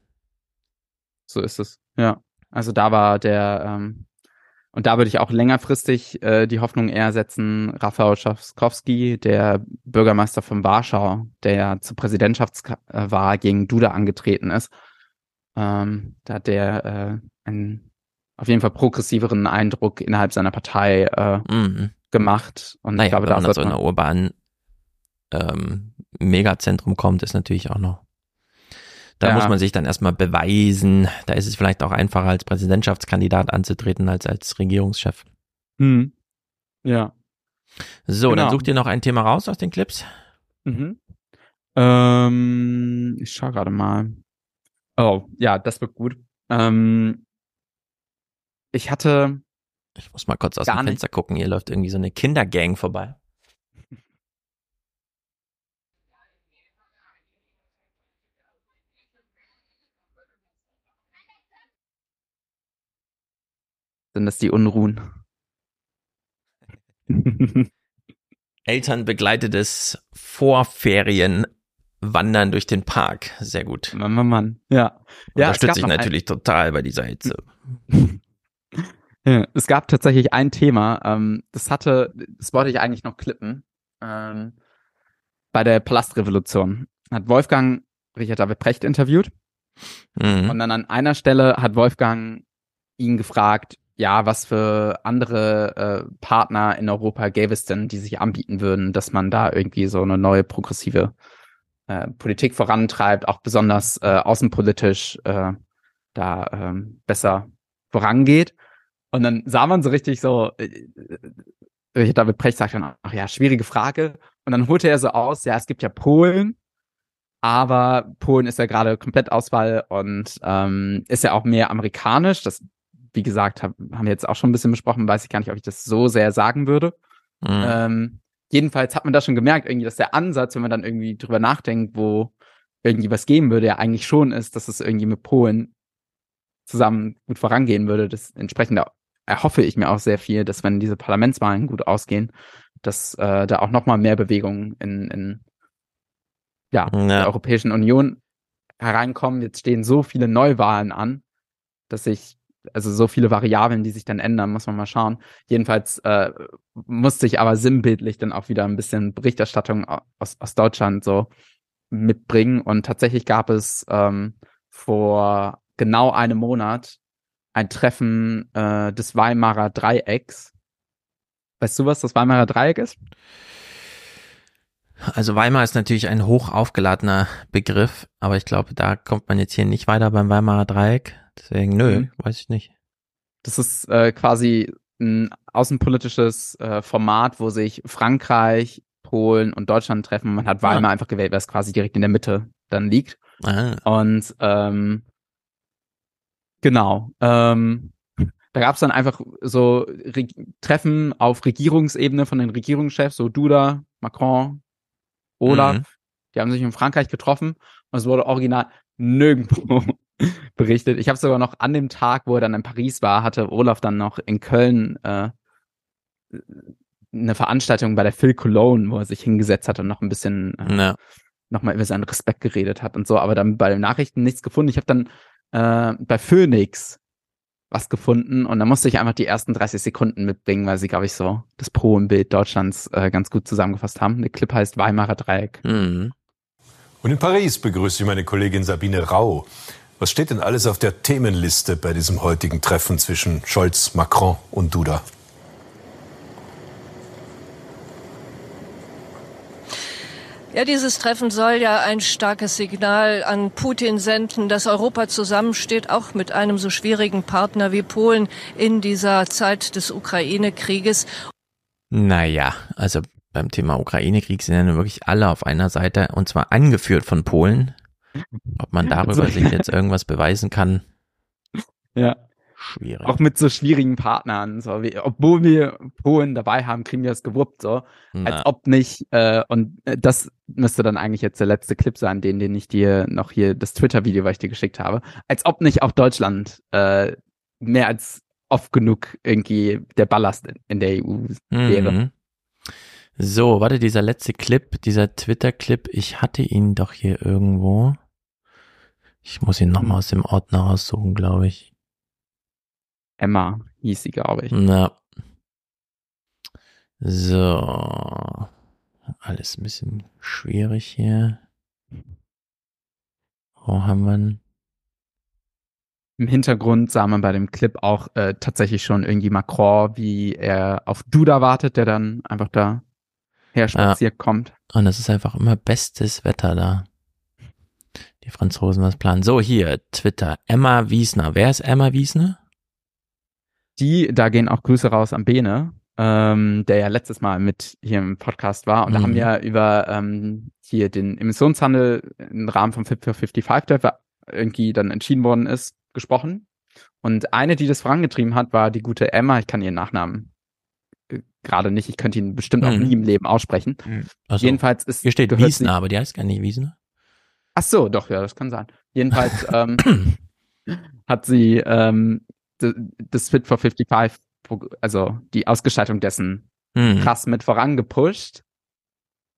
So ist es. Ja. Also da war der, ähm, und da würde ich auch längerfristig äh, die Hoffnung eher setzen, Rafał Trzaskowski, der Bürgermeister von Warschau, der ja zur Präsidentschaftswahl gegen Duda angetreten ist. Ähm, da hat der äh, einen auf jeden Fall progressiveren Eindruck innerhalb seiner Partei äh, mhm. gemacht. Und naja, ich glaube, da so in einer urbanen ähm, Megazentrum kommt, ist natürlich auch noch. Da ja. muss man sich dann erstmal beweisen. Da ist es vielleicht auch einfacher, als Präsidentschaftskandidat anzutreten, als als Regierungschef. Hm. Ja. So, genau. dann such dir noch ein Thema raus aus den Clips. Mhm. Ähm, ich schau gerade mal. Oh, ja, das wird gut. Ähm, ich hatte. Ich muss mal kurz aus dem Fenster nicht. gucken. Hier läuft irgendwie so eine Kindergang vorbei. Sind das die Unruhen? Eltern begleitetes Vorferienwandern durch den Park. Sehr gut. Mann, Mann, Mann. Ja. ja Unterstütze ich natürlich total bei dieser Hitze. ja, es gab tatsächlich ein Thema, ähm, das hatte, das wollte ich eigentlich noch klippen. Ähm, bei der Palastrevolution hat Wolfgang Richard David Precht interviewt. Mhm. Und dann an einer Stelle hat Wolfgang ihn gefragt, ja, was für andere äh, Partner in Europa gäbe es denn, die sich anbieten würden, dass man da irgendwie so eine neue progressive äh, Politik vorantreibt, auch besonders äh, außenpolitisch äh, da ähm, besser vorangeht. Und dann sah man so richtig so, äh, äh David Precht sagt dann, ach ja, schwierige Frage. Und dann holte er so aus, ja, es gibt ja Polen, aber Polen ist ja gerade komplett Auswahl und ähm, ist ja auch mehr amerikanisch. Das wie gesagt, hab, haben wir jetzt auch schon ein bisschen besprochen, weiß ich gar nicht, ob ich das so sehr sagen würde. Mhm. Ähm, jedenfalls hat man da schon gemerkt, irgendwie, dass der Ansatz, wenn man dann irgendwie drüber nachdenkt, wo irgendwie was geben würde, ja eigentlich schon ist, dass es irgendwie mit Polen zusammen gut vorangehen würde. Das entsprechend erhoffe ich mir auch sehr viel, dass wenn diese Parlamentswahlen gut ausgehen, dass äh, da auch nochmal mehr Bewegung in, in ja, ja. der Europäischen Union hereinkommen. Jetzt stehen so viele Neuwahlen an, dass ich also so viele Variablen, die sich dann ändern, muss man mal schauen. Jedenfalls äh, musste ich aber sinnbildlich dann auch wieder ein bisschen Berichterstattung aus, aus Deutschland so mitbringen. Und tatsächlich gab es ähm, vor genau einem Monat ein Treffen äh, des Weimarer Dreiecks. Weißt du, was das Weimarer Dreieck ist? Also Weimar ist natürlich ein hoch aufgeladener Begriff, aber ich glaube, da kommt man jetzt hier nicht weiter beim Weimarer Dreieck. Deswegen, nö, mhm. weiß ich nicht. Das ist äh, quasi ein außenpolitisches äh, Format, wo sich Frankreich, Polen und Deutschland treffen. Man hat Weimar ah. einfach gewählt, weil es quasi direkt in der Mitte dann liegt. Ah. Und ähm, genau. Ähm, da gab es dann einfach so Re Treffen auf Regierungsebene von den Regierungschefs, so Duda, Macron, Olaf. Mhm. Die haben sich in Frankreich getroffen und es wurde original nirgendwo berichtet. Ich habe sogar noch an dem Tag, wo er dann in Paris war, hatte Olaf dann noch in Köln äh, eine Veranstaltung bei der Phil Cologne, wo er sich hingesetzt hat und noch ein bisschen äh, ja. nochmal über seinen Respekt geredet hat und so, aber dann bei den Nachrichten nichts gefunden. Ich habe dann äh, bei Phoenix was gefunden und da musste ich einfach die ersten 30 Sekunden mitbringen, weil sie, glaube ich, so das Pro im Bild Deutschlands äh, ganz gut zusammengefasst haben. Der Clip heißt Weimarer Dreieck. Mhm. Und in Paris begrüße ich meine Kollegin Sabine Rau. Was steht denn alles auf der Themenliste bei diesem heutigen Treffen zwischen Scholz, Macron und Duda? Ja, dieses Treffen soll ja ein starkes Signal an Putin senden, dass Europa zusammensteht, auch mit einem so schwierigen Partner wie Polen in dieser Zeit des Ukraine-Krieges. Naja, also beim Thema Ukraine-Krieg sind ja nun wirklich alle auf einer Seite und zwar angeführt von Polen. Ob man darüber also, sich jetzt irgendwas beweisen kann. Ja. Schwierig. Auch mit so schwierigen Partnern. So wie, obwohl wir Polen dabei haben, kriegen wir es gewuppt, so. Na. Als ob nicht, äh, und äh, das müsste dann eigentlich jetzt der letzte Clip sein, den, den ich dir noch hier, das Twitter-Video, was ich dir geschickt habe. Als ob nicht auch Deutschland äh, mehr als oft genug irgendwie der Ballast in, in der EU wäre. Mhm. So, warte, dieser letzte Clip, dieser Twitter-Clip, ich hatte ihn doch hier irgendwo. Ich muss ihn nochmal aus dem Ordner raussuchen, glaube ich. Emma hieß sie, glaube ich. Na. So. Alles ein bisschen schwierig hier. Wo haben wir ihn? Im Hintergrund sah man bei dem Clip auch äh, tatsächlich schon irgendwie Macron, wie er auf Duda wartet, der dann einfach da her spaziert ja. kommt. Und es ist einfach immer bestes Wetter da. Die Franzosen was planen. So, hier, Twitter. Emma Wiesner. Wer ist Emma Wiesner? Die, da gehen auch Grüße raus an Bene, ähm, der ja letztes Mal mit hier im Podcast war. Und mhm. da haben mhm. wir über ähm, hier den Emissionshandel im Rahmen vom Fit for 55, der irgendwie dann entschieden worden ist, gesprochen. Und eine, die das vorangetrieben hat, war die gute Emma. Ich kann ihren Nachnamen äh, gerade nicht. Ich könnte ihn bestimmt mhm. auch nie im Leben aussprechen. Mhm. Also, Jedenfalls ist. Hier steht Wiesner, aber die heißt gar nicht Wiesner. Ach so, doch, ja, das kann sein. Jedenfalls ähm, hat sie ähm, das Fit for 55, also die Ausgestaltung dessen hm. krass mit vorangepusht.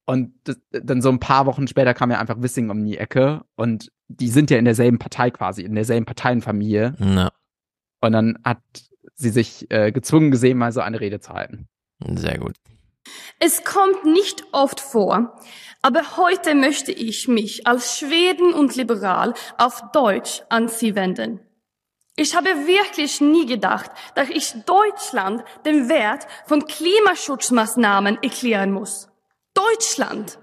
Und das, dann so ein paar Wochen später kam ja einfach Wissing um die Ecke und die sind ja in derselben Partei quasi, in derselben Parteienfamilie. Ja. Und dann hat sie sich äh, gezwungen gesehen, mal so eine Rede zu halten. Sehr gut. Es kommt nicht oft vor, aber heute möchte ich mich als Schweden und liberal auf Deutsch an Sie wenden. Ich habe wirklich nie gedacht, dass ich Deutschland den Wert von Klimaschutzmaßnahmen erklären muss. Deutschland.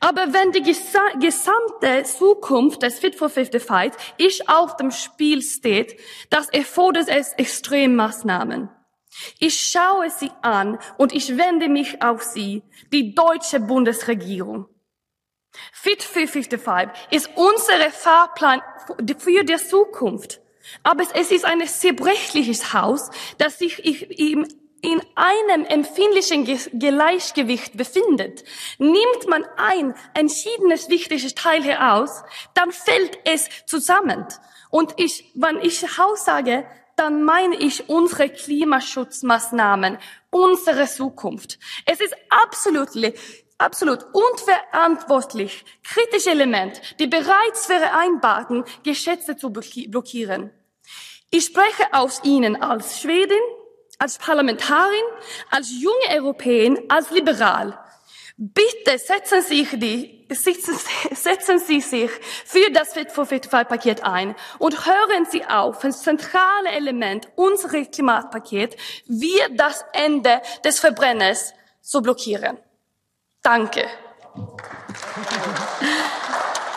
Aber wenn die gesamte Zukunft des Fit for 55 ist auf dem Spiel steht, das erfordert es Extremmaßnahmen. Ich schaue sie an und ich wende mich auf sie, die deutsche Bundesregierung. Fit for 55 ist unsere Fahrplan für die Zukunft. Aber es ist ein zerbrechliches Haus, das sich in einem empfindlichen Gleichgewicht befindet. Nimmt man ein entschiedenes, wichtiges Teil heraus, dann fällt es zusammen. Und ich, wenn ich Haus sage, dann meine ich unsere Klimaschutzmaßnahmen, unsere Zukunft. Es ist absolut absolut unverantwortlich, kritische Element, die bereits vereinbarten Gesetze zu blockieren. Ich spreche aus Ihnen als Schwedin, als Parlamentarin, als junge Europäerin, als Liberal. Bitte setzen Sie, die, setzen Sie sich für das Fit for 55-Paket ein und hören Sie auf, das zentrale Element unseres Klimatpakets, wir das Ende des Verbrenners zu blockieren. Danke.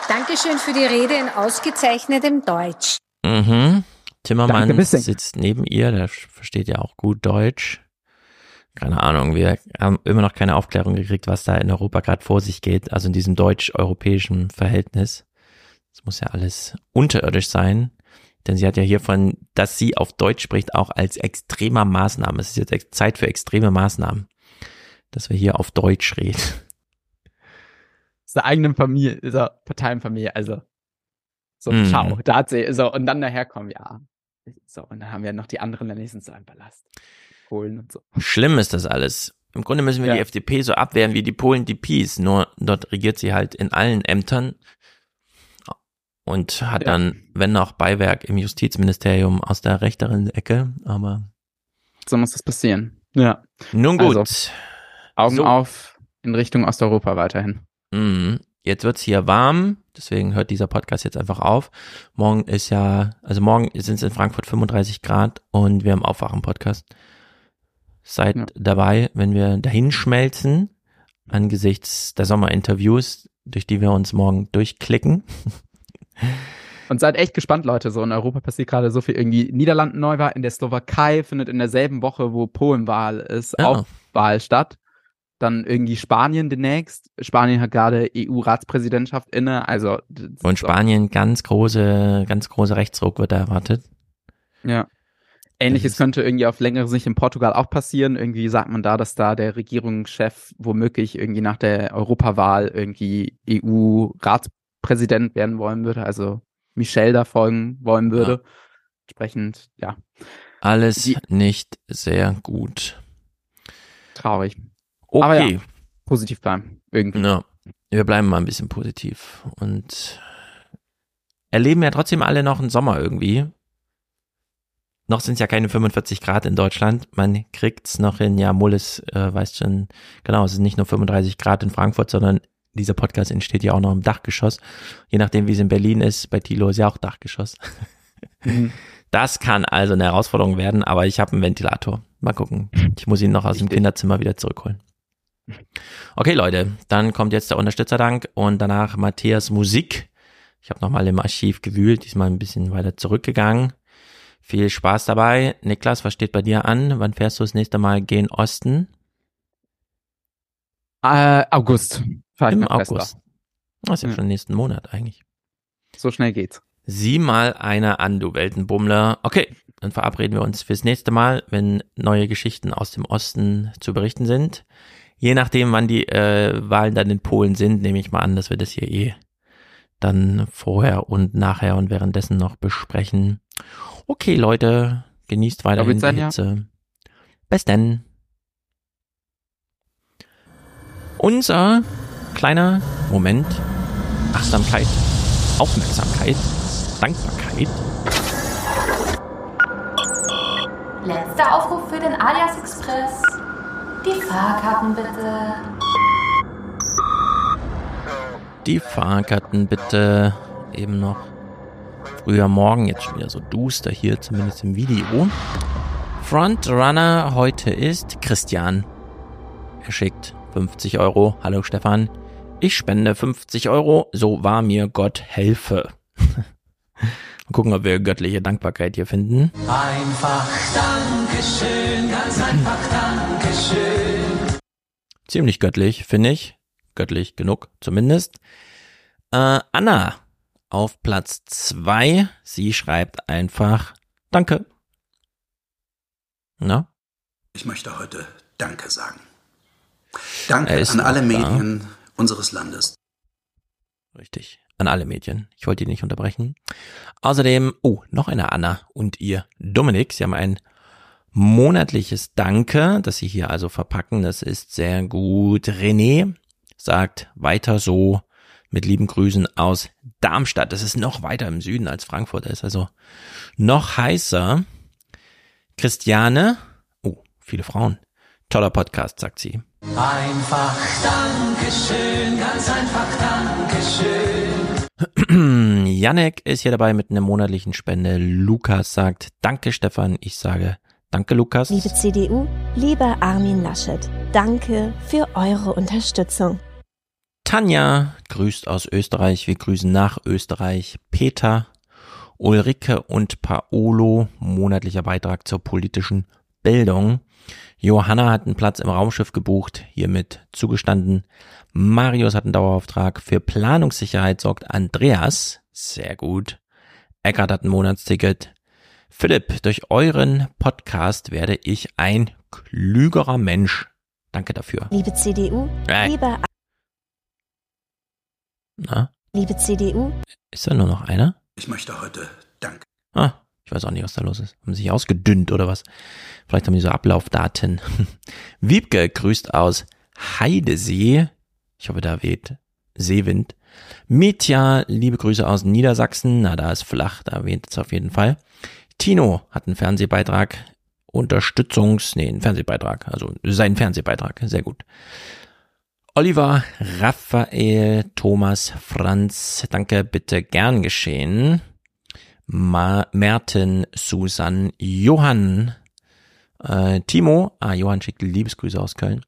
Dankeschön für die Rede in ausgezeichnetem Deutsch. Mhm. Danke, Bissing. sitzt neben ihr, der versteht ja auch gut Deutsch. Keine Ahnung, wir haben immer noch keine Aufklärung gekriegt, was da in Europa gerade vor sich geht, also in diesem deutsch-europäischen Verhältnis. Das muss ja alles unterirdisch sein, denn sie hat ja hiervon, dass sie auf Deutsch spricht, auch als extremer Maßnahme. Es ist jetzt Zeit für extreme Maßnahmen, dass wir hier auf Deutsch reden. Aus der eigenen Familie, ist er Parteienfamilie, also. So, Mhm. ciao. Da hat sie, so, und dann daherkommen, ja. So, und dann haben wir noch die anderen Länder, die sind so ein Ballast. Polen und so. Schlimm ist das alles. Im Grunde müssen wir Ja. die FDP so abwehren wie die Polen die Peace, nur dort regiert sie halt in allen Ämtern und hat Ja. dann, wenn noch Beiwerk im Justizministerium aus der rechteren Ecke, aber So muss das passieren. Ja. nun gut. Also, Augen So. auf in Richtung Osteuropa weiterhin. Mhm. Jetzt wird's hier warm, deswegen hört dieser Podcast jetzt einfach auf. Morgen ist ja, also morgen sind es in Frankfurt 35 Grad und wir haben Aufwachen-Podcast. Seid Ja. dabei, wenn wir dahin schmelzen, angesichts der Sommerinterviews, durch die wir uns morgen durchklicken. Und seid echt gespannt, Leute. So in Europa passiert gerade so viel. Irgendwie Niederlanden Neuwahl, in der Slowakei findet in derselben Woche, wo Polenwahl ist, Ja. auch Wahl statt. Dann irgendwie Spanien demnächst. Spanien hat gerade EU-Ratspräsidentschaft inne. Also ist Spanien ganz große, ganz große Rechtsruck wird da erwartet. Ja. Ähnliches könnte irgendwie auf längere Sicht in Portugal auch passieren. Irgendwie sagt man da, dass da der Regierungschef womöglich irgendwie nach der Europawahl irgendwie EU-Ratspräsident werden wollen würde, also Michel da folgen wollen würde. Entsprechend, ja, Alles Die- nicht sehr gut. traurig. Okay. Aber ja, positiv bleiben. Irgendwie. Ja, wir bleiben mal ein bisschen positiv und erleben ja trotzdem alle noch einen Sommer irgendwie. Noch sind es ja keine 45 Grad in Deutschland. Man kriegt's noch hin. Ja, Mullis äh, weiß schon, genau, es ist nicht nur 35 Grad in Frankfurt, sondern dieser Podcast entsteht ja auch noch im Dachgeschoss. Je nachdem, wie es in Berlin ist, bei Tilo ist ja auch Dachgeschoss. Mhm. Das kann also eine Herausforderung werden, aber ich habe einen Ventilator. Mal gucken. Ich muss ihn noch aus dem Kinderzimmer wieder zurückholen. Okay, Leute, dann kommt jetzt der Unterstützerdank und danach Matthias Musik. Ich habe nochmal im Archiv gewühlt, diesmal ein bisschen weiter zurückgegangen. Viel Spaß dabei. Niklas, was steht bei dir an? Wann fährst du das nächste Mal gen Osten? Äh, August. Im. August. Das ist ja Ja. schon nächsten Monat eigentlich. So schnell geht's. Sieh mal einer an, du Weltenbummler. Okay, dann verabreden wir uns fürs nächste Mal, wenn neue Geschichten aus dem Osten zu berichten sind. Je nachdem, wann die äh, Wahlen dann in Polen sind, nehme ich mal an, dass wir das hier eh dann vorher und nachher und währenddessen noch besprechen. Okay, Leute, genießt weiterhin die ja. Hitze. Bis denn. Unser kleiner Moment Achtsamkeit, Aufmerksamkeit, Dankbarkeit. Letzter Aufruf für den Alias Express. Die Fahrkarten bitte. Die Fahrkarten bitte eben noch früher Morgen, jetzt schon wieder so duster hier, zumindest im Video. Frontrunner heute ist Christian. Er schickt 50 Euro. Hallo Stefan. Ich spende 50 Euro, so war mir Gott helfe. Mal gucken, ob wir göttliche Dankbarkeit hier finden. Einfach Dankeschön, ganz einfach Dankeschön. Ziemlich göttlich, finde ich. Göttlich genug, zumindest. Äh, Anna auf Platz zwei. Sie schreibt einfach Danke. Na? Ich möchte heute Danke sagen. Danke an alle. Medien unseres Landes. Richtig. An alle Medien. Ich wollte die nicht unterbrechen. Außerdem, oh, noch eine Anna und ihr Dominik. Sie haben ein monatliches Danke, das Sie hier also verpacken. Das ist sehr gut. René sagt weiter so mit lieben Grüßen aus Darmstadt. Das ist noch weiter im Süden als Frankfurt. Das ist also noch heißer. Christiane, oh, viele Frauen. Toller Podcast, sagt sie. Einfach Dankeschön, ganz einfach Dankeschön. Janek ist hier dabei mit einer monatlichen Spende. Lukas sagt, danke Stefan. Ich sage, danke Lukas. Liebe CDU, lieber Armin Laschet, danke für eure Unterstützung. Tanja grüßt aus Österreich. Wir grüßen nach Österreich. Peter, Ulrike und Paolo, monatlicher Beitrag zur politischen Bildung. Johanna hat einen Platz im Raumschiff gebucht, hiermit zugestanden. Marius hat einen Dauerauftrag. Für Planungssicherheit sorgt Andreas. Sehr gut. Eckart hat ein Monatsticket. Philipp, durch euren Podcast werde ich ein klügerer Mensch. Danke dafür. Liebe CDU, Äh. lieber Na, liebe CDU, ist da nur noch einer? Ich möchte heute Dank. Ah, ich weiß auch nicht, was da los ist. Haben sich ausgedünnt oder was? Vielleicht haben die so Ablaufdaten. Wiebke grüßt aus Heidesee. Ich hoffe, da weht Seewind. Mitya, liebe Grüße aus Niedersachsen. Na, da ist flach, da weht es auf jeden Fall. Tino hat einen Fernsehbeitrag. Unterstützungs, nee, einen Fernsehbeitrag. Also sein Fernsehbeitrag. Sehr gut. Oliver, Raphael, Thomas, Franz, danke, bitte gern geschehen. Ma Merten, Susan, Johann, äh, Timo, ah, Johann schickt Liebesgrüße aus Köln.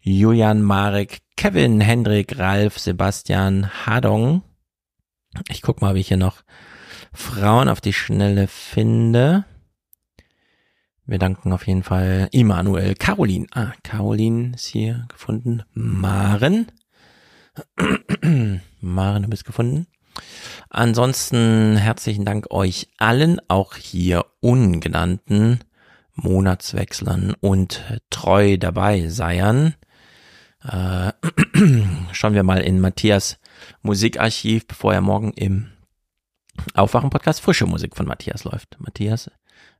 Julian, Marek, Kevin, Hendrik, Ralf, Sebastian, Hadong. Ich guck mal, wie ich hier noch Frauen auf die Schnelle finde. Wir danken auf jeden Fall Immanuel, Caroline. Ah, Caroline ist hier gefunden. Maren. Maren, du bist gefunden. Ansonsten herzlichen Dank euch allen, auch hier ungenannten Monatswechslern und treu dabei seiern. Äh, schauen wir mal in Matthias Musikarchiv, bevor er morgen im Aufwachen-Podcast frische Musik von Matthias läuft. Matthias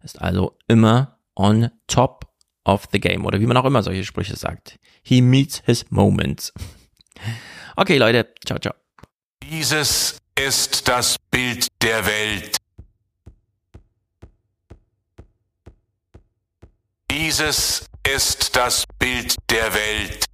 ist also immer on top of the game oder wie man auch immer solche Sprüche sagt. He meets his moments. Okay, Leute, ciao, ciao. Dieses ist das Bild der Welt. Dieses ist das Bild der Welt.